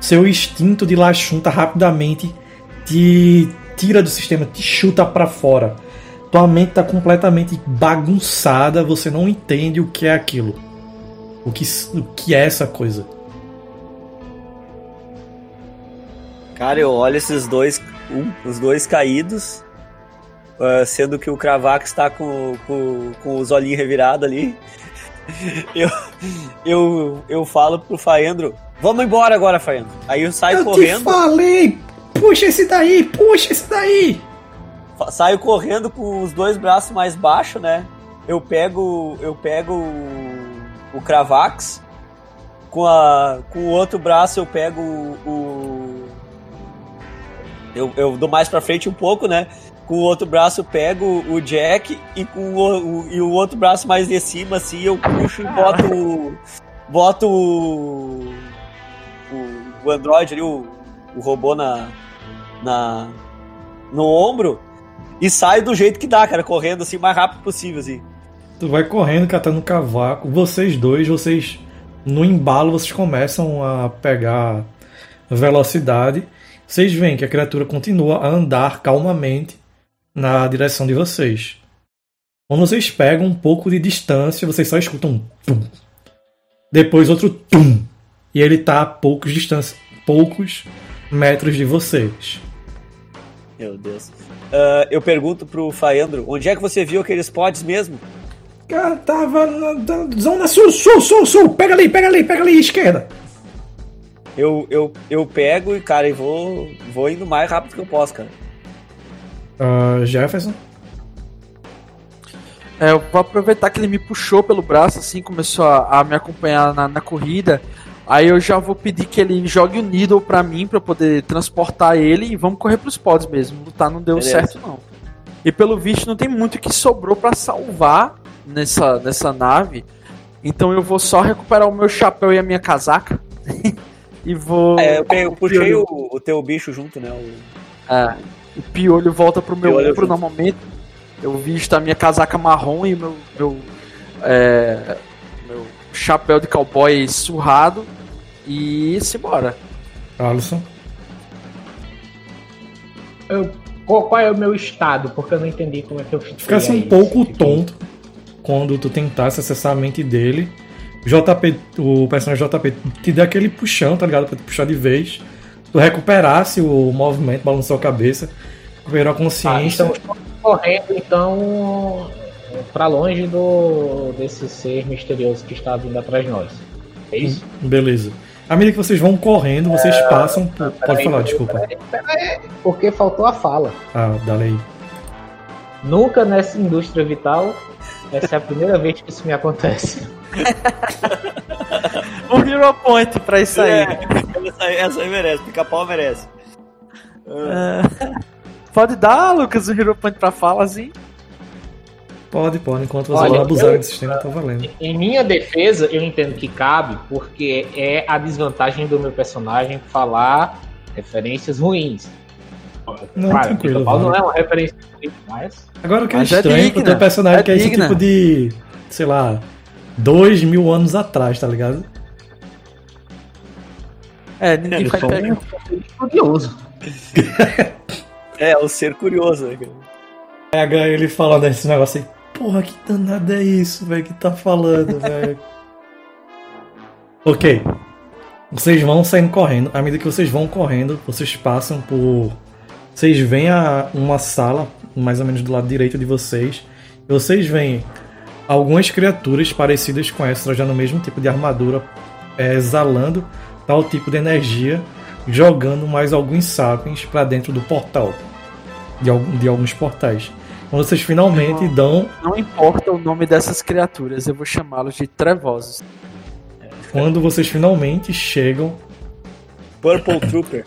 Seu instinto de Lachunta rapidamente te tira do sistema, te chuta para fora. Tua mente está completamente bagunçada, você não entende o que é aquilo. O que, o que é essa coisa? Cara, eu olho esses dois, um, os dois caídos, ah, sendo que o Cravax está com, com, com os olhinhos revirados ali. *laughs* Eu, eu, eu falo pro Faendro, vamos embora agora, Faendro. Aí eu saio correndo, falei! Puxa esse daí, puxa esse daí! saio correndo com os dois braços mais baixos, né? Eu pego, eu pego o, o Cravax, com, a, com o outro braço eu pego o, o- eu, eu dou mais pra frente um pouco, né? Com o outro braço eu pego o Jack e com o, o- e o outro braço mais de cima, assim, eu puxo e boto o. Boto o. O, o Android ali, o, o robô na. na no ombro e saio do jeito que dá, cara, correndo assim o mais rápido possível, assim. Tu vai correndo, catando cavaco. Vocês dois, vocês no embalo, vocês começam a pegar velocidade. Vocês veem que a criatura continua a andar calmamente na direção de vocês. Quando vocês pegam um pouco de distância, vocês só escutam um tum. Depois outro tum. E ele tá a poucos distância, poucos metros de vocês. Meu Deus. Ah, eu pergunto pro Faendro, onde é que você viu aqueles pods mesmo? Cara, tava na, na zona sul, sul, sul, sul. Pega ali, pega ali, pega ali, esquerda. Eu, eu, eu pego e, cara, e vou, vou indo mais rápido que eu posso, cara. Uh, Jefferson. É, eu vou aproveitar que ele me puxou pelo braço, assim, começou a, a me acompanhar na, na, corrida. Aí eu já vou pedir que ele jogue o Needle pra mim, pra eu poder transportar ele e vamos correr pros pods mesmo. Lutar não deu Beleza. certo, não. E pelo visto não tem muito que sobrou para salvar nessa, nessa nave. Então eu vou só recuperar o meu chapéu e a minha casaca. *laughs* e vou. É, eu, eu puxei o, o, teu bicho junto, né? O... É. O piolho volta pro meu ombro normalmente. Eu visto a minha casaca marrom e meu, meu, é, meu chapéu de cowboy surrado e simbora. Alisson. Eu, qual, qual, é o meu estado? Porque eu não entendi como é que eu fiquei. Ficasse um pouco tonto quando tu tentasse acessar a mente dele. JP, o personagem JP te dá aquele puxão, tá ligado? Pra te puxar de vez. Tu recuperasse o movimento, balançou a cabeça, recuperou a consciência. Ah, então, correndo então para longe do desse ser misterioso que está vindo atrás de nós. É isso? Beleza. À medida que vocês vão correndo, vocês é... passam. Por... Pode aí, falar, desculpa. Peraí, porque faltou a fala. Ah, dá aí. Nunca nessa indústria vital, essa é a primeira vez que isso me acontece. *laughs* um Hero Point pra isso aí. É, essa, aí essa aí merece, pica-pau merece. Uh... Pode dar, Lucas, o Hero Point pra fala, assim? Pode, pode. Enquanto você não abusar do sistema, tá valendo. Em minha defesa, eu entendo que cabe, porque é a desvantagem do meu personagem falar referências ruins. Não, claro, tranquilo. Vale. não é uma referência ruim, mas. Agora o que é mas é estranho é pro teu personagem é que é esse tipo de. sei lá. dois mil anos atrás, tá ligado? É, ninguém vai pegar. Curioso. *laughs* É, o ser curioso, né, cara? É, ele fala desse negócio aí. Porra, que danada é isso, velho, que tá falando, *laughs* velho. ok. Vocês vão saindo correndo. À medida que vocês vão correndo, vocês passam por. Vocês veem a, uma sala, mais ou menos do lado direito de vocês. E vocês veem algumas criaturas parecidas com essa, já no mesmo tipo de armadura, é, exalando tal tipo de energia, jogando mais alguns sapiens para dentro do portal de, de alguns portais. Quando vocês finalmente não, dão. Não importa o nome dessas criaturas, eu vou chamá-los de trevosos. Quando vocês finalmente chegam. Purple Trooper.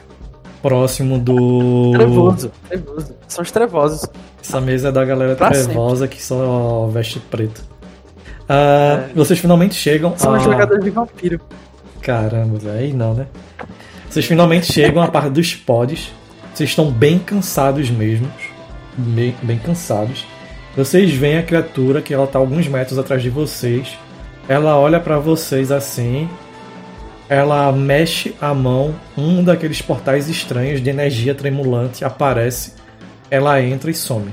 Próximo do. Trevoso, trevoso. São os trevosos. Essa mesa é da galera pra trevosa sempre. que só veste preto. Uh, é. Vocês finalmente chegam. São a... os jogadores de vampiro. Caramba. Aí não, né? Vocês finalmente chegam à parte dos pods vocês estão bem cansados mesmo. Bem, bem cansados. Vocês veem a criatura que ela está alguns metros atrás de vocês. Ela olha para vocês assim. Ela mexe a mão. Um daqueles portais estranhos de energia tremulante aparece. Ela entra e some.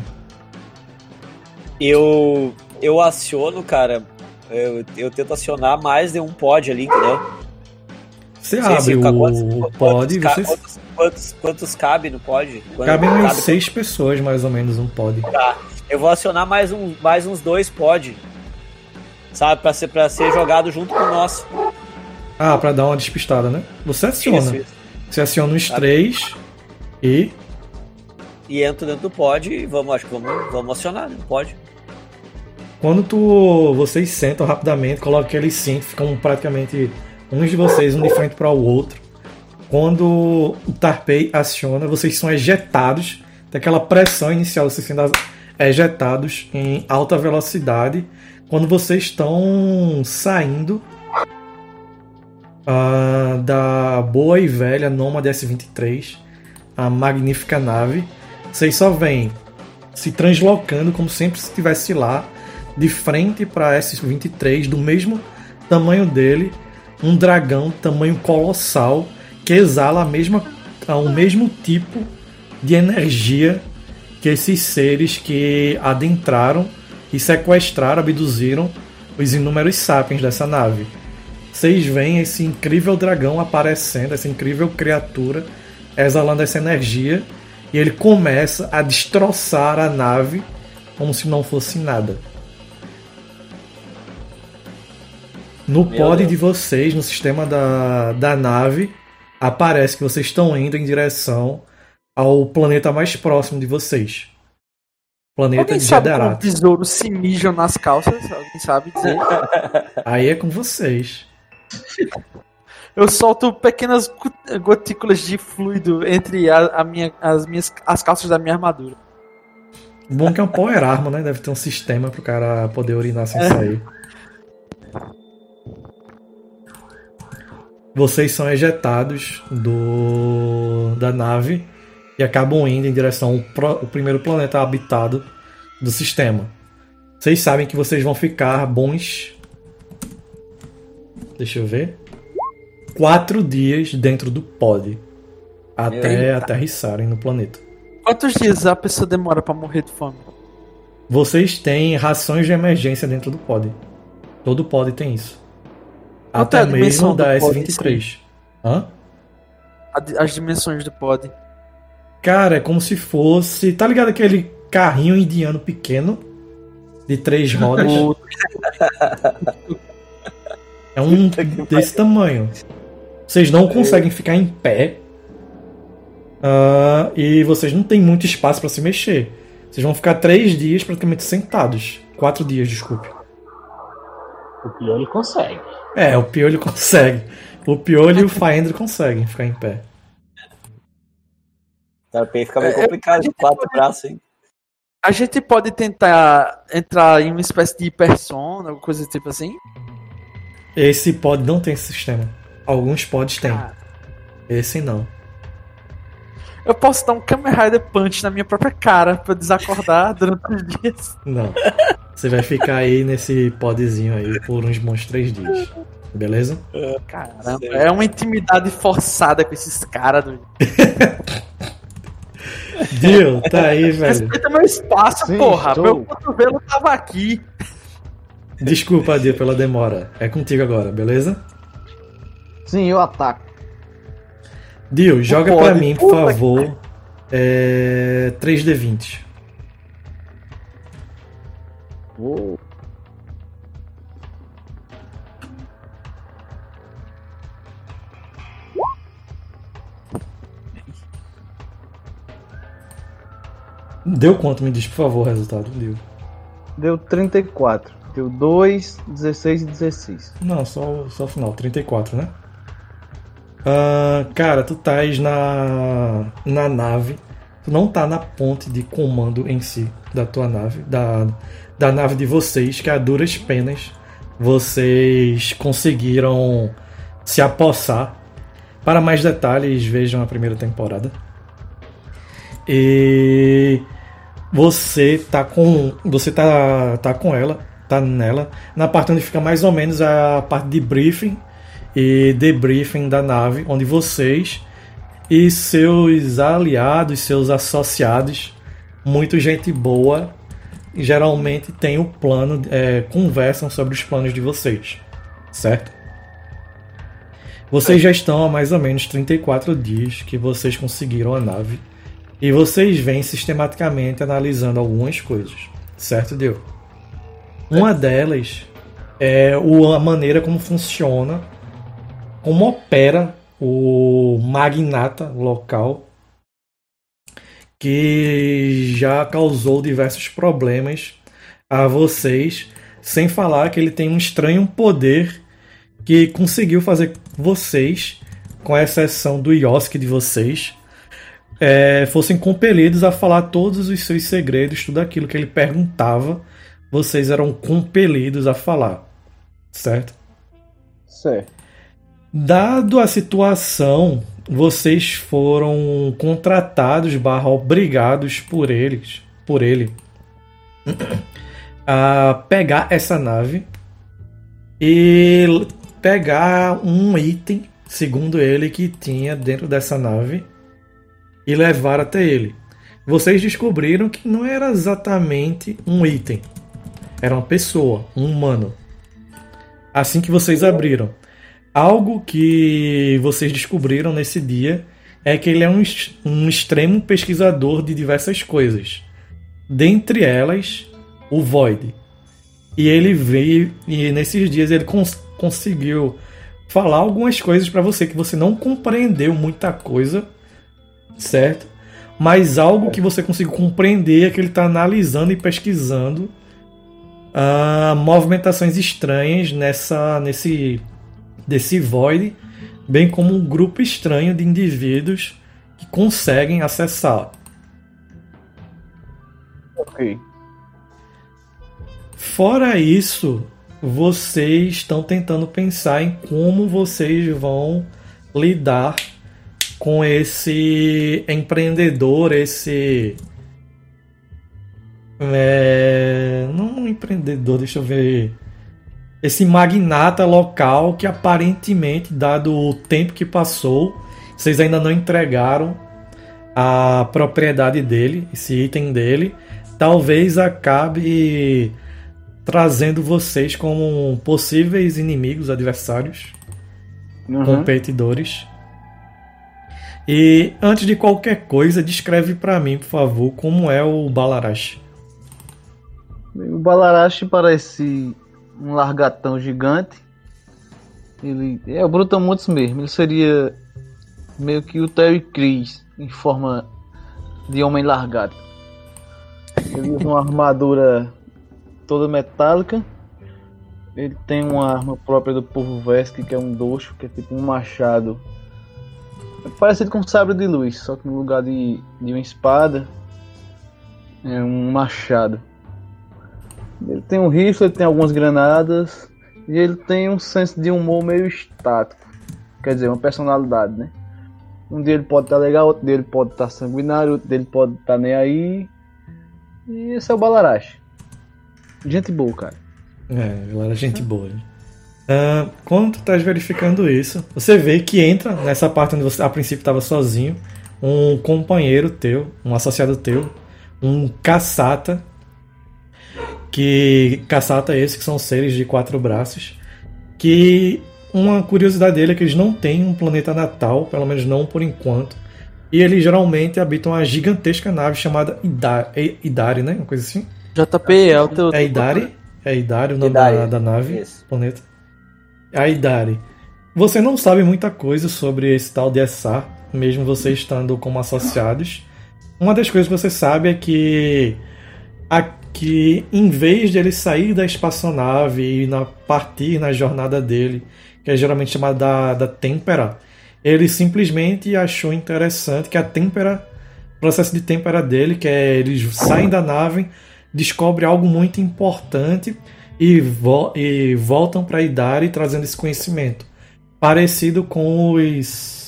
Eu eu aciono, cara. Eu, eu tento acionar mais de um pod ali, entendeu? Você abre o pod e você quantos, quantos cabe no pod? Cabem umas seis pessoas, mais ou menos, um pod. Tá. Eu vou acionar mais, um, mais uns dois pod. Sabe? Pra ser, pra ser jogado junto com o nosso. Ah, pra dar uma despistada, né? Você aciona. Isso, isso. Você aciona os três e. E entro dentro do pod e vamos, acho que vamos, vamos acionar, né? Pode. Quando tu, vocês sentam rapidamente, colocam aqueles cintos, ficam praticamente uns de vocês um de frente para o outro. Quando o Tarpei aciona, vocês são ejetados daquela pressão inicial, vocês sendo ejetados em alta velocidade. Quando vocês estão saindo uh, da boa e velha Nômade S-23, a magnífica nave, vocês só vêm se translocando como sempre se estivesse lá, de frente para S-23, do mesmo tamanho dele, um dragão tamanho colossal que exala a mesma, o mesmo tipo de energia que esses seres que adentraram e sequestraram, abduziram os inúmeros sapiens dessa nave. Vocês veem esse incrível dragão aparecendo, essa incrível criatura exalando essa energia e ele começa a destroçar a nave como se não fosse nada. No Meu pod Deus. de vocês, no sistema da, da nave, aparece que vocês estão indo em direção ao planeta mais próximo de vocês. Planeta Alguém de sabe como Jederat. besouros se mijam nas calças? Alguém sabe dizer? *laughs* Aí é com vocês. Eu solto pequenas gotículas de fluido entre a, a minha, as minhas as calças da minha armadura. Bom que é um power arma, né? Deve ter um sistema pro cara poder urinar sem sair. Vocês são ejetados do da nave e acabam indo em direção ao primeiro planeta habitado do sistema. Vocês sabem que vocês vão ficar bons. Deixa eu ver. Quatro dias dentro do pod. Até aterrissarem no planeta. Quantos dias a pessoa demora pra morrer de fome? Vocês têm rações de emergência dentro do pod. Todo pod tem isso. Até mesmo da pod em S23. Hã? As dimensões do pod. Cara, é como se fosse. Tá ligado aquele carrinho indiano pequeno? De três rodas? *laughs* É um desse tamanho. Vocês não conseguem ficar em pé. Ah, e vocês não têm muito espaço pra se mexer. Vocês vão ficar três dias praticamente sentados. Quatro dias, desculpe. O pior ele consegue. É, o Piolho *laughs* consegue. O Piolho e o Faendro conseguem ficar em pé. Tá, fica meio complicado de quatro braços, hein? A gente pode tentar entrar em uma espécie de persona, alguma coisa tipo assim? Esse pod não tem esse sistema. Alguns pods têm. Ah. Esse não. Eu posso dar um Kamen Rider Punch na minha própria cara pra eu desacordar durante os dias. Não. Você vai ficar aí nesse podzinho aí por uns bons três dias. Beleza? Caramba, Sei. é uma intimidade forçada com esses caras. Do... *laughs* Dio, tá aí, velho. Respeita meu espaço, Sim, porra. estou. Meu cotovelo tava aqui. Desculpa, Dio, pela demora. É contigo agora, beleza? Sim, eu ataco. Dio, joga pra mim, por Puta favor. É... 3D20. Vou. Deu quanto? Me diz, por favor, o resultado, Dio. Deu 34. Deu 2, 16 e 16. Não, só, só o final, 34, né? Ah, cara, tu estás na, na nave. Tu não tá na ponte de comando em si da tua nave, da, da nave de vocês, que a duras penas vocês conseguiram se apossar. Para mais detalhes, vejam a primeira temporada. E você tá com você tá, tá com ela, tá nela, na parte onde fica mais ou menos a parte de briefing e debriefing da nave, onde vocês e seus aliados, seus associados, muito gente boa, geralmente tem o plano, é, conversam sobre os planos de vocês, certo? Vocês já estão há mais ou menos 34 dias que vocês conseguiram a nave e vocês vêm sistematicamente analisando algumas coisas, certo, Deu? Uma delas é a maneira como funciona, como opera o magnata local, que já causou diversos problemas a vocês, sem falar que ele tem um estranho poder que conseguiu fazer vocês, com exceção do Yosuke de vocês, é, fossem compelidos a falar todos os seus segredos, tudo aquilo que ele perguntava, vocês eram compelidos a falar, certo? Certo. Dado a situação, vocês foram contratados barra obrigados por eles, por ele, a pegar essa nave e pegar um item, segundo ele, que tinha dentro dessa nave e levar até ele. Vocês descobriram que não era exatamente um item, era uma pessoa, um humano. Assim que vocês abriram. Algo que vocês descobriram nesse dia é que ele é um, um extremo pesquisador de diversas coisas. Dentre elas, o Void. E ele veio e nesses dias ele cons conseguiu falar algumas coisas para você que você não compreendeu muita coisa, certo? Mas algo que você conseguiu compreender é que ele está analisando e pesquisando uh, movimentações estranhas nessa nesse desse void, bem como um grupo estranho de indivíduos que conseguem acessar. Ok. Fora isso, vocês estão tentando pensar em como vocês vão lidar com esse empreendedor, esse. É, não um empreendedor, deixa eu ver. Esse magnata local que aparentemente, dado o tempo que passou, vocês ainda não entregaram a propriedade dele, esse item dele. Talvez acabe trazendo vocês como possíveis inimigos, adversários, uhum. competidores. E antes de qualquer coisa, descreve para mim, por favor, como é o Balarash. O Balarash parece um largatão gigante. Ele é o Brutamontes mesmo. Ele seria meio que o Terry Crews em forma de homem largado. Ele usa uma armadura toda metálica. Ele tem uma arma própria do povo Vesk, que é um docho, que é tipo um machado. É parecido com um sabre de luz, só que no lugar de, de uma espada é um machado. Ele tem um rifle, ele tem algumas granadas e ele tem um senso de humor meio estático. Quer dizer, uma personalidade, né? Um dia ele pode estar tá legal, outro dia ele pode estar tá sanguinário, outro dia ele pode estar tá nem aí. E esse é o Balarache. Gente boa, cara. É, ela era gente boa. Uh, quando tu estás verificando isso, você vê que entra nessa parte onde você a princípio estava sozinho, um companheiro teu, um associado teu, um caçata, que caçata esse que são seres de quatro braços, que uma curiosidade dele é que eles não têm um planeta natal, pelo menos não por enquanto, e eles geralmente habitam uma gigantesca nave chamada Idari, Idari né? Uma coisa assim. JP é o teu. É Idari? É Idari o nome Idari. Da, da, nave, Isso. planeta. É a Idari. Você não sabe muita coisa sobre esse tal de Essar, mesmo você estando como associados. Uma das coisas que você sabe é que aqui, em vez de ele sair da espaçonave e na, partir na jornada dele, que é geralmente chamada da, da Tempera, ele simplesmente achou interessante que a Tempera, o processo de Tempera dele, que é eles saem da nave, descobre algo muito importante e, vo e voltam para Idari trazendo esse conhecimento. Parecido com os.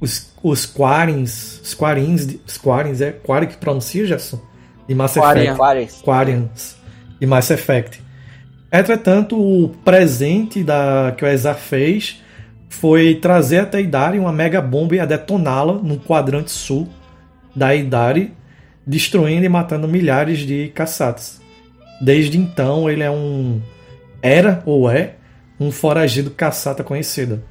Os, os Quarins. Os Quarins. Os Quarins é Quari que pronuncia, Gerson? De Mass Effect. Quarians. De Mass Effect. Entretanto, o presente da, que o Ezar fez foi trazer até a Idari uma mega bomba e a detoná-la no quadrante sul da Idari destruindo e matando milhares de caçatas. Desde então, ele é um. Era ou é um foragido caçata conhecido.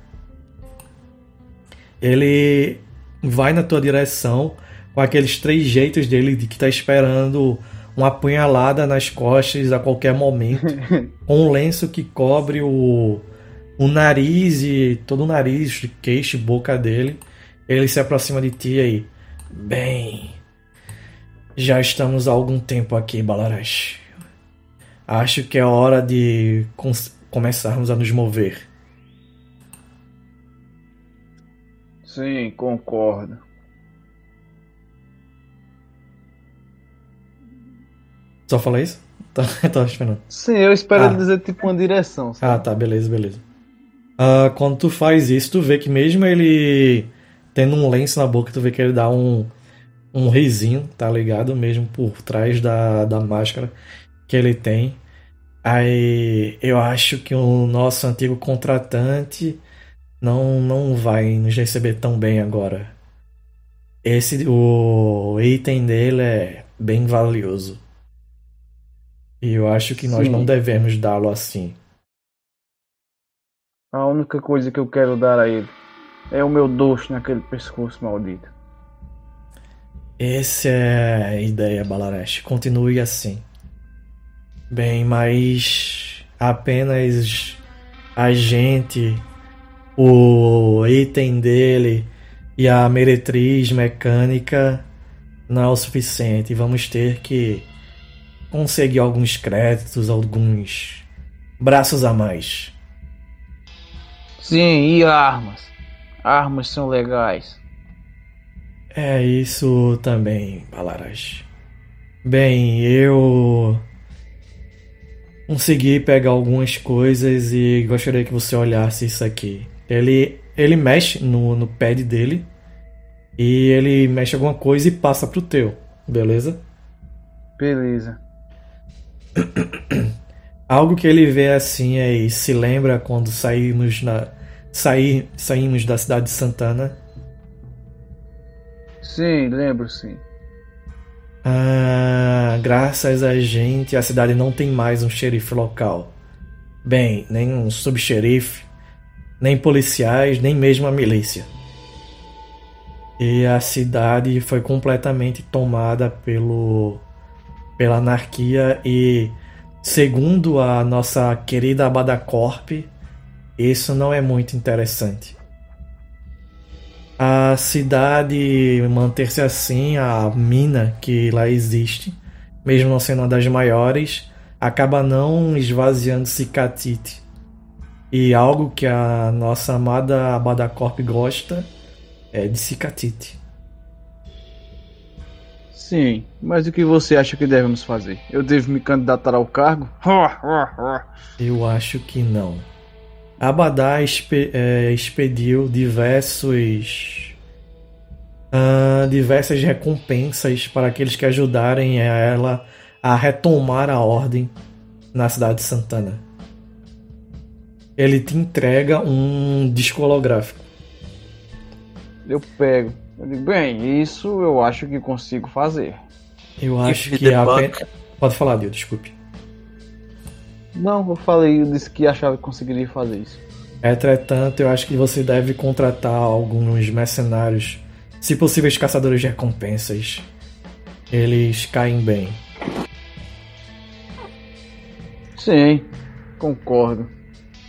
Ele vai na tua direção com aqueles três jeitos dele de que está esperando uma apunhalada nas costas a qualquer momento, *laughs* com um lenço que cobre o, o nariz e todo o nariz, queixo e boca dele. Ele se aproxima de ti aí. Bem, já estamos há algum tempo aqui, Balarash. Acho que é hora de começarmos a nos mover. Sim, concordo. Só falei isso? *laughs* Tá, tô esperando. Sim, eu espero ah. dizer tipo uma direção. Sabe? Ah, tá, beleza, beleza. Uh, quando tu faz isso, tu vê que mesmo ele tendo um lenço na boca, tu vê que ele dá um, um risinho, tá ligado? Mesmo por trás da, da máscara que ele tem. Aí eu acho que o nosso antigo contratante não, não vai nos receber tão bem agora. Esse o item dele é bem valioso. E eu acho que nós Sim. não devemos dá-lo assim. A única coisa que eu quero dar a ele é o meu doce naquele pescoço maldito. Essa é a ideia, Balarash. Continue assim. Bem, mas apenas a gente, o item dele e a meretriz mecânica não é o suficiente. Vamos ter que conseguir alguns créditos, alguns braços a mais. Sim, e armas? Armas são legais. É isso também, Balarash. Bem, eu consegui pegar algumas coisas e gostaria que você olhasse isso aqui. Ele, ele mexe no, no pad dele e ele mexe alguma coisa e passa pro teu, beleza? Beleza. *clears throat* Algo que ele vê assim é e se lembra quando saímos na sair, saímos da cidade de Santana. Sim, lembro sim. Ah, graças a gente, a cidade não tem mais um xerife local. Bem, nem um subxerife, nem policiais, nem mesmo a milícia. E a cidade foi completamente tomada pelo pela anarquia e segundo a nossa querida Abadacorp, isso não é muito interessante. A cidade manter-se assim, a mina que lá existe, mesmo não sendo uma das maiores, acaba não esvaziando Cicatite. E algo que a nossa amada Abadacorp gosta é de Cicatite. Sim, mas o que você acha que devemos fazer? Eu devo me candidatar ao cargo? *laughs* Eu acho que não. Abadá é, expediu diversos uh, diversas recompensas para aqueles que ajudarem a ela a retomar a ordem na cidade de Santana. Ele te entrega um disco holográfico. Eu pego. Eu digo, bem, isso eu acho que consigo fazer. Eu acho que a Pode falar, Dio, desculpe. Não, eu falei, eu disse que achava que conseguiria fazer isso. Entretanto, eu acho que você deve contratar alguns mercenários, se possíveis caçadores de recompensas. Eles caem bem. Sim, concordo.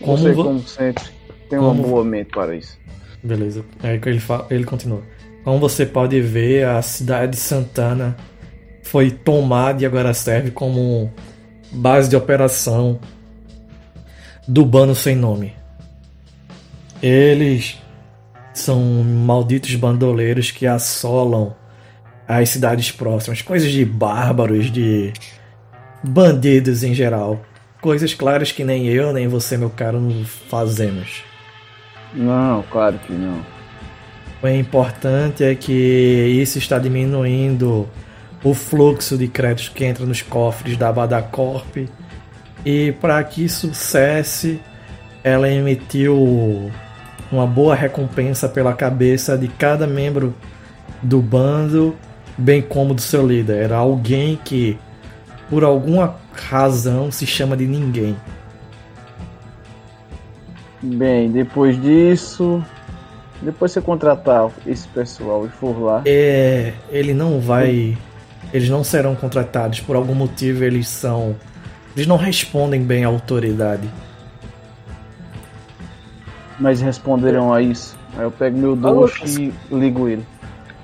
Como Você, vo- como sempre, tem Como- uma boa mente para isso. Beleza. Aí que ele, fa- ele continua. Como você pode ver, a cidade de Santana foi tomada e agora serve como base de operação do bando sem nome. Eles são malditos bandoleiros que assolam as cidades próximas, coisas de bárbaros, de bandidos em geral. Coisas claras que nem eu, nem você, meu caro, fazemos. Não, claro que não. O importante é que isso está diminuindo o fluxo de créditos que entra nos cofres da Badacorp. E para que isso cesse, ela emitiu uma boa recompensa pela cabeça de cada membro do bando, bem como do seu líder. Era alguém que, por alguma razão, se chama de ninguém. Bem, depois disso, depois você contratar esse pessoal e for lá, É, ele não vai. Eles não serão contratados. Por algum motivo, eles são. Eles não respondem bem à autoridade. mas responderão a isso. Aí eu pego meu doce e ligo ele.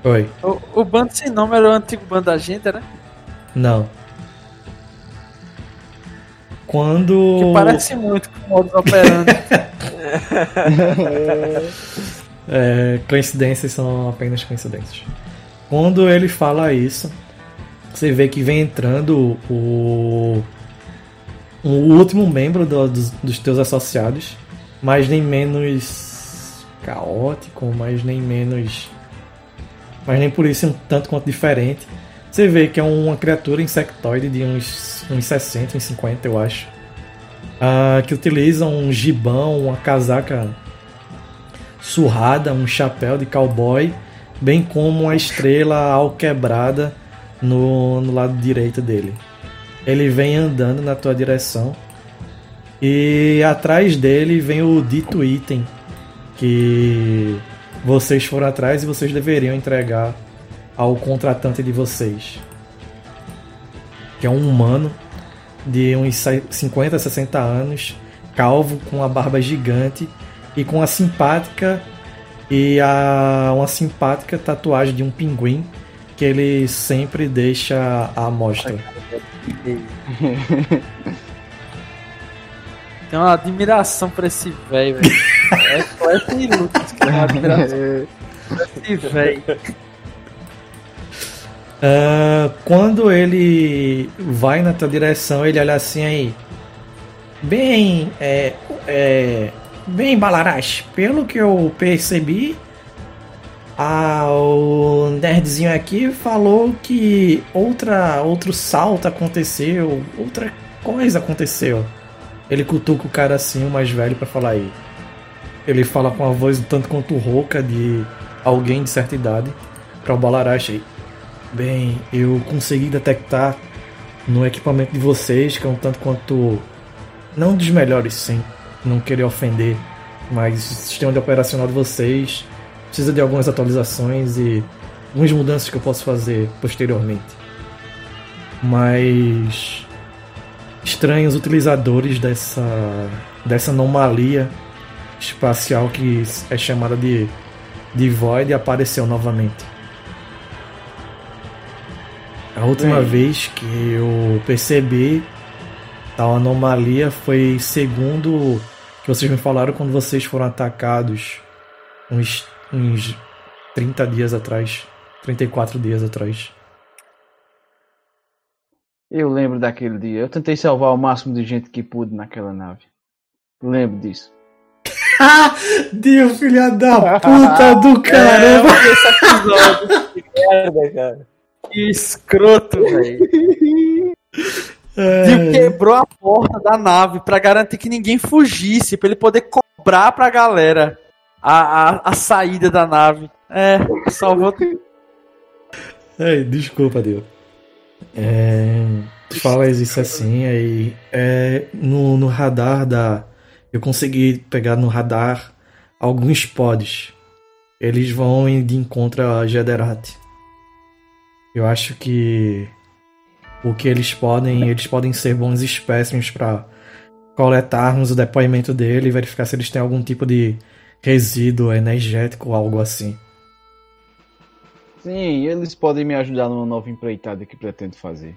Oi. O, o bando sem nome era o antigo bando da gente, né? Não. Quando. Que parece muito com o modus operandi. *laughs* É, coincidências são apenas coincidências. Quando ele fala isso, você vê que vem entrando o, o último membro do- dos, dos teus associados, mas nem menos caótico, mas nem menos. Mas nem por isso um tanto quanto diferente. Você vê que é uma criatura insectoide de uns, uns 60, uns 50, eu acho. Ah, que utiliza um gibão, uma casaca surrada, um chapéu de cowboy, bem como uma estrela alquebrada no, no lado direito dele. Ele vem andando na tua direção e atrás dele vem o dito item que vocês foram atrás e vocês deveriam entregar ao contratante de vocês. Que é um humano de uns 50, 60 anos, calvo, com a barba gigante e com a simpática e a, uma simpática tatuagem de um pinguim que ele sempre deixa à mostra. *laughs* *laughs* Tem uma admiração por esse velho. É Clepton e Lucas que tem uma admiração esse velho. Ah, quando ele vai na tua direção, ele olha assim aí. Bem, é, é, bem, Balarash, pelo que eu percebi, ah, o nerdzinho aqui falou que outra, outro salto aconteceu, outra coisa aconteceu. Ele cutuca o cara assim, o mais velho, pra falar aí. Ele fala com a voz um tanto quanto rouca de alguém de certa idade para o Balarash aí. Bem, eu consegui detectar no equipamento de vocês, que é um tanto quanto. Não dos melhores, sim, não querer ofender, mas o sistema de operacional de vocês precisa de algumas atualizações e algumas mudanças que eu posso fazer posteriormente. Mas. Estranhos utilizadores dessa, dessa anomalia espacial que é chamada de, de Void apareceu novamente. A última Bem. vez que eu percebi tal anomalia foi segundo que vocês me falaram quando vocês foram atacados uns, uns 30 dias atrás. 34 dias atrás. Eu lembro daquele dia. Eu tentei salvar o máximo de gente que pude naquela nave. Lembro disso. *laughs* Deus, filha da puta do *laughs* caramba! É, esse episódio. *laughs* Merda, cara. Que escroto, velho. É, quebrou a porta da nave pra garantir que ninguém fugisse, pra ele poder cobrar pra galera a, a, a saída da nave. É, salvou. é, desculpa, Deus. É, tu falas isso assim, aí é, no, no radar da. Eu consegui pegar no radar alguns pods. Eles vão de encontro a Gederat. Eu acho que o que eles podem, eles podem ser bons espécimes para coletarmos o depoimento dele e verificar se eles têm algum tipo de resíduo energético ou algo assim. Sim, eles podem me ajudar numa nova empreitada que pretendo fazer.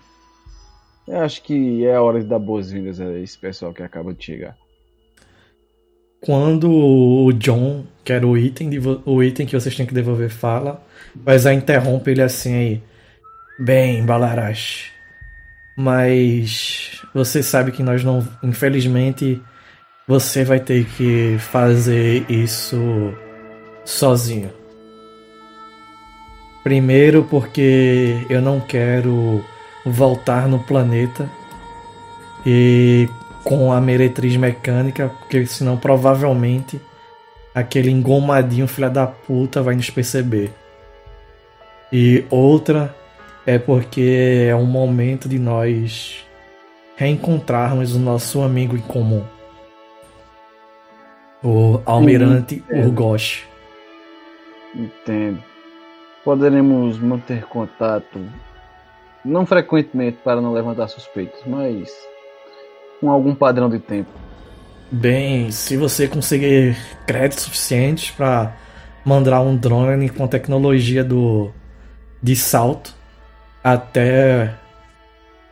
Eu acho que é a hora de dar boas-vindas a esse pessoal que acaba de chegar. Quando o John, que era o item, o item que vocês têm que devolver, fala, mas já interrompe ele assim aí. Bem, Balarash, mas você sabe que nós não. Infelizmente, você vai ter que fazer isso sozinho. Primeiro, porque eu não quero voltar no planeta e com a meretriz mecânica, porque senão provavelmente aquele engomadinho filha da puta vai nos perceber. E outra é porque é um momento de nós reencontrarmos o nosso amigo em comum. O Almirante entendo. Urgosh. Entendo. Poderemos manter contato, não frequentemente para não levantar suspeitos, mas com algum padrão de tempo. Bem, se você conseguir créditos suficientes para mandar um drone com tecnologia do de salto até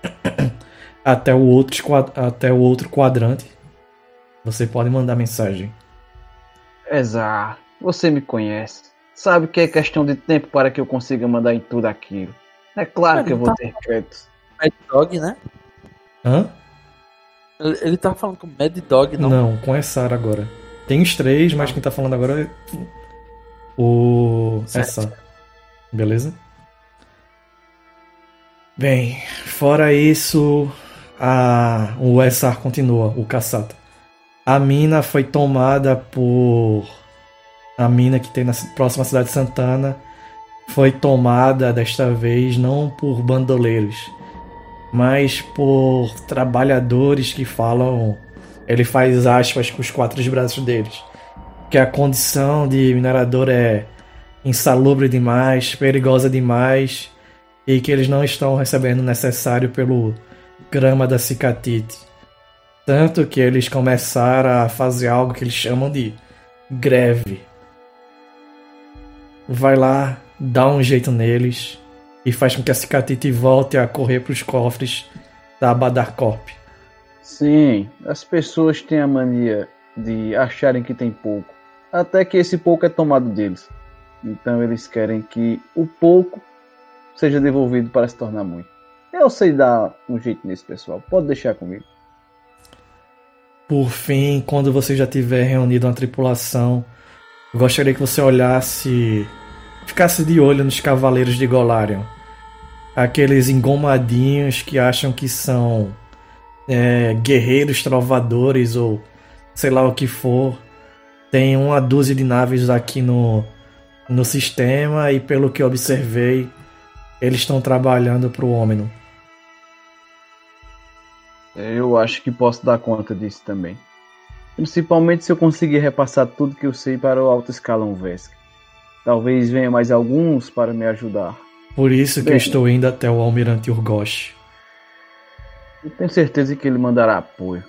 *coughs* até o outro até o outro quadrante, você pode mandar mensagem. Exato. Você me conhece. Sabe que é questão de tempo para que eu consiga mandar em tudo aquilo. É claro que eu vou ter créditos. Mad Dog, né? Hã? Ele, ele tá falando com Mad Dog, não. Não, com essa agora. Tem os três, mas quem tá falando agora é o Certo. essa. Beleza? Bem, fora isso, a o SR continua, o Caçata. A mina foi tomada por a mina que tem na próxima cidade de Santana foi tomada desta vez não por bandoleiros, mas por trabalhadores que falam. Ele faz aspas com os quatro braços deles. Que a condição de minerador é insalubre demais, perigosa demais, e que eles não estão recebendo o necessário pelo grama da cicatite. Tanto que eles começaram a fazer algo que eles chamam de greve. Vai lá, dá um jeito neles e faz com que a cicatite volte a correr para os cofres da Badar Corp. Sim, as pessoas têm a mania de acharem que tem pouco, até que esse pouco é tomado deles. Então eles querem que o pouco seja devolvido para se tornar muito. Eu sei dar um jeito nesse pessoal, pode deixar comigo. Por fim, quando você já tiver reunido uma tripulação, gostaria que você olhasse, ficasse de olho nos cavaleiros de Golarion. Aqueles engomadinhos que acham que são é, guerreiros trovadores ou sei lá o que for. Tem uma dúzia de naves aqui no, no sistema e pelo que observei, eles estão trabalhando para o Omino. Eu acho que posso dar conta disso também. Principalmente se eu conseguir repassar tudo que eu sei para o alto escalão Vesk. Talvez venha mais alguns para me ajudar. Por isso que Bem, eu estou indo até o Almirante Urgosh. Eu tenho certeza que ele mandará apoio.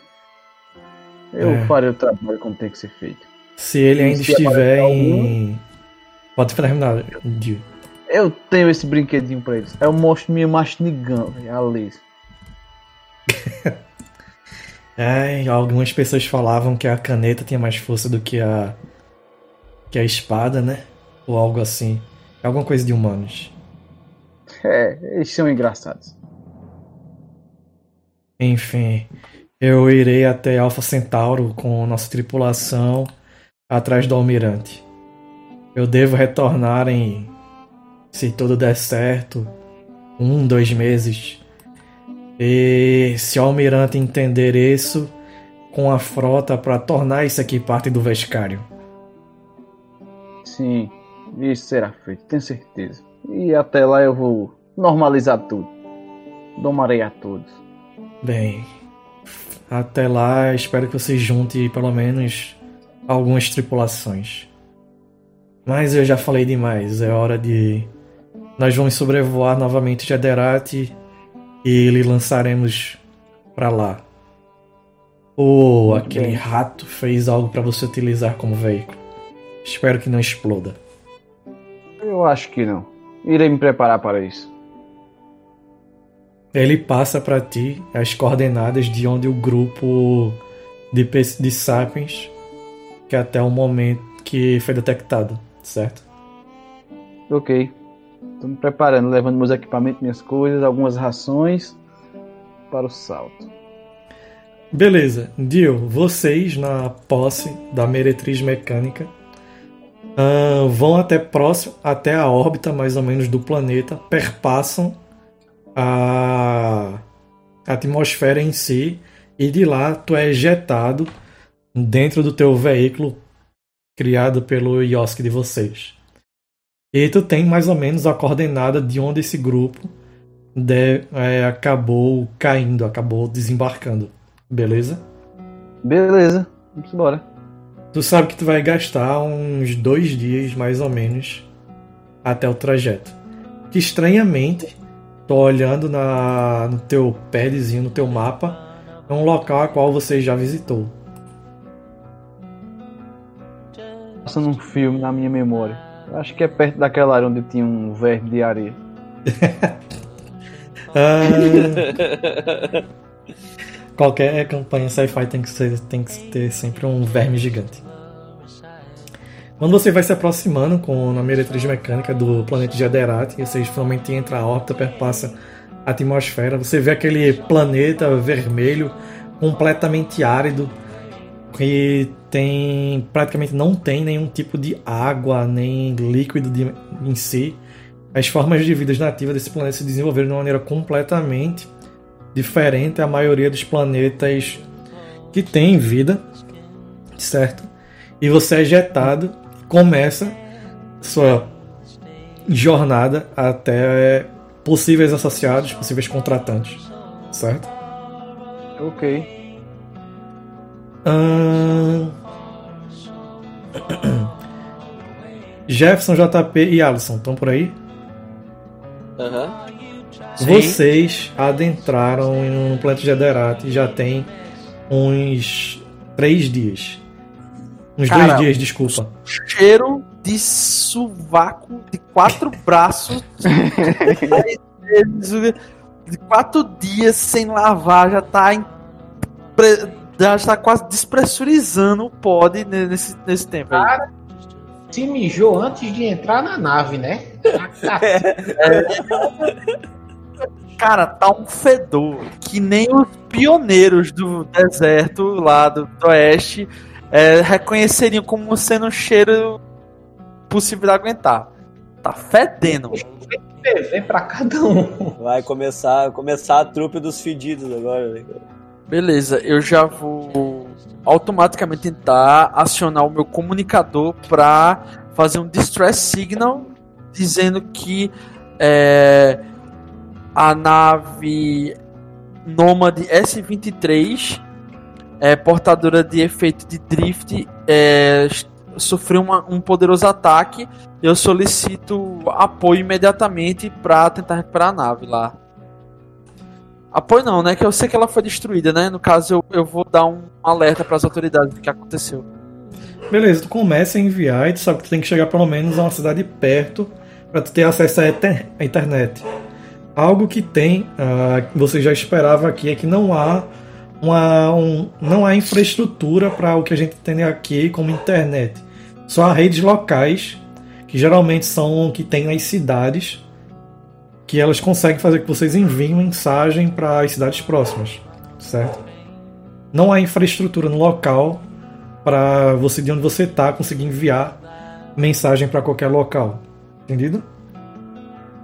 Eu é. farei o trabalho como tem que ser feito. Se ele ainda se estiver em. Pode terminar, Dio. Eu tenho esse brinquedinho pra eles. Eu mostro minha mastigão, a é, *laughs* algumas pessoas falavam que a caneta tinha mais força do que a. que a espada, né? Ou algo assim. Alguma coisa de humanos. É, eles são engraçados. Enfim, eu irei até Alpha Centauro com nossa tripulação atrás do almirante. Eu devo retornar em, se tudo der certo, um, dois meses. E se o almirante entender isso, com a frota para tornar isso aqui parte do Vescário. Sim, isso será feito, tenho certeza. E até lá eu vou normalizar tudo. Domarei a todos. Bem, até lá espero que você junte pelo menos algumas tripulações. Mas eu já falei demais, é hora de. Nós vamos sobrevoar novamente Jaderati e lhe lançaremos para lá. Ou oh, aquele bem. rato fez algo para você utilizar como veículo. Espero que não exploda. Eu acho que não. Irei me preparar para isso. Ele passa para ti as coordenadas de onde o grupo de, de sapiens que até o momento que foi detectado, certo? Ok. Estou me preparando, levando meus equipamentos, minhas coisas, algumas rações para o salto. Beleza, Dio, vocês na posse da meretriz mecânica uh, vão até próximo, até a órbita mais ou menos do planeta, perpassam a atmosfera em si e de lá tu é ejetado dentro do teu veículo criado pelo Yosk de vocês. E tu tem mais ou menos a coordenada de onde esse grupo de, é, acabou caindo, acabou desembarcando. Beleza? Beleza, vamos embora. Tu sabe que tu vai gastar uns dois dias mais ou menos até o trajeto. Que estranhamente Tô olhando na, no teu padzinho, no teu mapa. É um local a qual você já visitou. Passando um filme na minha memória. Acho que é perto daquela área onde tinha um verme de areia. *laughs* ah, qualquer campanha sci-fi tem que, tem que ter sempre um verme gigante. Quando você vai se aproximando com a meretriz mecânica do planeta Jaderat, e você finalmente entra a órbita, perpassa a atmosfera, você vê aquele planeta vermelho completamente árido que tem praticamente não tem nenhum tipo de água nem líquido de, em si. As formas de vida nativas desse planeta se desenvolveram de uma maneira completamente diferente da maioria dos planetas que tem vida, certo? E você é ejetado começa sua jornada até possíveis associados, possíveis contratantes, certo? Ok. Hum... *coughs* Jefferson, JP e Alisson estão por aí? Aham. Vocês adentraram no planeta Jederat já tem uns três dias. Uns Cara, dois dias, desculpa. Cheiro de sovaco de quatro braços. de quatro dias sem lavar, já tá em, já está quase despressurizando o pod nesse, nesse tempo aí. Cara, se mijou antes de entrar na nave, né? *laughs* Cara, tá um fedor que nem os pioneiros do deserto lá do, do oeste é, reconheceriam como sendo um cheiro possível de aguentar. Tá fedendo. TV pra cada um. Vai começar, começar a trupe dos fedidos agora, né? Beleza, eu já vou automaticamente tentar acionar o meu comunicador para fazer um distress signal dizendo que é, a nave Nomad S-23 é portadora de efeito de drift é, sofreu uma- um poderoso ataque. Eu solicito apoio imediatamente para tentar recuperar a nave lá. Apoio não, né? Que eu sei que ela foi destruída, né? No caso, eu, eu vou dar um alerta para as autoridades do que aconteceu. Beleza, tu começa a enviar e tu sabe que tu tem que chegar pelo menos a uma cidade perto para tu ter acesso à internet. Algo que tem, ah, que você já esperava aqui, é que não há uma, um- não há infraestrutura para o que a gente tem aqui como internet. Só há redes locais, que geralmente são que tem nas cidades, que elas conseguem fazer que vocês enviem mensagem para as cidades próximas, certo? Não há infraestrutura no local para você de onde você tá conseguir enviar mensagem para qualquer local. Entendido?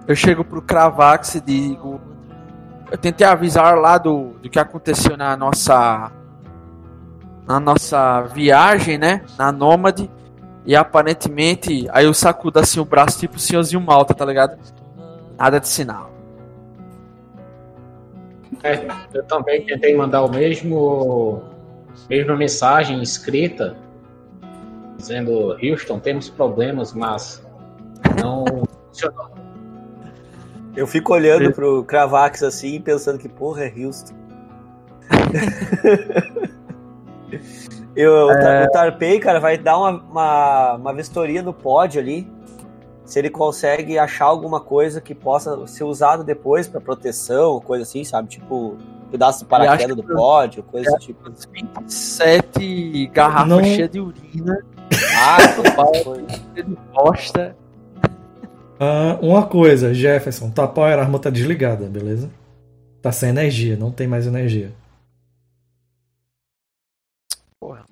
Eu chego pro Cravax e digo. Eu tentei avisar lá do, do que aconteceu na nossa. Na nossa viagem, né? Na Nômade. E aparentemente. Aí eu sacudo assim o braço, tipo o senhorzinho Malta, tá ligado? Nada de sinal. É, eu também tentei mandar o mesmo mesma mensagem escrita dizendo Houston temos problemas, mas não *laughs* funcionou. Eu fico olhando pro Cravax assim, pensando que porra é Houston. *laughs* Eu, o Tarpei, cara, vai dar uma, uma, uma vistoria no pod ali. Se ele consegue achar alguma coisa que possa ser usado depois pra proteção, coisa assim, sabe? Tipo, pedaço de paraquedas do ou coisa do tipo. 27 garrafas Não- cheias de urina, Ah, *laughs* cheia de bosta. Ah, uma coisa, Jefferson, tua power armor tá desligada, beleza? Tá sem energia, não tem mais energia. Porra.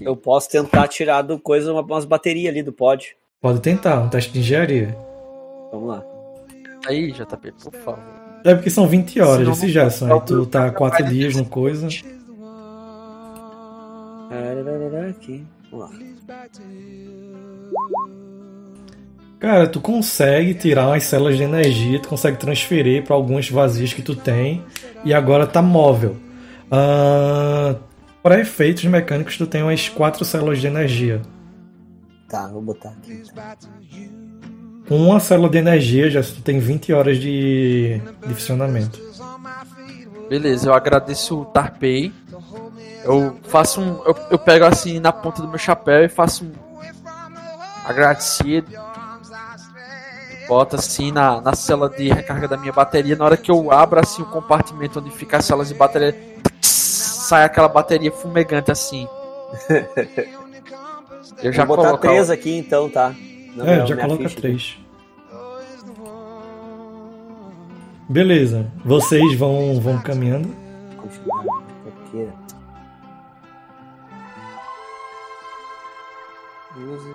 Eu posso tentar tirar do coisa uma- umas baterias ali do pod. Pode tentar, um teste de engenharia. Vamos lá. Aí, JP, por favor. É porque são 20 horas, esse Jefferson. Aí tu tá 4 dias no coisa. Aqui. Vamos lá. Cara, tu consegue tirar umas células de energia, tu consegue transferir para alguns vazios que tu tem e agora tá móvel. Ah, para efeitos mecânicos, tu tem umas 4 células de energia. Tá, vou botar aqui. Com uma célula de energia, já tu tem 20 horas de, de funcionamento. Beleza, eu agradeço o Tarpei. Eu faço um. Eu, eu pego assim na ponta do meu chapéu e faço um. Agradecido. Boto assim na, na cela de recarga da minha bateria. Na hora que eu abro assim o compartimento onde fica as celas de bateria, sai aquela bateria fumegante assim. *laughs* Eu já vou botar três aqui então, tá? Na É, minha- já minha coloca ficha. 3. Beleza, vocês vão, vão caminhando.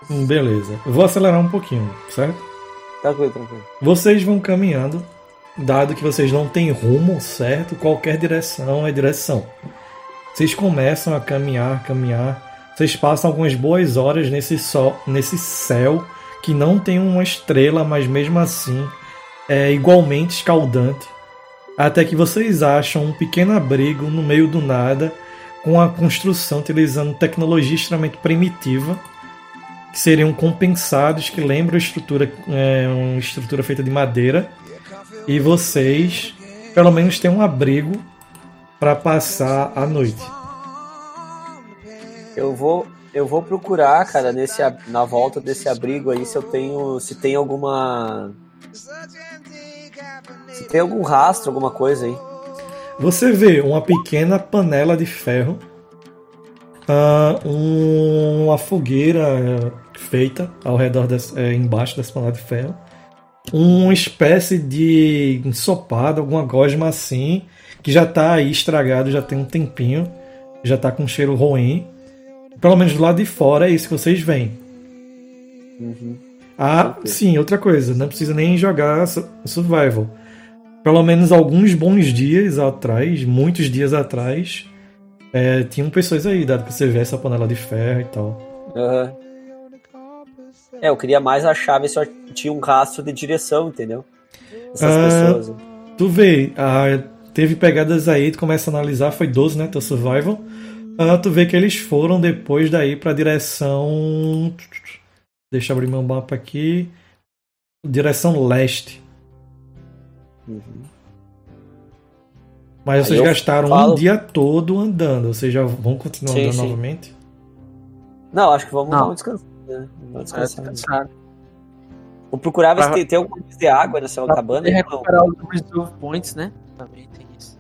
Hum, Beleza, eu vou acelerar um pouquinho, certo? Tranquilo, tranquilo. Vocês vão caminhando, dado que vocês não têm rumo certo, qualquer direção é direção. Vocês começam a caminhar, caminhar. Vocês passam algumas boas horas nesse sol, nesse céu que não tem uma estrela, mas mesmo assim é igualmente escaldante. Até que vocês acham um pequeno abrigo no meio do nada, com a construção utilizando tecnologia extremamente primitiva que seriam compensados, que lembram a estrutura, é, uma estrutura feita de madeira. E vocês pelo menos ter um abrigo para passar a noite. Eu vou, eu vou procurar, cara, nesse, na volta desse abrigo aí, se eu tenho, se tem alguma, se tem algum rastro, alguma coisa aí. Você vê uma pequena panela de ferro, ah, um- uma fogueira eh, feita ao redor dessa, eh, embaixo dessa panela de ferro, uma espécie de ensopado, alguma gosma assim, que já está aí estragado, já tem um tempinho, já está com cheiro ruim. Pelo menos do lado de fora é isso que vocês veem. Ah, Ok. sim, outra coisa, não precisa nem jogar su- survival. Pelo menos alguns bons dias atrás, muitos dias atrás, é, tinham pessoas aí, dado pra você ver essa panela de ferro e tal. Aham. É, eu queria mais achar, ver se eu tinha um rastro de direção, entendeu? Essas Ah. pessoas. Tu vê, ah, teve pegadas aí, tu começa a analisar, foi 12, né, teu survival. Ah, tu vê que eles foram depois daí pra direção. Deixa eu abrir meu mapa aqui. Direção leste. Mas Aí vocês gastaram falo- um dia todo andando. Vocês já vão continuar Sim, andando sim. novamente? Não, acho que vamos, Não. vamos descansar. Né? Vamos É, descansar. descansar. Vou procurar se Pra- tem, tem alguma coisa de água nessa Pra cabana. recuperar os reserve points, né? Também tem isso.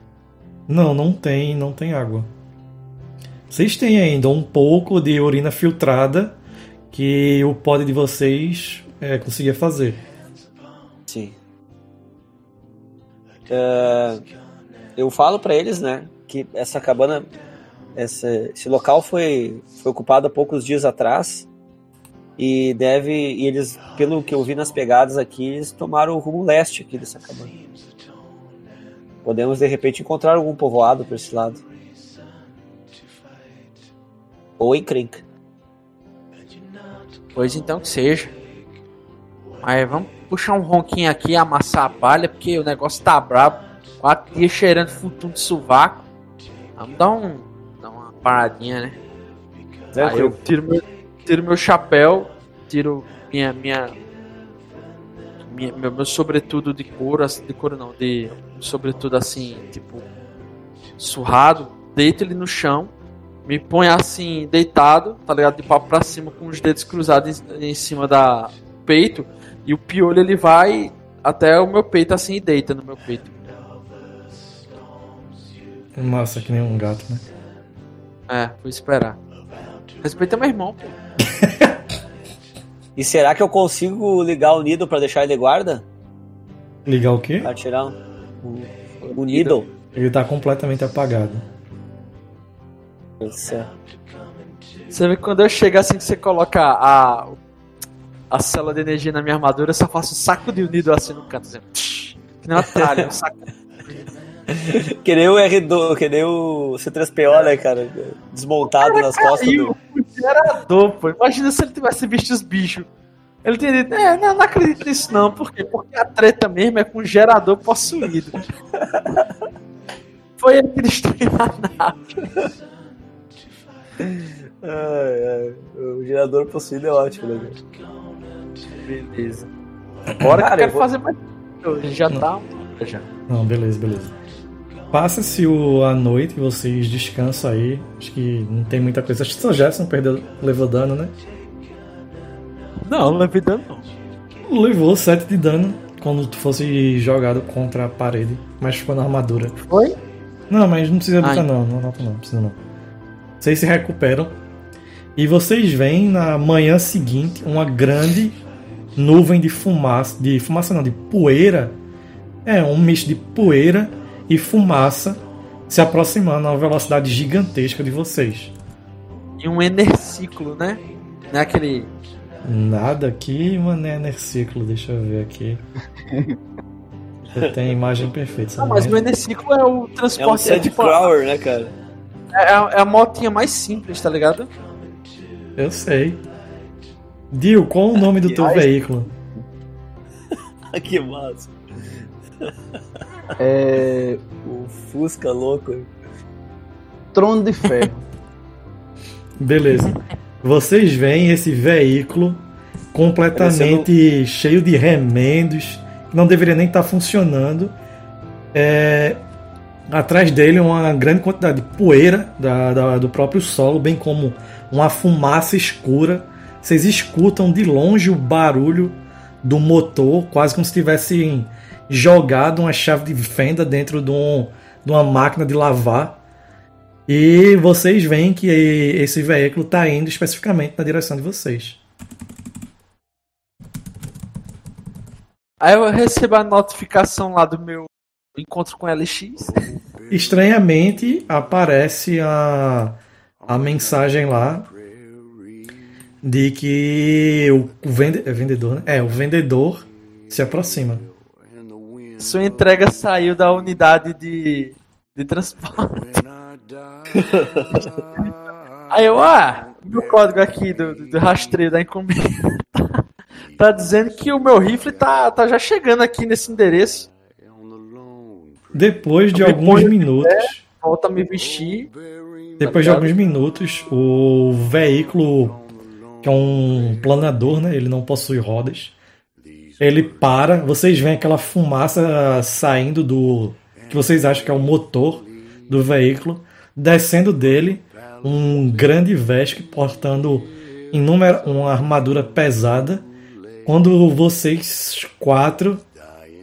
Não, não tem, não tem água. Vocês têm ainda um pouco de urina filtrada que o pod de vocês é, conseguia fazer. Sim. É, eu falo pra eles, né, que essa cabana, essa, esse local foi, foi ocupado há poucos dias atrás e deve, e eles, pelo que eu vi nas pegadas aqui, eles tomaram o rumo leste aqui dessa cabana. Podemos de repente encontrar algum povoado por esse lado. Ou Krink. Pois então que seja. Aí vamos puxar um ronquinho aqui, amassar a palha, porque o negócio tá brabo. Quatro dias cheirando futum de sovaco. Vamos dar um. dar uma paradinha, né? Aí eu tiro meu, tiro meu chapéu, tiro minha. minha, minha- meu, meu sobretudo de couro, de couro não, de sobretudo assim, tipo, surrado, deito ele no chão, me põe assim, deitado, tá ligado? De papo pra cima, com os dedos cruzados em, em cima da peito, e o piolho ele vai até o meu peito assim e deita no meu peito. Massa, que nem um gato, né? É, vou esperar. Respeita meu irmão, pô. *laughs* E será que eu consigo ligar o Nido pra deixar ele guarda? Ligar o quê? Pra tirar um, o, o Needle? Ele tá completamente apagado. Você vê que quando eu chego assim que você coloca a, a célula de energia na minha armadura, eu só faço um saco de unido assim no canto, assim, psh, que nem uma tralha, um saco. *laughs* Que nem o R2, que nem o C3PO, né, cara? Desmontado nas costas E do. o gerador, pô. Imagina se ele tivesse visto os bichos. Ele teria dito, é, não, não acredito nisso não, por quê? Porque a treta mesmo é com o gerador possuído. *laughs* Foi ele que destruiu a nave. Ai, ai, o gerador possuído é ótimo, né? Beleza. Bora que Cara, eu quero eu vou- fazer mais. Ele já tá. Já. Não, beleza, beleza. Passa-se o- a noite, vocês descansam aí. Acho que não tem muita coisa. Acho que só Gerson perdeu, levou dano, né? Não, não levei dano não. Levou 7 de dano quando tu fosse jogado contra a parede, mas ficou na armadura. Foi? Não, mas não precisa botar Ai. não, não nota não, precisa não. Vocês se recuperam e vocês veem na manhã seguinte uma grande nuvem de fumaça, de fumaça não, de poeira. É, um misto de poeira e fumaça se aproximando a uma velocidade gigantesca de vocês. E um enerciclo, né? Não é aquele. Nada aqui, mané, Enerciclo, deixa eu ver aqui. Eu tenho a imagem perfeita. Não, mas o não enerciclo é o É um transporte. É, tipo, Sandcrawler, né, cara? É, a- é a motinha mais simples, tá ligado? Eu sei. Dil, qual o nome do teu veículo? *laughs* que massa. É. O Fusca louco. Trono de Ferro. Beleza. Vocês veem esse veículo completamente cheio de remendos, que não deveria nem estar funcionando. é, atrás dele uma grande quantidade de poeira da, da, do próprio solo, bem como uma fumaça escura. Vocês escutam de longe o barulho do motor, quase como se tivessem jogado uma chave de fenda dentro de, um, de uma máquina de lavar. E vocês veem que esse veículo está indo especificamente na direção de vocês. Aí eu recebo a notificação lá do meu encontro com LX. Estranhamente aparece a, a mensagem lá de que o vende, é vendedor, né? É, o vendedor se aproxima. Sua entrega saiu da unidade de, de transporte. *laughs* Aí eu, ah, meu código aqui do, do rastreio da encomenda *laughs* tá dizendo que o meu rifle tá, tá já chegando aqui nesse endereço. Depois de alguns minutos. volta a me vestir. Depois tá de alguns minutos, o veículo, que é um planador, né? Ele não possui rodas. Ele para, vocês veem aquela fumaça saindo do. que vocês acham que é o motor do veículo, descendo dele um grande Vesk portando inúmera, uma armadura pesada. Quando vocês quatro,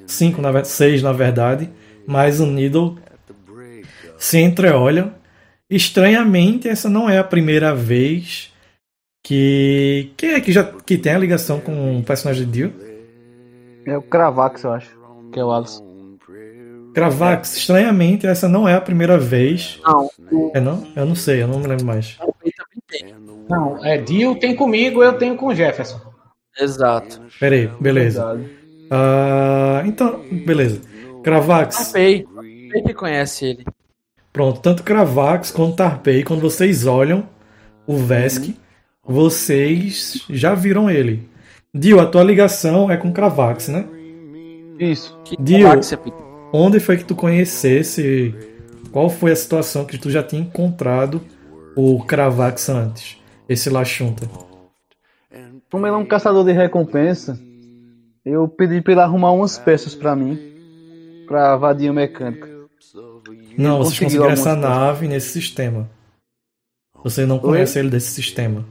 cinco, na, seis na verdade, mais o Needle se entreolham. Estranhamente, essa não é a primeira vez que. Quem é que já que tem a ligação com o personagem de Dio? É o Cravax, eu acho. Que é o Alisson. Cravax, estranhamente, essa não é a primeira vez. Não. É não? Eu não sei, eu não me lembro mais. Não, é Dio tem comigo, eu tenho com o Jefferson. Exato. Peraí, beleza. Uh, então, beleza. Cravax. Tarpei. Tarpei que conhece ele. Pronto, tanto Cravax quanto Tarpei, quando vocês olham o Vesk, uhum. vocês já viram ele. Dio, a tua ligação é com Cravax, né? Isso. Dio, onde foi que tu conhecesse? Qual foi a situação que tu já tinha encontrado o Cravax antes? Esse Lachunta. Como ele é um caçador de recompensa, eu pedi pra ele arrumar umas peças para mim pra vadia mecânica. Não, vocês conseguiram essa nave nesse sistema. Você não conhece Oi? ele desse sistema.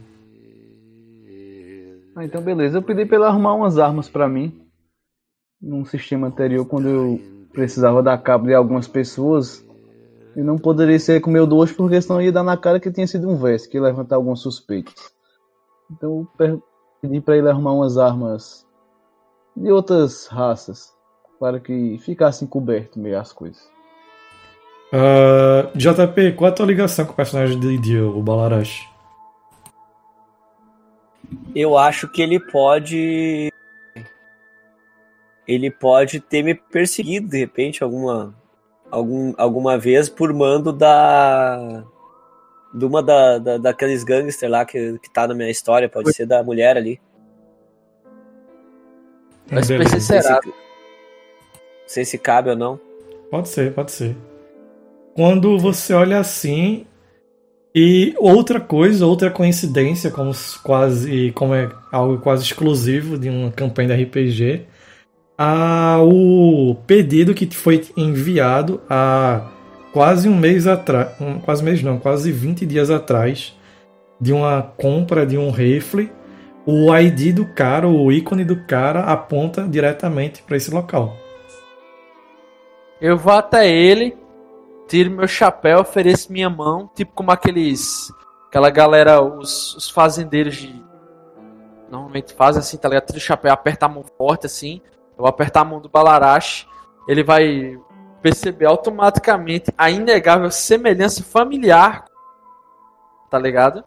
Ah, então beleza. Eu pedi pra ele arrumar umas armas para mim. Num sistema anterior, quando eu precisava dar cabo de algumas pessoas. E não poderia ser com o meu do hoje, porque senão ia dar na cara que tinha sido um Vest, que ia levantar alguns suspeitos. Então eu pedi para ele arrumar umas armas de outras raças para que ficassem coberto meio as coisas. Uh, ah, JP, qual é a tua ligação com o personagem de Dio, o Balarash? Eu acho que ele pode. Ele pode ter me perseguido de repente alguma, algum, alguma vez por mando da. De uma da, da, daqueles gangsters lá que, que tá na minha história, pode ser da mulher ali. Mas será? Não sei se cabe ou não. Pode ser, pode ser. Quando você olha assim. E outra coisa, outra coincidência, como quase como é algo quase exclusivo de uma campanha de RPG, o pedido que foi enviado há quase um mês atrás, um, quase mês não, quase 20 dias atrás, de uma compra de um rifle, o ID do cara, o ícone do cara aponta diretamente para esse local. Eu vou até ele, tiro meu chapéu, ofereço minha mão, tipo como aqueles. Aquela galera, os, os fazendeiros de. Normalmente fazem assim, tá ligado? Tira o chapéu, aperta a mão forte assim. Eu vou apertar a mão do Balarache. Ele vai perceber automaticamente a inegável semelhança familiar. Tá ligado?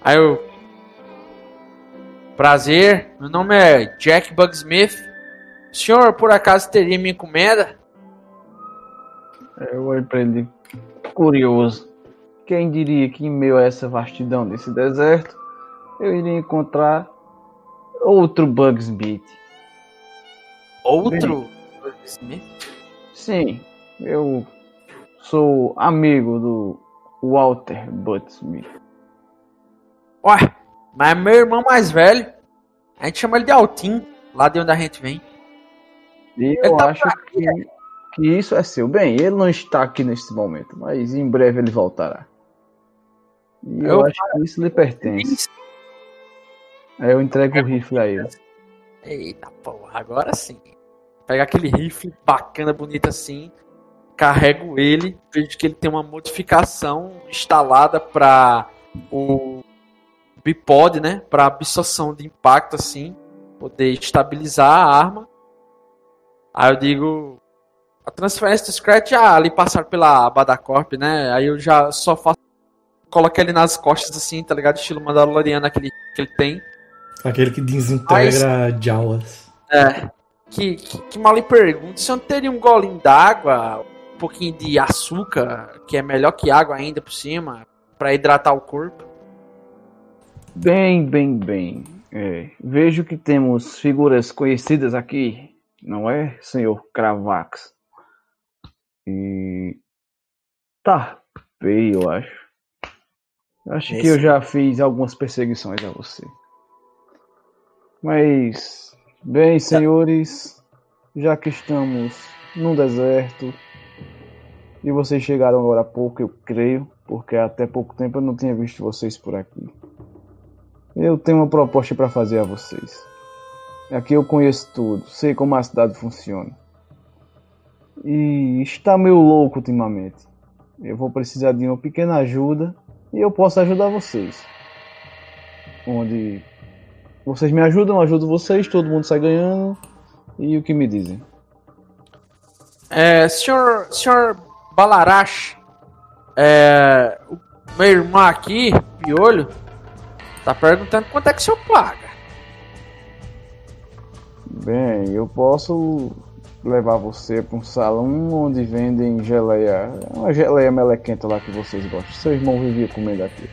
Aí eu. Prazer, meu nome é Jack Bugsmith. O senhor, por acaso, teria minha encomenda? Eu olho pra ele curioso. Quem diria que em meio a essa vastidão desse deserto eu iria encontrar outro Bugsmith? Outro Bugsmith? Sim, eu sou amigo do Walter Bugsmith. Ué, mas é meu irmão mais velho. A gente chama ele de Altim, lá de onde a gente vem. E eu tá acho que que isso é seu. Bem, ele não está aqui neste momento, mas em breve ele voltará. E eu, Eu acho que isso lhe pertence. Aí eu entrego o rifle a ele. Eita porra, agora sim. Pega aquele rifle bacana, bonito assim, carrego ele, vejo que ele tem uma modificação instalada para o bipod, né? Para absorção de impacto assim, poder estabilizar a arma. Aí eu digo a transferência do Scratch ah, ali passar pela Badacorp, né? Aí eu já só faço coloco ele nas costas assim, tá ligado? Estilo Mandaloriano aquele que ele tem. Aquele que desintegra Jawas. É. Que, que, que mal lhe pergunto, se eu não teria um golinho d'água, um pouquinho de açúcar, que é melhor que água ainda por cima, pra hidratar o corpo. Bem, bem, bem. É, vejo que temos figuras conhecidas aqui, não é, senhor Cravax? E. Tá, bem, eu acho. Acho que eu já fiz algumas perseguições a você. Mas, bem, senhores, já que estamos num deserto e vocês chegaram agora há pouco, eu creio, porque até pouco tempo eu não tinha visto vocês por aqui. Eu tenho uma proposta para fazer a vocês. Aqui eu conheço tudo, sei como a cidade funciona. E está meio louco ultimamente. Eu vou precisar de uma pequena ajuda e eu posso ajudar vocês. Onde vocês me ajudam, eu ajudo vocês, todo mundo sai ganhando. E o que me dizem? É, senhor, senhor Balarash, é, o meu irmão aqui, Piolho, tá perguntando quanto é que o senhor paga. Bem, eu posso levar você para um salão onde vendem geleia. Uma geleia melequenta lá que vocês gostam. Seu irmão vivia comendo aqui.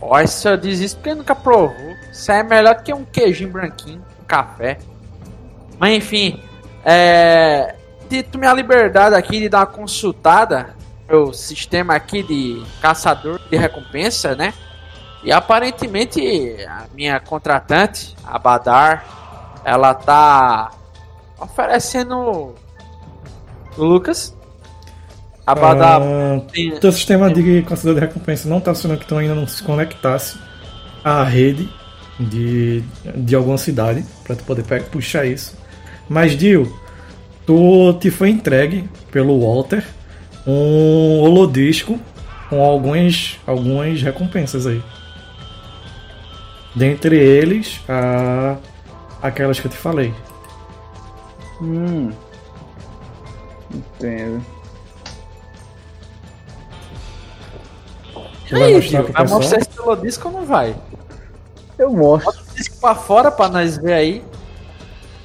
Ó, o senhor diz isso porque nunca provou. Isso é melhor que um queijinho branquinho, um café. Mas enfim, é. Tito minha liberdade aqui de dar uma consultada no sistema aqui de caçador de recompensa, né? E aparentemente a minha contratante, a Badar, ela tá oferecendo. Lucas? A Badar. Ah, tem- teu sistema de caçador de recompensa não está funcionando que tu ainda não se conectasse à rede de, de alguma cidade para tu poder pe- puxar isso. Mas Dio, tu te foi entregue pelo Walter um holodisco com algumas, algumas recompensas aí. Dentre eles, a, aquelas que eu te falei. Hum. Entendo. Vai Aí, mostrar Gil, vai mostrar esse holodisco ou não vai? Eu mostro. Bota o disco pra fora pra nós ver aí.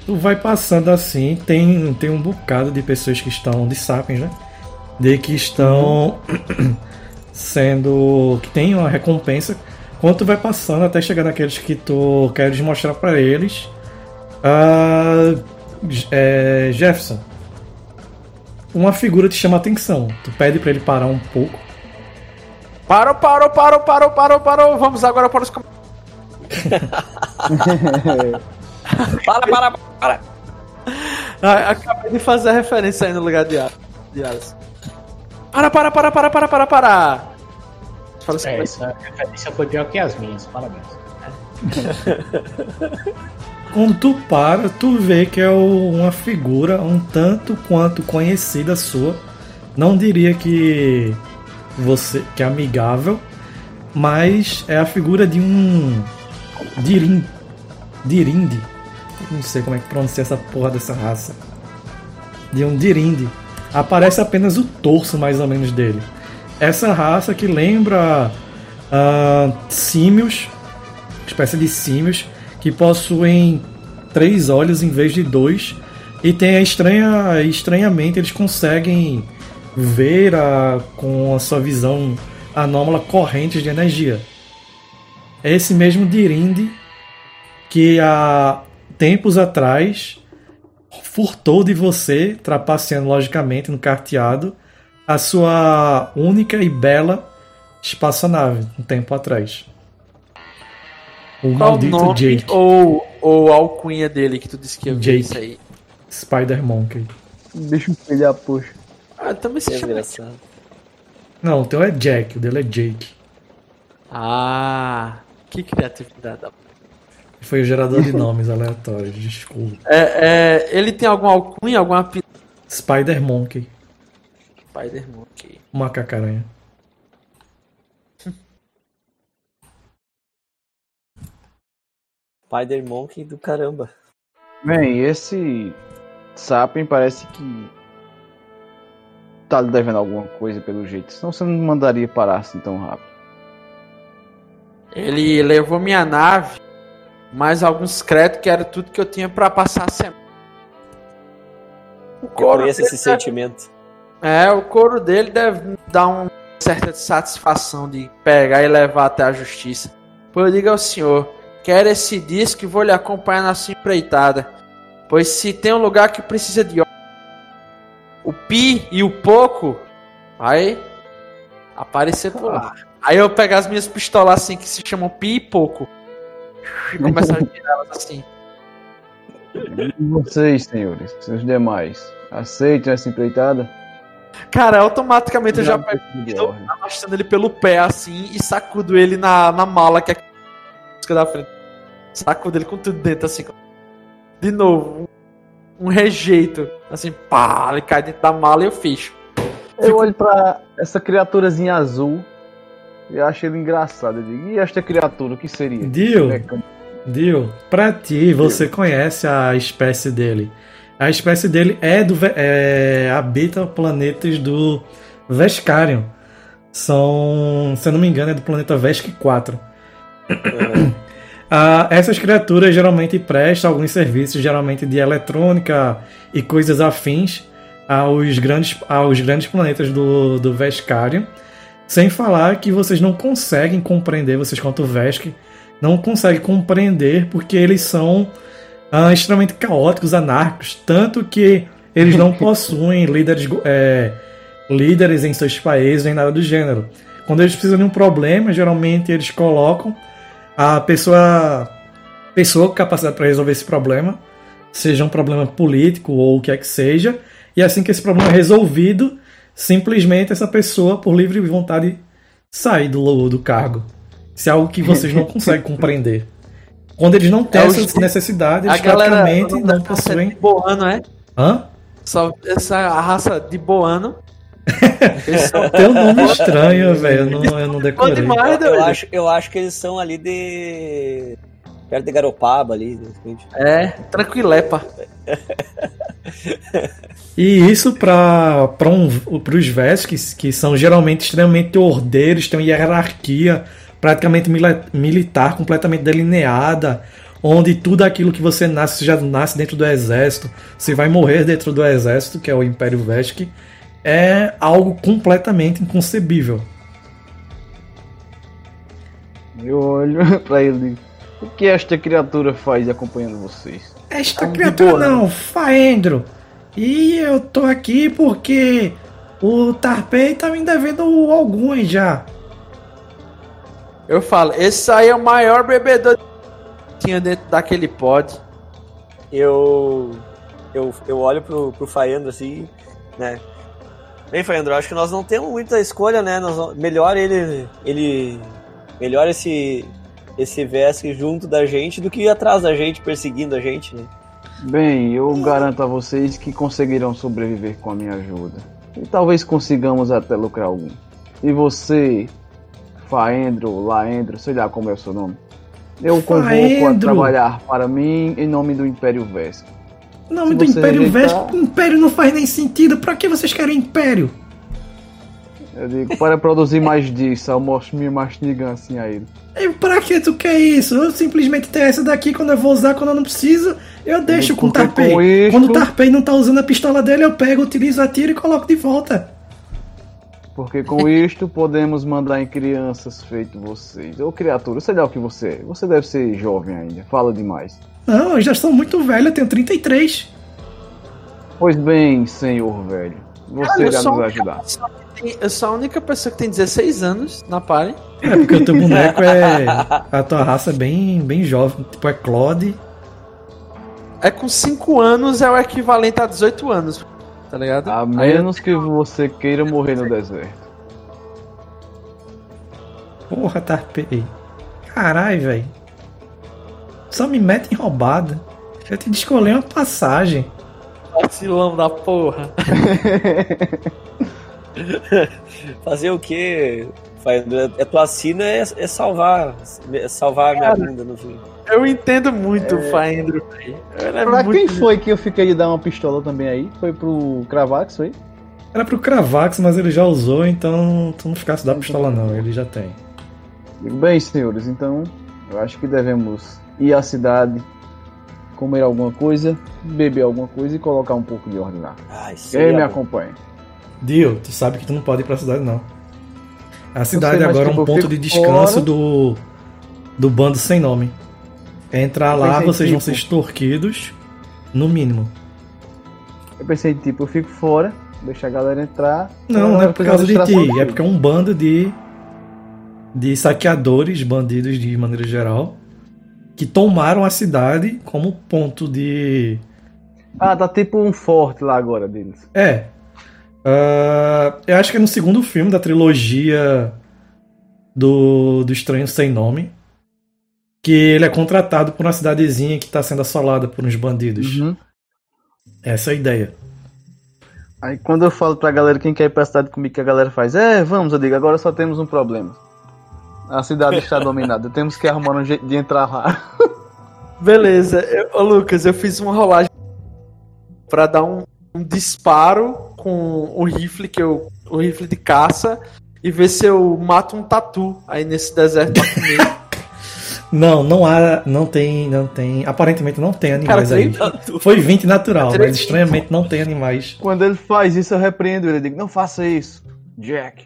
Tu vai passando assim, tem, tem um bocado de pessoas que estão de sapiens, né? De que estão *clears throat* sendo. que tem uma recompensa. Quando tu vai passando até chegar naqueles que tu queres mostrar pra eles. Ah, é, Jefferson, uma figura te chama a atenção. Tu pede pra ele parar um pouco. Parou, parou, parou, parou, parou, parou. Vamos agora para os com- *laughs* Para, para, para. Ah, acabei de fazer a referência aí no lugar de, de Alice. Para, para, para, para, para, para, para. Fala assim, É, essa referência foi pior que as minhas, parabéns. *laughs* Quando tu para, tu vê que é uma figura um tanto quanto conhecida sua. Não diria que você que é amigável, mas é a figura de um Dirin, Dirinde. Não sei como é que pronuncia essa porra dessa raça. De um Dirinde. Aparece apenas o torso mais ou menos dele. Essa raça que lembra ah, símios, espécie de símios que possuem três olhos em vez de dois e tem a estranha estranhamente eles conseguem ver a, com a sua visão anômala correntes de energia. É esse mesmo Dirinde que há tempos atrás furtou de você trapaceando logicamente no carteado a sua única e bela espaçonave um tempo atrás o Qual maldito nome Jake ou, ou a alcunha dele que tu disse que eu vi Jake. isso aí? Spider Monkey. Deixa eu filhar, poxa. Ah, também se Que chama. engraçado. Não, o teu é Jack, o dele é Jake. Ah, que criatividade. Foi o gerador de nomes aleatórios, desculpa. É, é, ele tem alguma alcunha, alguma apelido? Spider Monkey, Spider-Man, ok. macacaranha. Spider Monkey do caramba. Bem, esse Sapien parece que tá lhe devendo alguma coisa pelo jeito. Senão você não me mandaria parar assim tão rápido. Ele levou minha nave, mais alguns créditos que era tudo que eu tinha pra passar a semana. O Eu couro conheço esse dele sentimento. É, o couro dele deve dar uma certa satisfação de pegar e levar até a justiça. Pois eu digo ao senhor, quero esse disco e vou lhe acompanhar na sua empreitada. Pois se tem um lugar que precisa de o pi e o pouco, vai aparecer por lá. Aí eu pegar as minhas pistolas assim que se chamam pi e pouco. E começar a girar elas assim. E vocês, senhores, os demais, aceitam essa empreitada? Cara, automaticamente eu já pego ele pelo pé assim e sacudo ele na, na mala que é da frente. Sacudo ele com tudo dentro assim. De novo, um, um rejeito. Assim, pá, ele cai dentro da mala e eu fecho. Eu olho pra essa criaturazinha azul e acho ele engraçado. Eu digo, e esta criatura, o que seria? Dio, Mecânico. Dio, pra ti, você conhece a espécie dele. A espécie dele é do é, habita planetas do Vescarion. São, se eu não me engano, é do planeta Vesk 4. Uhum. Ah, essas criaturas geralmente prestam alguns serviços, geralmente de eletrônica e coisas afins aos grandes, aos grandes planetas do, do Vescarion. Sem falar que vocês não conseguem compreender, vocês quanto Vesk, não conseguem compreender porque eles são ah, extremamente caóticos, anárquicos, tanto que eles não *laughs* possuem líderes, é, líderes em seus países nem nada do gênero. Quando eles precisam de um problema, geralmente eles colocam a pessoa, pessoa com capacidade para resolver esse problema, seja um problema político ou o que é que seja, e assim que esse problema é resolvido, simplesmente essa pessoa, por livre vontade, sai do, do cargo. Isso é algo que vocês não *laughs* conseguem compreender. Quando eles não têm É essa necessidade, eles galera praticamente da não raça possuem. de Boano, é? Hã? Só essa a raça de Boano. Eles Tem um *laughs* nome estranho, velho. Eu não, eu não decorei. demais, Eu acho, eu acho que eles são ali de. perto de Garopaba ali. É, tranquilepa. E isso para um, os Vesques, que são geralmente extremamente ordeiros, têm uma hierarquia praticamente militar, completamente delineada, onde tudo aquilo que você nasce, você já nasce dentro do exército, você vai morrer dentro do exército, que é o Império Vesque, é algo completamente inconcebível. Eu olho *laughs* pra ele e digo, o que esta criatura faz acompanhando vocês? Esta criatura boa, não, Faendro. E eu tô aqui porque o Tarpei tá me devendo alguns já. Eu falo, esse aí é o maior bebedor que tinha dentro daquele pod. Eu. Eu, eu olho pro, pro Faendro assim, né? Bem, Faendro, acho que nós não temos muita escolha, né? Nós, melhor ele. ele melhor esse. Esse Vesk junto da gente do que atrás da gente, perseguindo a gente, né? Bem, eu garanto a vocês que conseguirão sobreviver com a minha ajuda. E talvez consigamos até lucrar algum. E você, Faendro, Laendro, sei lá como é o seu nome. Eu convoco a Faendro. trabalhar para mim em nome do Império Vesco. O nome do Império rejeitar-. Império não faz nem sentido. Pra que vocês querem Império? Eu digo, para produzir mais disso, eu mostro minha mastigância assim a ele. E pra que tu quer isso? Eu simplesmente tenho essa daqui quando eu vou usar, quando eu não preciso, eu deixo com o Tarpei. com isso- Quando o Tarpei não tá usando a pistola dele, eu pego, utilizo, atiro e coloco de volta. Porque com isto podemos mandar em crianças feito vocês. Ou criatura, sei lá o que você é. Você deve ser jovem ainda, fala demais. Não, eu já sou muito velho, eu tenho 33. Pois bem, senhor velho, você irá nos ajudar. tem- Eu sou a única pessoa que tem 16 anos na party. É porque o teu boneco é. *laughs* A tua raça é bem, bem jovem. Tipo, é Claude. É com 5 anos é o equivalente a 18 anos. tá ligado? A Aí- menos que você queira morrer no deserto. Porra, Tarpei. Caralho, velho. Só me mete em roubada. Eu te escolhi uma passagem. Vacilão da porra. *laughs* Fazer o quê? Faendro? É tua sina é, é salvar. É salvar a minha bunda no fim. Eu entendo muito o Faendro, é pra muito- quem foi que eu fiquei de dar uma pistola também aí? Foi pro Cravax, foi? Era pro Cravax, mas ele já usou, então tu não ficasse da pistola não, ele já tem. Bem, senhores, então eu acho que devemos ir à cidade, comer alguma coisa, beber alguma coisa e colocar um pouco de ordem lá. Ai, Quem me acompanha? Dio, tu sabe que tu não pode ir pra cidade não. A cidade sei, agora é um ponto de descanso fora. do do bando sem nome. Entrar Eu lá, vocês vão tipo- ser extorquidos, no mínimo. Eu pensei, tipo, eu fico fora, deixa a galera entrar. Não, não é por causa de ti, é porque é um bando de de saqueadores, bandidos de maneira geral, que tomaram a cidade como ponto de Ah, tá tipo um forte lá agora deles. É. Ah, eu acho que é no segundo filme da trilogia do, do Estranho Sem Nome. Que ele é contratado por uma cidadezinha que está sendo assolada por uns bandidos. Uhum. Essa é a ideia. Aí quando eu falo pra galera quem quer ir pra cidade comigo, que a galera faz, é, vamos, eu digo, agora só temos um problema. A cidade está dominada, temos que arrumar um jeito de entrar lá. Beleza. Eu- ô, Lucas, eu fiz uma rolagem pra dar um, um disparo com o rifle que eu. O rifle de caça e ver se eu mato um tatu aí nesse deserto. *laughs* Não, não há. Não tem. Não tem. Aparentemente não tem animais Cara, aí. tem Foi 20 natural, mas 20. estranhamente não tem animais. Quando ele faz isso, eu repreendo ele, eu digo, não faça isso, Jack.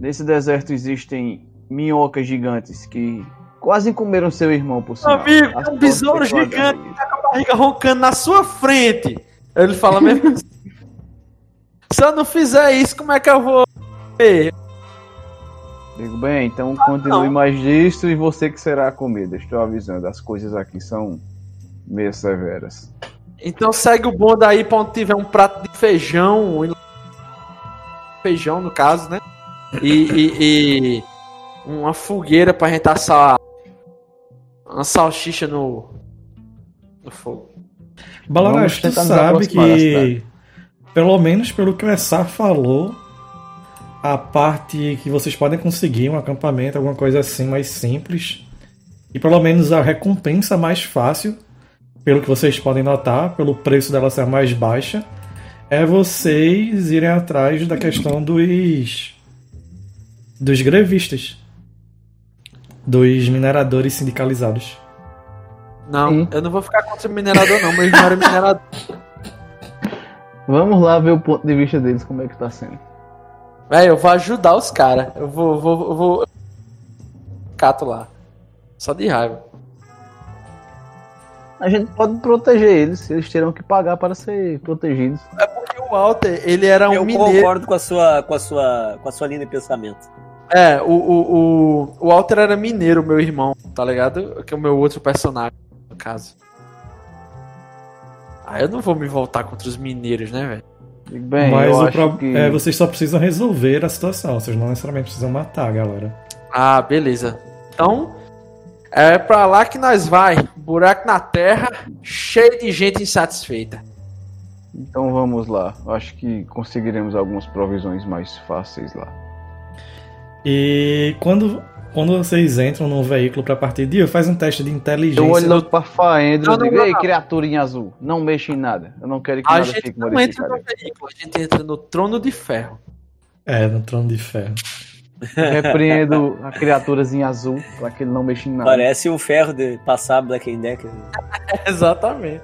Nesse deserto existem minhocas gigantes que quase comeram seu irmão por sinal. Amigo, As um besouro gigante. Tá com a barriga roncando na sua frente. Ele fala mesmo assim. *laughs* Se eu não fizer isso, como é que eu vou. ver? Digo, bem, então continue não. mais disto e você que será a comida. Estou avisando, as coisas aqui são meio severas. Então segue o bonde aí pra onde tiver um prato de feijão. Feijão, no caso, né? E, e- e uma fogueira pra gente assar uma salsicha no, no fogo. Balarash, tu sabe que, pelo menos pelo que o Essar falou, a parte que vocês podem conseguir um acampamento, alguma coisa assim mais simples, e pelo menos a recompensa mais fácil, pelo que vocês podem notar, pelo preço dela ser mais baixa, é vocês irem atrás da questão dos dos grevistas, dos mineradores sindicalizados. Não, Sim. eu não vou ficar contra o minerador, não. Meu irmão era minerador. *laughs* Vamos lá ver o ponto de vista deles, como é que tá sendo. Véi, eu vou ajudar os caras. Eu vou, vou, eu vou. Cato lá. Só de raiva. A gente pode proteger eles, eles terão que pagar para ser protegidos. É porque o Walter, ele era um Eu mineiro. concordo com a sua, com a sua, com a sua linha de pensamento. É, o, o, o, o Walter era mineiro, meu irmão, tá ligado? Que é o meu outro personagem, no caso. Ah, eu não vou me voltar contra os mineiros, né, velho? Bem, Mas eu o acho pro- que... é, vocês só precisam resolver a situação, vocês não necessariamente precisam matar a galera. Ah, beleza. Então, é pra lá que nós vai. Buraco na terra, cheio de gente insatisfeita. Então vamos lá. Acho que conseguiremos algumas provisões mais fáceis lá. E quando, quando vocês entram num veículo pra partir de dia, faz um teste de inteligência. Eu olho logo pra Faendra Não, e digo, não, ei, criatura em azul, não mexa em nada. Eu não quero que A nada gente fique não entra no veículo, a gente entra no trono de ferro. É, no trono de ferro. Repreendo a criaturas em azul pra que ele não mexa em nada. Parece um ferro de passar Black and Decker. *laughs* Exatamente.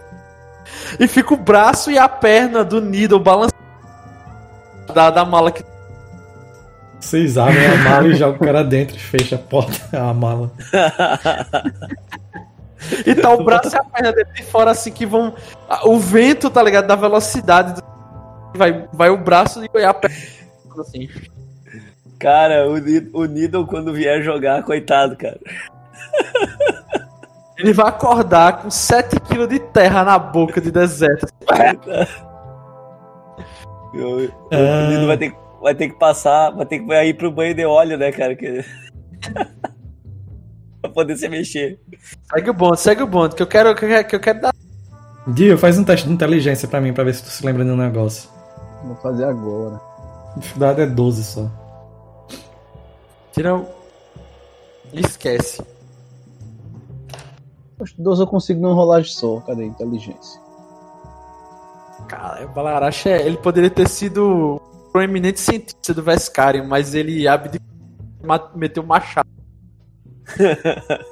E fica o braço e a perna do Needle balançando da, da mala que. Vocês abrem a mala e jogam o cara dentro e fecha a porta, *laughs* a mala. E tá o braço e a perna dele de fora assim que vão. O vento, tá ligado? Da velocidade. do- Vai, vai o braço e a perna. Assim. Cara, o, o Needle quando vier jogar, coitado, cara. Ele vai acordar com 7kg de terra na boca de deserto. *laughs* Eu- Ah. O menino vai ter, que- vai ter que passar, vai ter que ir pro banho de óleo, né, cara? Que... *laughs* pra poder se mexer. Segue o bonde, segue o bonde, que eu quero, que eu quero, que eu quero dar. Dio, faz um teste de inteligência pra mim, pra ver se tu se lembra de um negócio. Vou fazer agora. Dificuldade é 12 só. Tira o. Esquece. Acho que 12 eu consigo numa rolagem só. Cadê a inteligência? Cara, o Balarash, é- ele poderia ter sido proeminente cientista do Vescarium, mas ele abdicou e ma- meteu o machado. *laughs*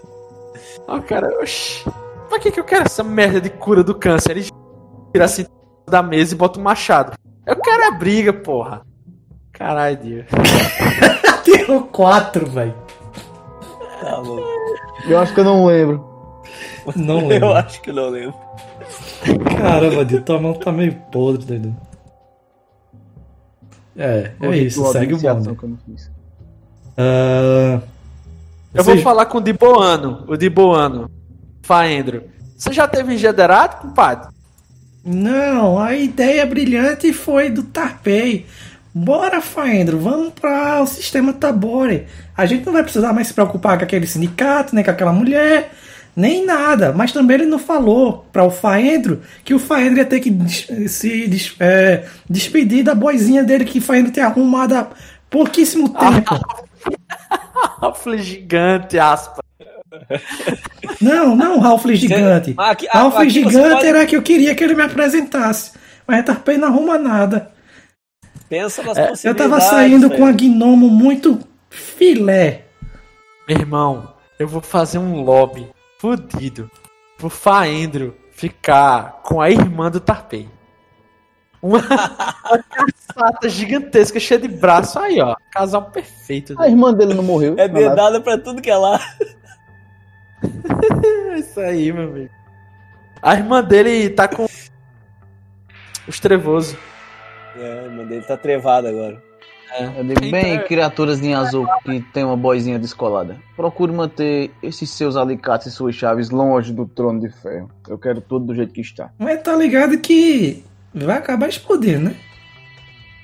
Ah, cara, oxi. Pra que, que eu quero essa merda de cura do câncer? Ele tira assim da mesa e bota um machado. Eu quero a briga, porra. Caralho, Dio. Tirou 4, velho. Tá louco. Eu acho que eu não lembro. Não lembro. Eu acho que não lembro. Caramba, Dio, tua mão tá meio podre, doido. É, é isso, de segue o iniciação bonde. que eu não fiz. Ah, Eu vou falar com o Diboano, o Diboano. Faendro. Você já teve em Gederato, compadre? Não, a ideia brilhante foi do Tarpei. Bora, Faendro, vamos para o sistema Tabore. A gente não vai precisar mais se preocupar com aquele sindicato, nem com aquela mulher, nem nada. Mas também ele não falou para o Faendro que o Faendro ia ter que des- se des- é, despedir da boizinha dele que o Faendro tem arrumado há pouquíssimo tempo. *laughs* Rafle gigante, aspa. Não, não, Ralph Gigante. Aqui- Ralph aqui Gigante pode- era que eu queria que ele me apresentasse. Mas a Tarpei não arruma nada. Pensa nas É, Eu possibilidades. tava saindo com a gnomo muito filé. Meu irmão, eu vou fazer um lobby fudido pro Faendro ficar com a irmã do Tarpei. Uma, *laughs* uma caçata gigantesca, cheia de braço. Aí, ó. Casal perfeito. A irmã dele não morreu. É dedada pra tudo que é lá. É *laughs* isso aí, meu amigo. A irmã dele tá com os trevosos. É, mano, ele tá trevado agora. Eu digo, bem, criaturas em azul que tem uma boizinha descolada. Procure manter esses seus alicates e suas chaves longe do trono de ferro. Eu quero tudo do jeito que está. Mas tá ligado que vai acabar explodindo, né?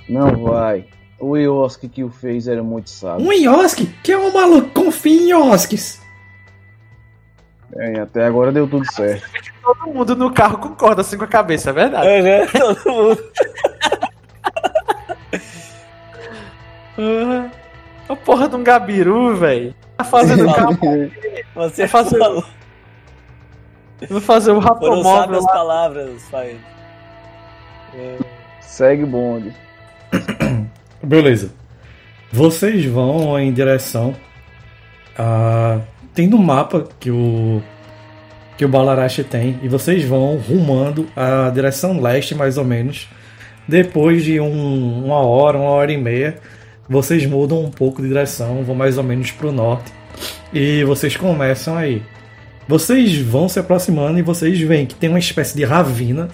Não vai. O Ioski que o fez era muito sábio. Um Ioski, que é um maluco, confia em Ioskis. É, até agora deu tudo certo. Todo mundo no carro concorda assim com a cabeça, é verdade. É, todo mundo. *laughs* Ah, a porra de um gabiru, velho. Tá fazendo carro. Você fazer- falou. Vou fazer o Foram rapomóvel sábias lá. palavras, pai. É, Segue o bonde. Beleza. Vocês vão em direção a. Tem no mapa que o. Que o Balarache tem. E vocês vão rumando a direção leste, mais ou menos. Depois de um- uma hora, uma hora e meia, vocês mudam um pouco de direção, vão mais ou menos para o norte. E vocês começam aí. Vocês vão se aproximando e vocês veem que tem uma espécie de ravina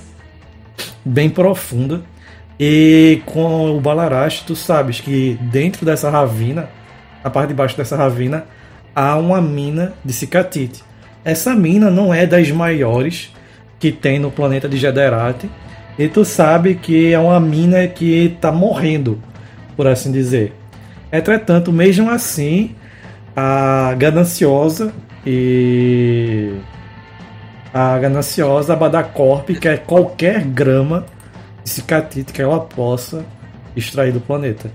bem profunda. E com o Balarash, tu sabes que dentro dessa ravina, na parte de baixo dessa ravina, há uma mina de cicatite. Essa mina não é das maiores que tem no planeta de Gederati. E tu sabe que é uma mina que está morrendo, por assim dizer. Entretanto, mesmo assim, a gananciosa e a gananciosa Badacorp quer qualquer grama de cicatite que ela possa extrair do planeta.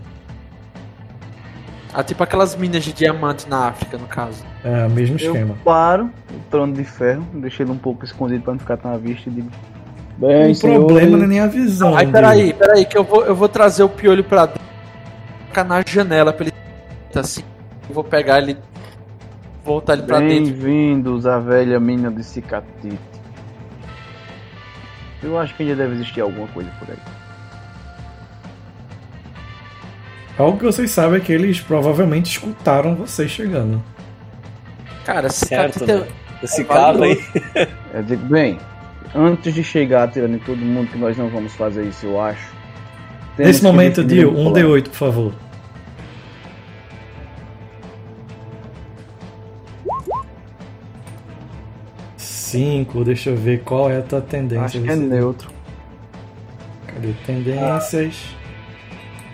Ah, tipo aquelas minas de diamante na África, no caso. É o mesmo Eu esquema. paro o trono de ferro, deixei ele um pouco escondido pra não ficar tão à vista e digo. Bem, o problema não é nem a visão. Aí, dele. peraí, peraí, que eu vou, eu vou trazer o piolho pra dentro, ficar na janela pra ele assim. Eu vou pegar ele, voltar ele pra dentro. Bem-vindos à velha mina de cicatite. Eu acho que ainda deve existir alguma coisa por aí. Algo que vocês sabem é que eles provavelmente escutaram vocês chegando. Cara, esse Certo, né? Esse É cabo aí. Digo, bem, antes de chegar atirando em todo mundo, que nós não vamos fazer isso, eu acho. Nesse momento, Dio, um um plano. D8, por favor. Cinco, deixa eu ver qual é a tua tendência. Acho que é neutro. Cadê tendências?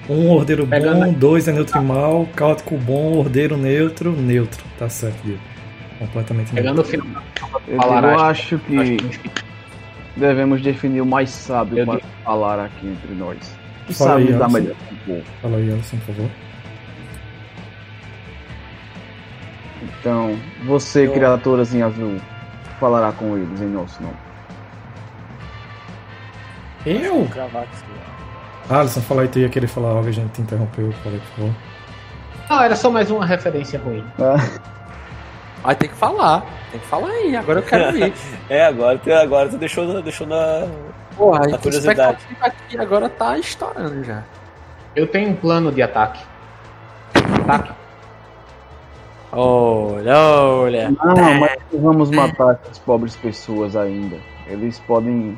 Um ordeiro Pegando- bom, dois é neutro e mal, caótico bom, ordeiro neutro, neutro. Tá certo, Diego. Completamente neutro. Pegando o final. Eu, Falar, eu acho- acho que Acho que devemos definir o mais sábio Eu para digo- falar aqui entre nós. Que Fala sabe aí, lidar Alisson. melhor com o povo. Fala aí, Alisson, por favor. Então, você, Eu- criaturazinha azul, falará com eles em nosso nome. Eu? Cravar aqui. Alisson, fala aí, tu ia querer falar algo, a gente te interrompeu. Fala aí, por favor. Não, era só mais uma referência ruim. *laughs* Aí tem que falar. Tem que falar aí, agora eu quero ver. *laughs* É, agora tu, agora tu deixou, deixou na. Porra, A a curiosidade. aqui agora tá estourando já. Eu tenho um plano de ataque. Ataque. Olha, olha. Não, mas vamos matar essas pobres pessoas ainda. Eles podem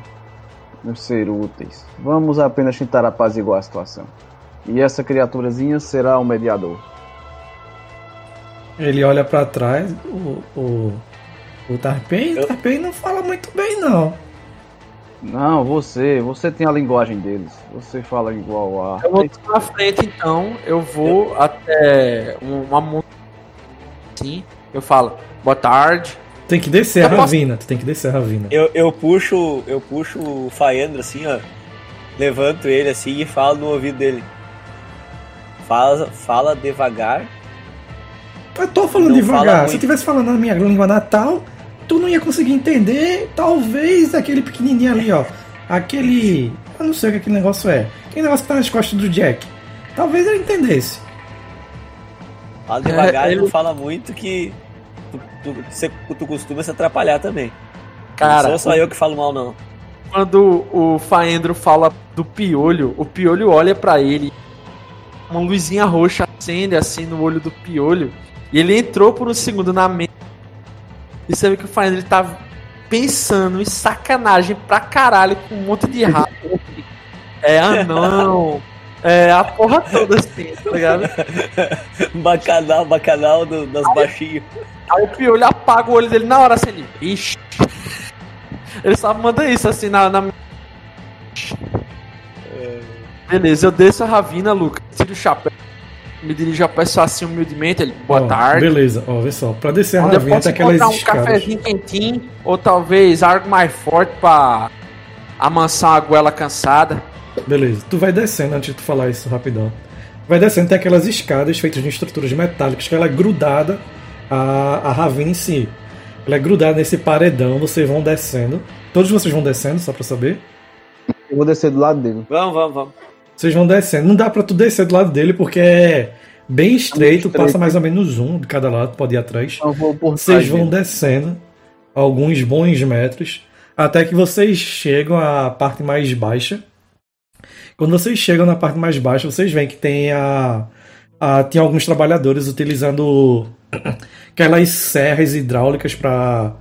nos ser úteis. Vamos apenas tentar apaziguar a situação. E essa criaturazinha será o mediador. Ele olha pra trás, o. O, o Tarpei, Eu- Tarpei não fala muito bem, não. Não, você, você tem a linguagem deles. Você fala igual a. Eu vou na frente então, eu vou até um- uma montanha assim, eu falo, boa tarde. Tem que descer a posso- ravina, tu tem que descer a ravina. Eu, eu puxo. Eu puxo o Faendro assim, ó. Levanto ele assim e falo no ouvido dele. Fala, fala devagar. Eu tô falando Não devagar. fala Se eu tivesse falando na minha língua natal, tu não ia conseguir entender, talvez, aquele pequenininho ali, ó. Aquele. Eu não sei o que aquele negócio é. Aquele negócio que tá nas costas do Jack. Talvez ele entendesse. Fala devagar É, e não ele- fala muito que. Tu, tu, você- tu costuma se atrapalhar também. Cara, não sou só eu que falo mal, não. quando o Faendro fala do piolho, o piolho olha pra ele, uma luzinha roxa acende assim no olho do piolho, e ele entrou por um segundo na mente. E você vê que o Faendro ele tá pensando em sacanagem pra caralho com um monte de rato. *laughs* É anão. É a porra toda assim, tá ligado? *laughs* Bacanal, bacanal do, das baixinhos. Aí o piolho apaga o olho dele na hora assim, ele. Ixi. Ele só manda isso assim na. na... Beleza, eu desço a ravina, Lucas. Tiro o chapéu. Me dirijo ao pessoal assim humildemente. Ele, boa Ó, tarde. Beleza, ó, vê só. Pra descer a Onde posso tem aquelas um escadas. cafezinho quentinho, ou talvez algo mais forte pra amansar uma goela cansada. Beleza, tu vai descendo antes de tu falar isso rapidão. Vai descendo, tem aquelas escadas feitas de estruturas metálicas que ela é grudada à, à ravina em si. Ela é grudada nesse paredão, vocês vão descendo. Todos vocês vão descendo, só pra saber. Eu vou descer do lado dele. Vamos, vamos, vamos. Vocês vão descendo. Não dá pra tu descer do lado dele porque é bem estreito, estreito. passa mais ou menos um de cada lado, pode ir atrás. Então Vocês vão descendo alguns bons metros até que vocês chegam à parte mais baixa. Quando vocês chegam na parte mais baixa, vocês veem que tem a, a tem alguns trabalhadores utilizando *clears throat* aquelas serras hidráulicas para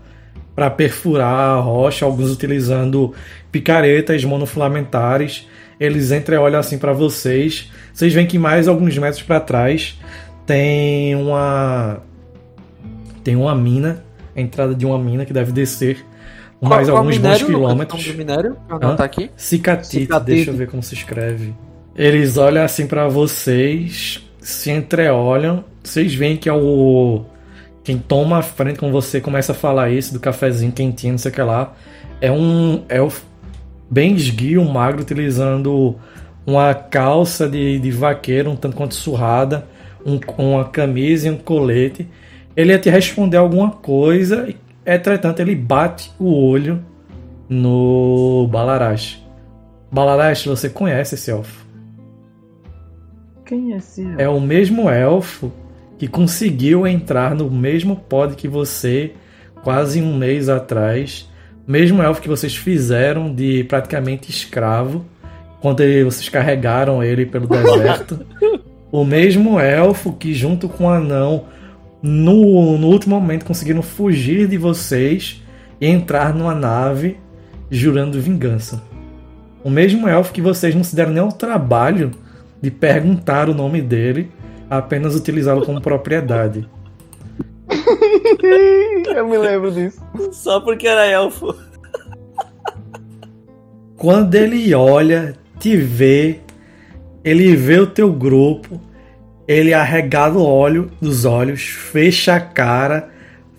para perfurar a rocha, alguns utilizando picaretas monofilamentares. Eles entreolham assim para vocês. Vocês veem que mais alguns metros para trás tem uma tem uma mina, a entrada de uma mina que deve descer mais Qual- qual alguns minério, bons quilômetros. Minério? Anotar aqui. Cicatite, Cicatite. deixa eu ver como se escreve. Eles olham assim pra vocês, se entreolham. Vocês veem que é o. Quem toma a frente quando você começa a falar isso, do cafezinho quentinho, não sei o que lá. É um elfo bem esguio, magro, utilizando uma calça de, de vaqueiro, um tanto quanto surrada, um, uma camisa e um colete. Ele ia te responder alguma coisa, e, entretanto, ele bate o olho no Balarash. Balarash, você conhece esse elfo? Quem é esse? É o mesmo elfo que conseguiu entrar no mesmo pod que você quase um mês atrás. Mesmo elfo que vocês fizeram de praticamente escravo quando ele- vocês carregaram ele pelo deserto. *laughs* o mesmo elfo que, junto com o anão, no, no último momento conseguiram fugir de vocês e entrar numa nave jurando vingança. O mesmo elfo que vocês não se deram nem ao trabalho de perguntar o nome dele, apenas utilizá-lo como propriedade. *laughs* Eu me lembro disso. Só porque era elfo. Quando ele olha, te vê, ele vê o teu grupo, ele arregala o olho dos olhos, fecha a cara,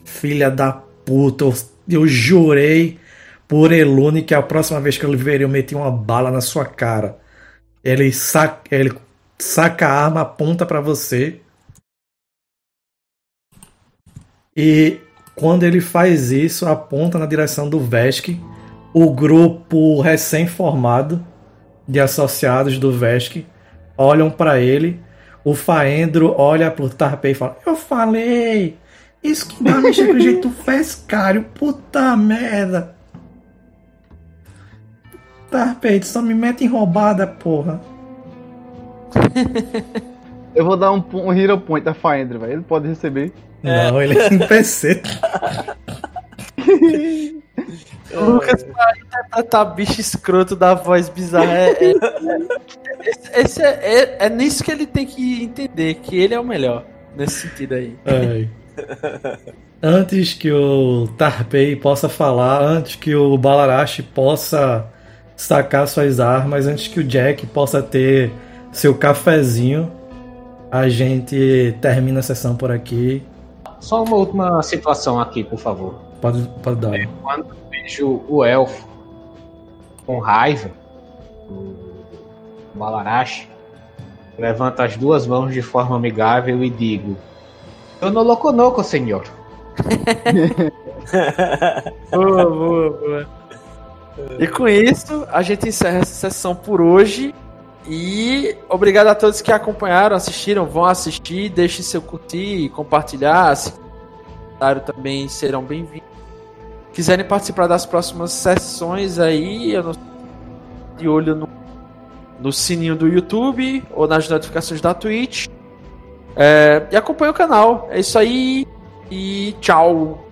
filha da puta, eu, eu jurei por Elune que a próxima vez que eu lhe ver eu meti uma bala na sua cara. Ele saca, ele saca a arma, aponta para você. E quando ele faz isso, aponta na direção do Vesk, o grupo recém-formado de associados do Vesk olham para ele. O Faendro olha pro Tarpei e fala: Eu falei! Isso que dá mexer com jeito fescário, puta merda! Tarpei, só me mete em roubada, porra. *laughs* Eu vou dar um, um Hero Point a Faendro, velho. Ele pode receber. Não, ele é em PC. *laughs* O Lucas pra interpretar bicho escroto da voz bizarra. É, é, é, esse é, é, é nisso que ele tem que entender, que ele é o melhor. Nesse sentido aí. Ai. Antes que o Tarpei possa falar, antes que o Balarashi possa sacar suas armas, antes que o Jack possa ter seu cafezinho, a gente termina a sessão por aqui. Só uma última situação aqui, por favor. Pode, pode dar. Quando eu vejo o elfo com raiva, o Balarash, levanto as duas mãos de forma amigável e digo: Eu não loconoco, senhor. *laughs* Boa, boa, boa. E com isso, a gente encerra essa sessão por hoje. E obrigado a todos que acompanharam, assistiram, vão assistir, deixem seu curtir, compartilhar, se também serão bem-vindos. Quiserem participar das próximas sessões aí, eu não de olho no, no sininho do YouTube ou nas notificações da Twitch. É, e acompanhe o canal. É isso aí. E tchau.